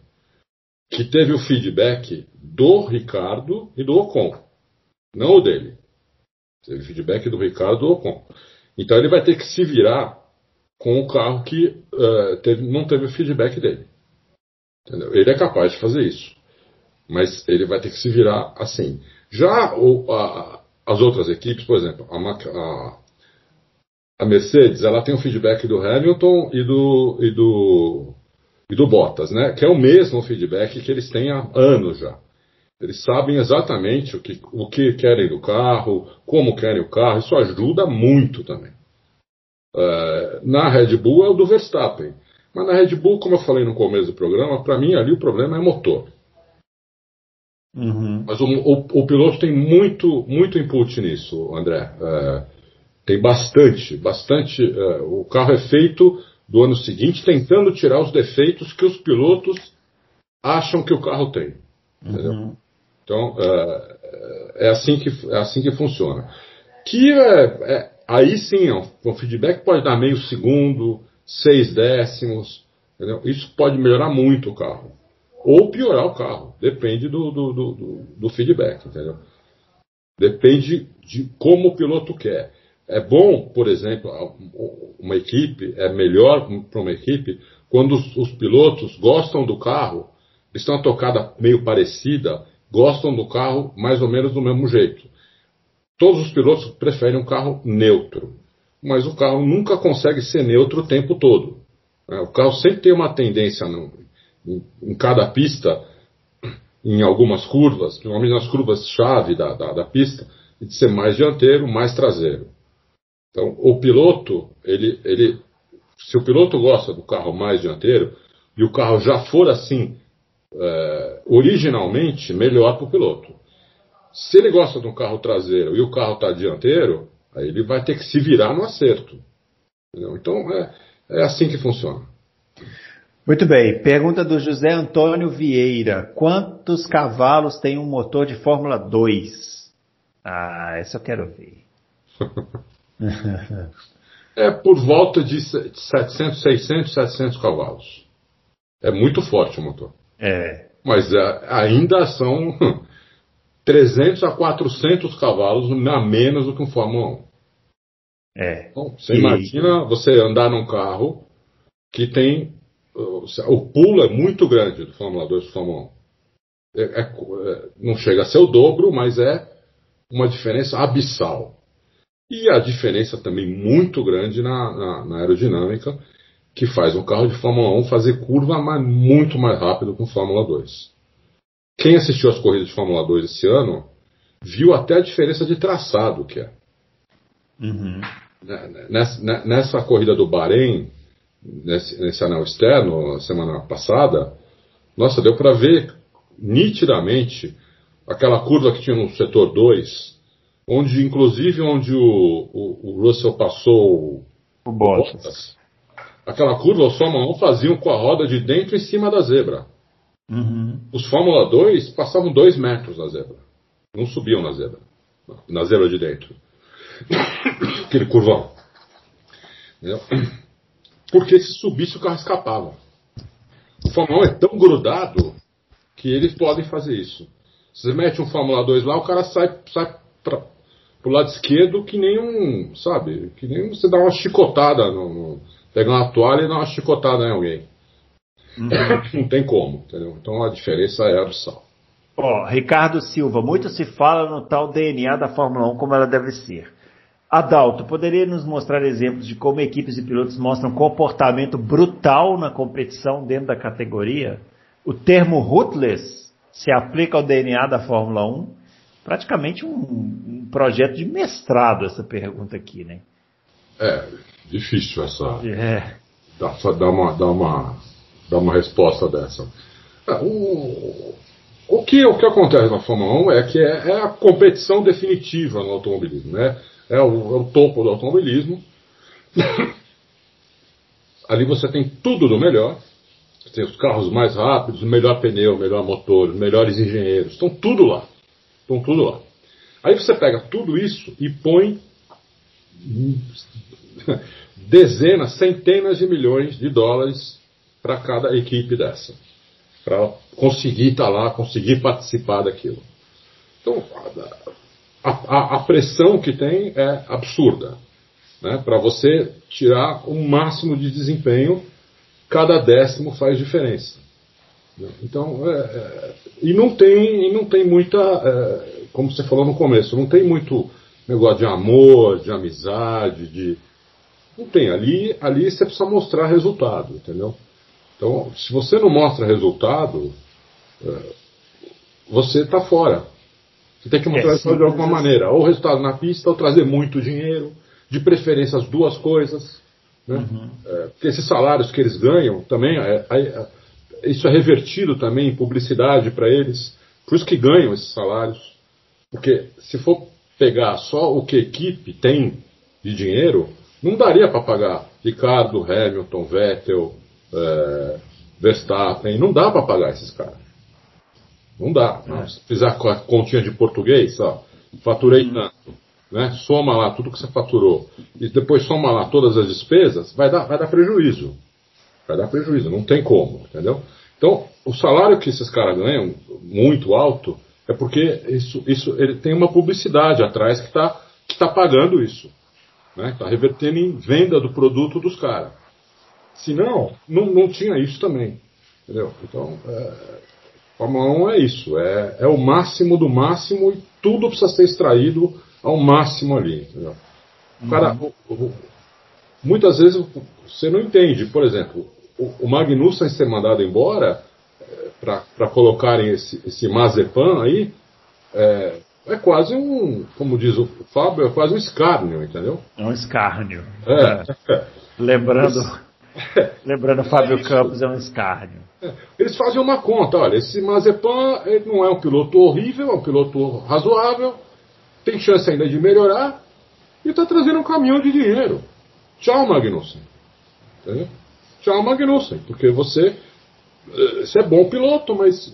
que teve o feedback do Ricardo e do Ocon, não o dele. Teve feedback do Ricardo e do Ocon. Então ele vai ter que se virar com o carro que uh, teve, não teve o feedback dele. Entendeu? Ele é capaz de fazer isso. Mas ele vai ter que se virar assim. Já o, a, as outras equipes, por exemplo, a, a, a, Mercedes, ela tem o feedback do Hamilton e do, e do, e do Bottas, né? Que é o mesmo feedback que eles têm há anos já. Eles sabem exatamente o que, o que querem do carro, como querem o carro, isso ajuda muito também. Uh, na Red Bull é o do Verstappen. Mas na Red Bull, como eu falei no começo do programa, para mim ali o problema é motor. Uhum. Mas o, o, o, piloto tem muito, muito input nisso, André. Uh, tem bastante, bastante. Uh, o carro é feito do ano seguinte tentando tirar os defeitos que os pilotos acham que o carro tem. Uhum. Então, é, é, assim que, é assim que funciona. Que é, é aí sim, ó, o feedback pode dar meio segundo, seis décimos, entendeu? Isso pode melhorar muito o carro. Ou piorar o carro, depende do, do, do, do feedback, entendeu? Depende de como o piloto quer. É bom, por exemplo, uma equipe, é melhor para uma equipe quando os, os, pilotos gostam do carro, estão a tocada meio parecida, gostam do carro mais ou menos do mesmo jeito. Todos os pilotos preferem um carro neutro, mas o carro nunca consegue ser neutro o tempo todo. Né? O carro sempre tem uma tendência no, em, em, cada pista, em algumas curvas, principalmente nas curvas-chave da, da, da pista, de ser mais dianteiro, mais traseiro. Então, o piloto, ele, ele, se o piloto gosta do carro mais dianteiro, e o carro já for assim é, originalmente melhor para o piloto. Se ele gosta de um carro traseiro e o carro está dianteiro, aí ele vai ter que se virar no acerto. Entendeu? Então é, é assim que funciona. Muito bem. Pergunta do José Antônio Vieira: Quantos cavalos tem um motor de Fórmula 2? Ah, essa eu quero ver. (laughs) (laughs) é por volta de 700, 600, 700 cavalos. É muito forte o motor. É. Mas é, ainda são (laughs) 300 a 400 cavalos a menos do que um Fórmula 1. É. Então, você e... imagina você andar num carro que tem. O pulo é muito grande do Fórmula 2 para Fórmula 1. É, é, é, não chega a ser o dobro, mas é uma diferença abissal. E a diferença também muito grande na, na, na aerodinâmica que faz um carro de Fórmula 1 fazer curva mas muito mais rápido que um Fórmula 2. Quem assistiu às corridas de Fórmula 2 esse ano viu até a diferença de traçado que é. Uhum. Né, nessa, né, nessa, corrida do Bahrein, nesse, nesse anel externo, semana passada, nossa, deu para ver nitidamente aquela curva que tinha no setor 2, onde inclusive onde o, o, o Russell passou o Bottas. Bottas aquela curva, os Fórmula 1 faziam com a roda de dentro em cima da zebra. Uhum. Os Fórmula 2 passavam dois metros na zebra. Não subiam na zebra. Na zebra de dentro. (coughs) Aquele curvão. Entendeu? (coughs) Porque se subisse o carro escapava. O Fórmula 1 é tão grudado que eles podem fazer isso. Você mete um Fórmula 2 lá, o cara sai, sai pra, pro lado esquerdo que nem um, sabe, que nem você dá uma chicotada no, no pegar uma toalha e dar uma chicotada em alguém. Uhum. (laughs) Não tem como, entendeu? Então a diferença é abissal. Ó, oh, Ricardo Silva, muito se fala no tal DNA da Fórmula 1 como ela deve ser. Adalto, poderia nos mostrar exemplos de como equipes e pilotos mostram comportamento brutal na competição dentro da categoria? O termo ruthless se aplica ao DNA da Fórmula 1? Praticamente um, um projeto de mestrado essa pergunta aqui, né? É, difícil essa. É. Dar, dar, uma, dar, uma, dar uma resposta dessa. É, o, o, que, o que acontece na Fórmula 1 é que é, é a competição definitiva no automobilismo. Né? É, o, é o topo do automobilismo. (coughs) Ali você tem tudo do melhor. Você tem os carros mais rápidos, o melhor pneu, o melhor motor, os melhores engenheiros. Estão tudo lá. Estão tudo lá. Aí você pega tudo isso e põe dezenas, centenas de milhões de dólares para cada equipe dessa. Para conseguir estar tá lá, conseguir participar daquilo. Então, a, a, a pressão que tem é absurda. Né? Para você tirar o máximo de desempenho, cada décimo faz diferença. Então, é, é, e não tem, e não tem muita, é, como você falou no começo, não tem muito negócio de amor, de amizade, de não tem. Ali, ali você precisa mostrar resultado, entendeu? Então, se você não mostra resultado, é, você está fora. Você tem que mostrar é, resultado de alguma maneira. Ou resultado na pista, ou trazer muito dinheiro, de preferência as duas coisas. Né? Uhum. É, porque esses salários que eles ganham também, isso é revertido também em publicidade para eles. Por isso que ganham esses salários. Porque se for pegar só o que a equipe tem de dinheiro, não daria para pagar Ricardo, Hamilton, Vettel, é, Verstappen, não dá para pagar esses caras. Não dá. Não. Se fizer a continha de português, ó, faturei hum. tanto, né? soma lá tudo que você faturou e depois soma lá todas as despesas, vai dar, vai dar prejuízo. Vai dar prejuízo, não tem como, entendeu? Então, o salário que esses caras ganham, muito alto, é porque isso, isso ele tem uma publicidade atrás que está que tá pagando isso. Está né? Tá revertendo em venda do produto dos caras. Senão, não, não tinha isso também. Entendeu? Então, é, Fórmula 1 é isso. É, é o máximo do máximo e tudo precisa ser extraído ao máximo ali. Entendeu? Uhum. Cara, o, o, muitas vezes você não entende. Por exemplo, o, o Magnussen ser mandado embora é, para colocarem esse, esse Mazepan aí é, é quase um, como diz o Fábio, é quase um escárnio, entendeu? É um escárnio. É. é. Lembrando, (laughs) lembrando Fábio Campos é um escárnio. É. Eles fazem uma conta, olha, esse Mazepan ele não é um piloto horrível, é um piloto razoável, tem chance ainda de melhorar e está trazendo um caminhão de dinheiro. Tchau, Magnussen. Entendeu? Tchau, Magnussen, porque você, eh, você é bom piloto, mas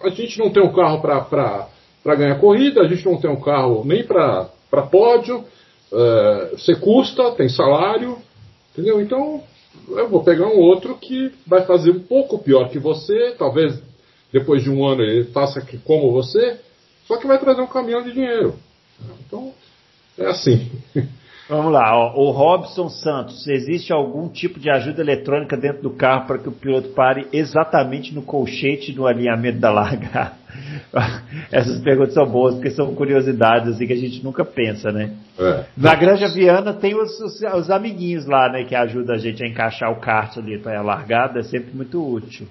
a gente não tem um carro para ganhar corrida, a gente não tem um carro nem para pódio, é, você custa, tem salário, entendeu? Então eu vou pegar um outro que vai fazer um pouco pior que você, talvez depois de um ano ele faça como você, só que vai trazer um caminhão de dinheiro. Então é assim. (laughs) Vamos lá, ó. o Robson Santos, existe algum tipo de ajuda eletrônica dentro do carro para que o piloto pare exatamente no colchete do alinhamento da largada? (laughs) Essas perguntas são boas porque são curiosidades assim, que a gente nunca pensa, né? É. Na Granja Viana tem os, os, os, amiguinhos lá, né, que ajudam a gente a encaixar o kart ali para a largada, é sempre muito útil.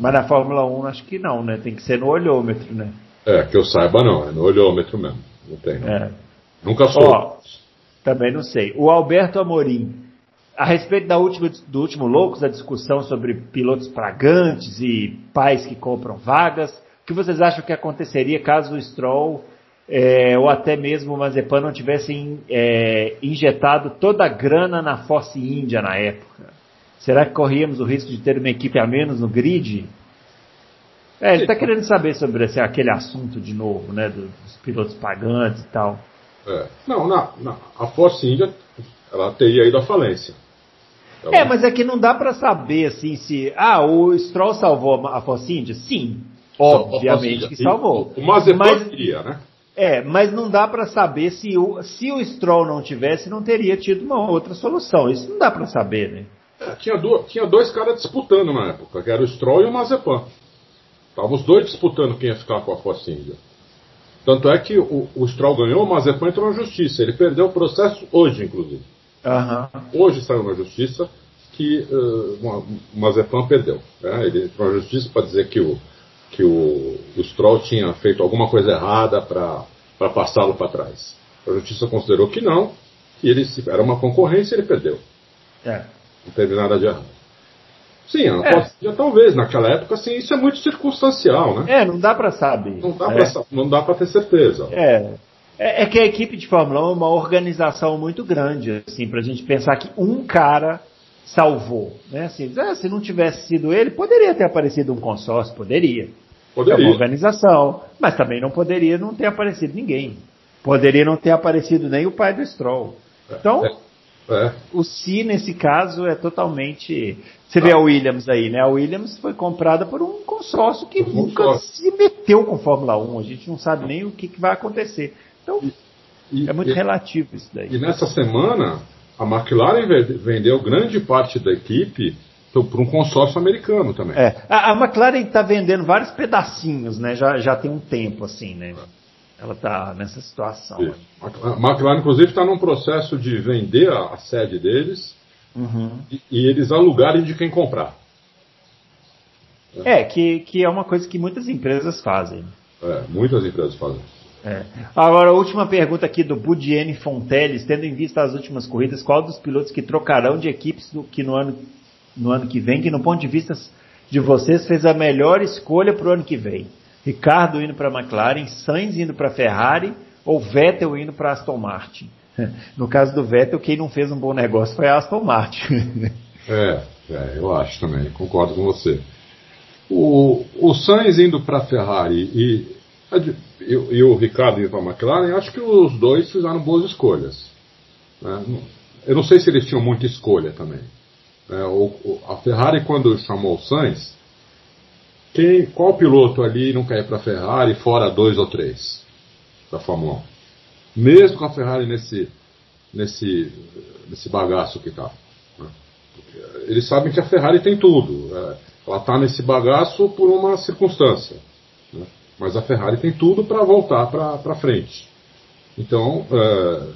Mas na Fórmula 1 acho que não, né? Tem que ser no olhômetro, né? É, que eu saiba não, é no olhômetro mesmo. Não tem. Não. É. Nunca sou. Ó, também não sei. O Alberto Amorim, a respeito da última, do último Loucos, a discussão sobre pilotos pagantes e pais que compram vagas, o que vocês acham que aconteceria caso o Stroll é, ou até mesmo o Mazepan não tivessem é, injetado toda a grana na Force India na época? Será que corríamos o risco de ter uma equipe a menos no grid? É, ele está querendo saber sobre esse, aquele assunto de novo, né, dos pilotos pagantes e tal. É. Não, na, na, a Force India ela teria ido à falência. Ela... É, mas é que não dá para saber assim se. Ah, o Stroll salvou a Force India? Sim, obviamente que salvou. O Mazepan mas, queria, né? É, mas não dá para saber se o, se o Stroll não tivesse, não teria tido uma outra solução. Isso não dá para saber, né? É, tinha, do, tinha dois caras disputando na época, que era o Stroll e o Mazepan. Estavam os dois disputando quem ia ficar com a Force India. Tanto é que o, o Stroll ganhou, o Mazepin entrou na justiça. Ele perdeu o processo hoje, inclusive. Uhum. Hoje saiu na justiça que uh, o Mazepin perdeu. Né? Ele entrou na justiça para dizer que o, que o, o Stroll tinha feito alguma coisa errada para passá-lo para trás. A justiça considerou que não, que ele era uma concorrência e ele perdeu. É. Não teve nada de errado. Sim, é. já talvez, naquela época, assim, isso é muito circunstancial, né? É, não dá para saber. Não dá, é. dá pra ter certeza. É. É, é, que a equipe de Fórmula 1 é uma organização muito grande, assim, para a gente pensar que um cara salvou, né? Assim, ah, se não tivesse sido ele, poderia ter aparecido um consórcio, poderia. Poderia. É uma organização, mas também não poderia não ter aparecido ninguém. Poderia não ter aparecido nem o pai do Stroll. Então, é. É. O Si, nesse caso, é totalmente. Você vê a Williams aí, né? A Williams foi comprada por um consórcio que um nunca consórcio. se meteu com Fórmula 1. A gente não sabe nem o que, que vai acontecer. Então, e, é muito e, relativo isso daí. E nessa semana, a McLaren vendeu grande parte da equipe para um consórcio americano também. É, a, a McLaren está vendendo vários pedacinhos, né? Já, já tem um tempo assim, né? Ela está nessa situação. Isso. A McLaren, inclusive, está num processo de vender a, a sede deles uhum. e, e, eles alugarem de quem comprar. É, que, que é uma coisa que muitas empresas fazem. É, muitas empresas fazem. É. Agora, a última pergunta aqui do Budiene Fonteles, tendo em vista as últimas corridas, qual dos pilotos que trocarão de equipes do, que no ano, no ano que vem, que no ponto de vista de vocês fez a melhor escolha para o ano que vem? Ricardo indo para a McLaren, Sainz indo para a Ferrari ou Vettel indo para a Aston Martin. (laughs) No caso do Vettel, quem não fez um bom negócio foi a Aston Martin. (laughs) é, é, eu acho também, concordo com você. O, o Sainz indo para a Ferrari e, e, e, o Ricardo indo para a McLaren, acho que os dois fizeram boas escolhas. Né? Eu não sei se eles tinham muita escolha também. É, o, a Ferrari, quando chamou o Sainz, quem, qual piloto ali não quer ir para a Ferrari fora dois ou três da Fórmula 1? Mesmo com a Ferrari nesse, nesse, nesse bagaço que está. Né? Eles sabem que a Ferrari tem tudo. É, ela está nesse bagaço por uma circunstância. Né? Mas a Ferrari tem tudo para voltar para frente. Então, é,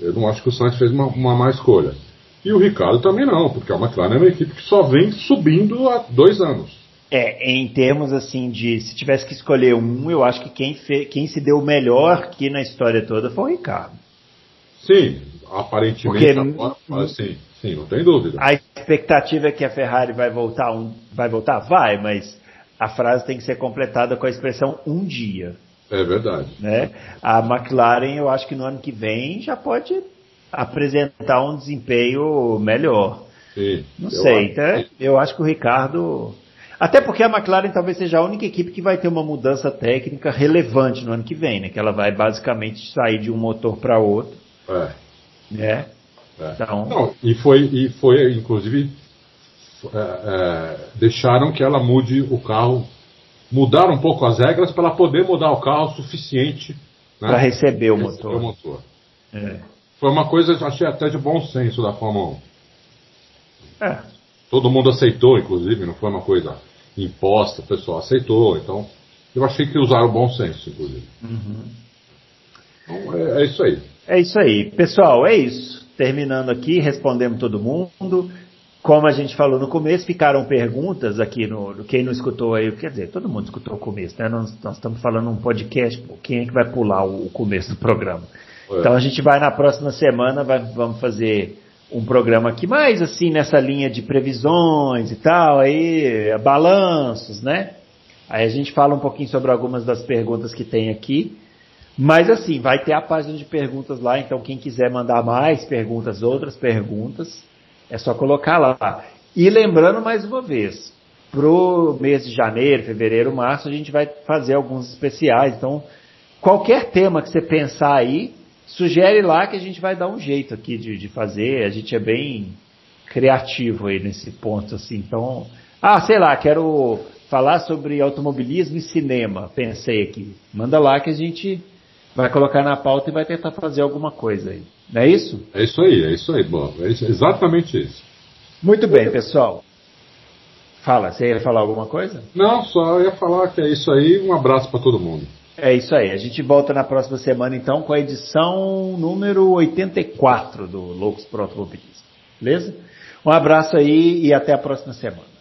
eu não acho que o Sainz fez uma, uma má escolha. E o Ricardo também não, porque a McLaren é uma equipe que só vem subindo há dois anos. É, em termos assim de se tivesse que escolher um, eu acho que quem, fe, quem se deu melhor aqui na história toda foi o Ricardo. Sim, aparentemente Porque, agora, sim, sim, não tem dúvida. A expectativa é que a Ferrari vai voltar, um, vai voltar, vai, mas a frase tem que ser completada com a expressão um dia. É verdade. Né? A McLaren, eu acho que no ano que vem já pode apresentar um desempenho melhor. Sim, não sei, acho então, eu acho que o Ricardo até porque a McLaren talvez seja a única equipe que vai ter uma mudança técnica relevante no ano que vem, né? Que ela vai basicamente sair de um motor para outro. É. Né? É. Então... Não, e foi, e foi inclusive, é, é, deixaram que ela mude o carro, mudaram um pouco as regras para ela poder mudar o carro o suficiente né, para receber o motor. O motor. É. Foi uma coisa, achei até de bom senso da Fórmula 1. É. Todo mundo aceitou, inclusive, não foi uma coisa imposta, o pessoal aceitou. Então, eu achei que usaram bom senso, inclusive. Uhum. Então, é, é, isso aí. É isso aí. Pessoal, é isso. Terminando aqui, respondemos todo mundo. Como a gente falou no começo, ficaram perguntas aqui no. Quem não escutou aí, quer dizer, todo mundo escutou o começo, né? Nós, nós estamos falando um podcast, quem é que vai pular o, o começo do programa? É. Então a gente vai na próxima semana, vai, vamos fazer um programa aqui mais assim nessa linha de previsões e tal, aí balanços, né? Aí a gente fala um pouquinho sobre algumas das perguntas que tem aqui. Mas assim, vai ter a página de perguntas lá, então quem quiser mandar mais perguntas, outras perguntas, é só colocar lá. E lembrando mais uma vez, pro mês de janeiro, fevereiro, março, a gente vai fazer alguns especiais. Então, qualquer tema que você pensar aí, Sugere lá que a gente vai dar um jeito aqui de, de fazer. A gente é bem criativo aí nesse ponto, assim. Então, ah, sei lá, quero falar sobre automobilismo e cinema. Pensei aqui. Manda lá que a gente vai colocar na pauta e vai tentar fazer alguma coisa aí. Não é isso? É isso aí, é isso aí, bom. É exatamente isso. Muito bem, pessoal. Fala, você ia falar alguma coisa? Não, só ia falar que é isso aí. Um abraço para todo mundo. É isso aí. A gente volta na próxima semana então com a edição número 84 do Loucos pro Automobilismo. Beleza? Um abraço aí e até a próxima semana.